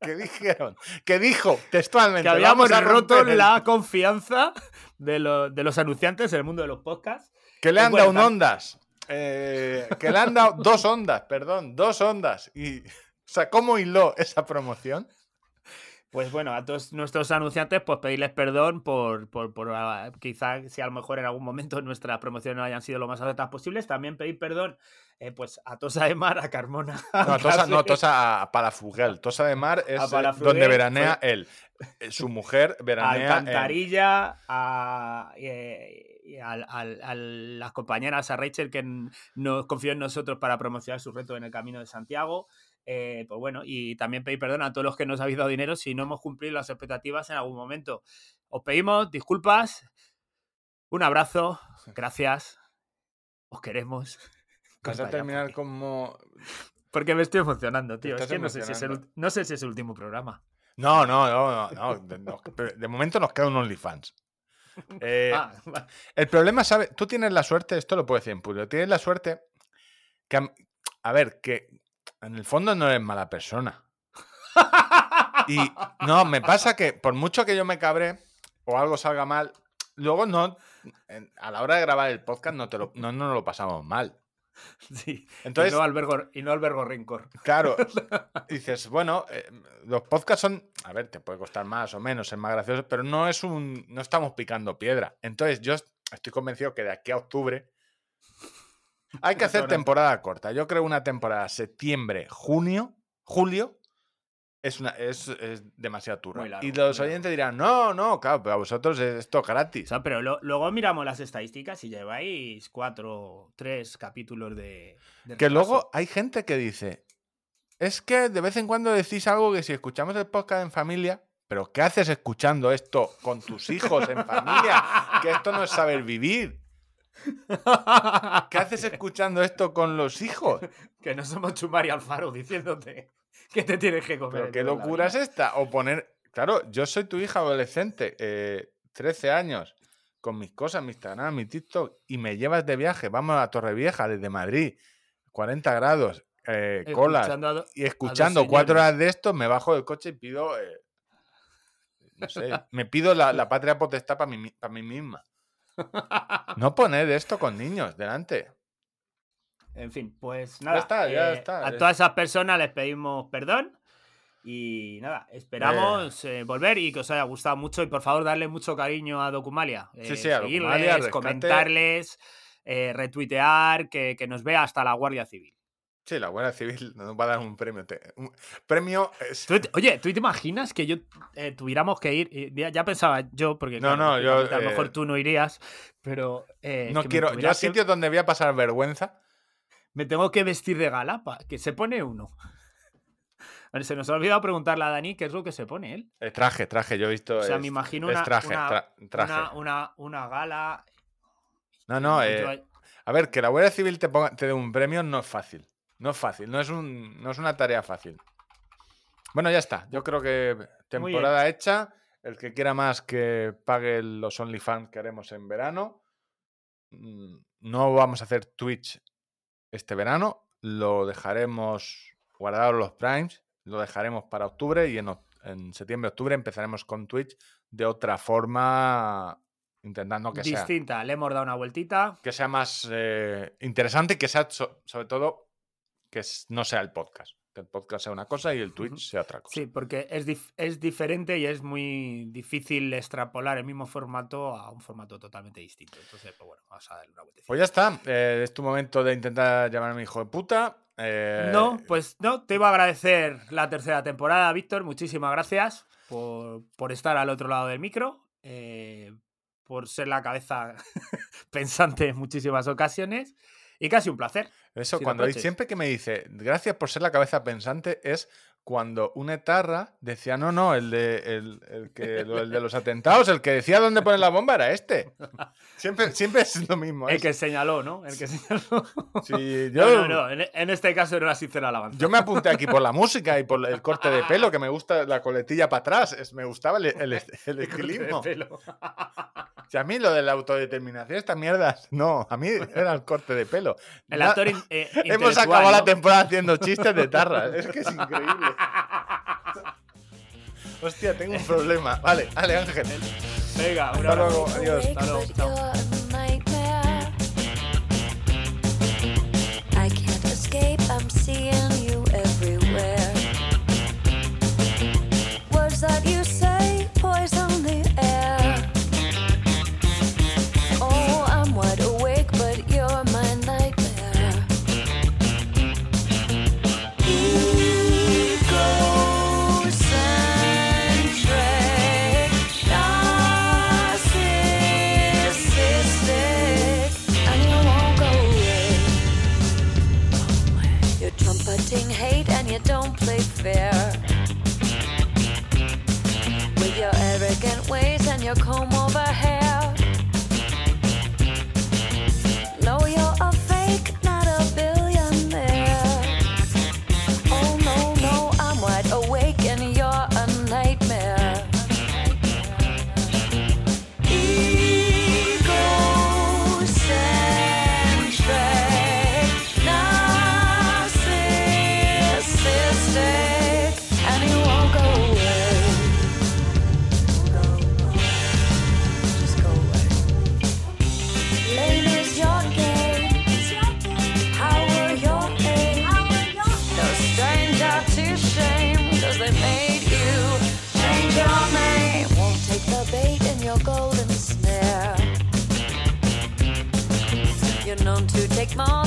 Que dijeron, que dijo textualmente. Que habíamos "Vamos a roto el-". la confianza de, lo- de los anunciantes en el mundo de los podcasts. Que le han dado un ondas. Eh, que le han dado dos ondas, perdón, dos ondas. Y, o sea, ¿cómo hiló esa promoción? Pues bueno, a todos nuestros anunciantes, pues pedirles perdón por, por, por, ah, quizá si a lo mejor en algún momento nuestras promociones no hayan sido lo más acertadas posibles. También pedir perdón eh, pues a Tosa de Mar, a Carmona. a No, Tosa, no. Tosa a Palafrugel. Tosa de Mar es A eh, donde veranea él. Eh, Su mujer a veranea en- Alcantarilla, a, eh, a las compañeras, a Rachel, que nos confió en nosotros para promocionar su reto en el Camino de Santiago. Eh, pues bueno, y también pedir perdón a todos los que nos habéis dado dinero si no hemos cumplido las expectativas en algún momento. Os pedimos disculpas, un abrazo, gracias, os queremos. Vas a terminar porque- como. Porque me estoy emocionando, tío. Es que no sé, si es el, emocionando. ul- no sé si es el último programa. No, no, no, no. no, de, momento nos queda un OnlyFans. Eh, Ah, El problema, ¿sabes? Tú tienes la suerte, esto lo puedo decir en público, tienes la suerte que, a- a ver, que en el fondo no eres mala persona. Y no, me pasa que por mucho que yo me cabre o algo salga mal, luego no, a la hora de grabar el podcast no, te lo, no, no lo pasamos mal. sí. Entonces, y, no albergo, y no albergo rencor. Claro, dices, bueno, eh, los podcasts son, a ver, te puede costar más o menos, ser más gracioso, pero no es un, no estamos picando piedra. Entonces yo est- estoy convencido que de aquí a octubre hay que hacer temporada corta. Yo creo una temporada septiembre, junio, julio es, una, es, es demasiado largo, y los oyentes dirán, no, no, claro, pero a vosotros es esto O gratis. sea, pero lo- luego miramos las estadísticas y lleváis cuatro, tres capítulos de. de Que repaso. luego hay gente que dice, es que de vez en cuando decís algo que si escuchamos el podcast en familia, pero ¿qué haces escuchando esto con tus hijos en familia? Que esto no es saber vivir. ¿Qué haces escuchando esto con los hijos? que no somos Chumari Alfaro diciéndote que te tienes que comer. ¿Pero qué locura es esta? O poner, claro, yo soy tu hija adolescente, eh, 13 años, con mis cosas, mi Instagram, mi TikTok, y me llevas de viaje, vamos a Torrevieja desde Madrid, 40 grados, eh, colas, a y escuchando cuatro horas de esto, me bajo del coche y pido, eh, no sé, me pido la, la patria potestad para mí, mi- pa' mí misma. No poner esto con niños delante. En fin, pues nada. está, ya eh, está, A todas esas personas les pedimos perdón. Y nada, esperamos eh, volver y que os haya gustado mucho. Y por favor, darle mucho cariño a Documalia. Sí, Eh, sí, a seguirles, Documalia, comentarles, retuitear, que, que nos vea hasta la Guardia Civil. Sí, la Guardia Civil nos va a dar un premio. te- un premio es- ¿Tú te- oye, ¿tú te imaginas que yo eh, tuviéramos que ir? Ya, ya pensaba yo, porque No, claro, no, yo, a lo mejor eh, tú no irías, pero eh, no quiero. Yo a que- sitios donde voy a pasar vergüenza. me tengo que vestir de gala, pa- que se pone uno. Se nos ha olvidado preguntarle a Dani qué es lo que se pone él. traje, traje, yo he visto. O sea, es- me imagino una, traje, una, tra- traje. una, una- una gala. No, no, eh, a ver, que la Guardia Civil te, ponga- te dé un premio no es fácil. No es fácil, no es, un, no es una tarea fácil. Bueno, ya está. Yo creo que temporada hecha. El que quiera más que pague los OnlyFans que haremos en verano. Mm, No vamos a hacer Twitch este verano. Lo dejaremos guardado los primes. Lo dejaremos para octubre y en, en septiembre-octubre empezaremos con Twitch de otra forma, intentando que sea distinta. Le hemos dado una vueltita. que sea más eh, interesante y que sea so- sobre todo que no sea el podcast. Que el podcast sea una cosa y el Twitch sea otra cosa. Sí, porque es, dif- es diferente y es muy difícil extrapolar el mismo formato a un formato totalmente distinto. Entonces, pues bueno, vamos a darle una vueltecita. Pues ya está. eh, es tu momento de intentar llamarme hijo de puta. eh, No, pues no, te iba a agradecer la tercera temporada, Víctor. Muchísimas gracias por, por estar al otro lado del micro, eh, por ser la cabeza pensante en muchísimas ocasiones y casi un placer. Eso, sin cuando siempre que me dice gracias por ser la cabeza pensante, es cuando un etarra decía, no, no, el de, el, el que, el de los atentados, el que decía dónde poner la bomba era este. Siempre, siempre es lo mismo. El que señaló, ¿no? El que señaló. Sí, No, yo, no, no. En, en este caso era sincera alabanza. yo me apunté aquí por la música y por el corte de pelo, que me gusta la coletilla para atrás. es- me gustaba el, el, el estilismo. pelo. Si a mí lo de la autodeterminación, estas mierdas, no, a mí era el corte de pelo. El actor in- eh, Hemos acabado la ¿no? temporada haciendo chistes de tarra. Es que es increíble. Hostia, tengo un problema. Vale, vale, Ángel. Venga, un Hasta abrazo. luego, adiós. Hasta luego, chao. come overhead. small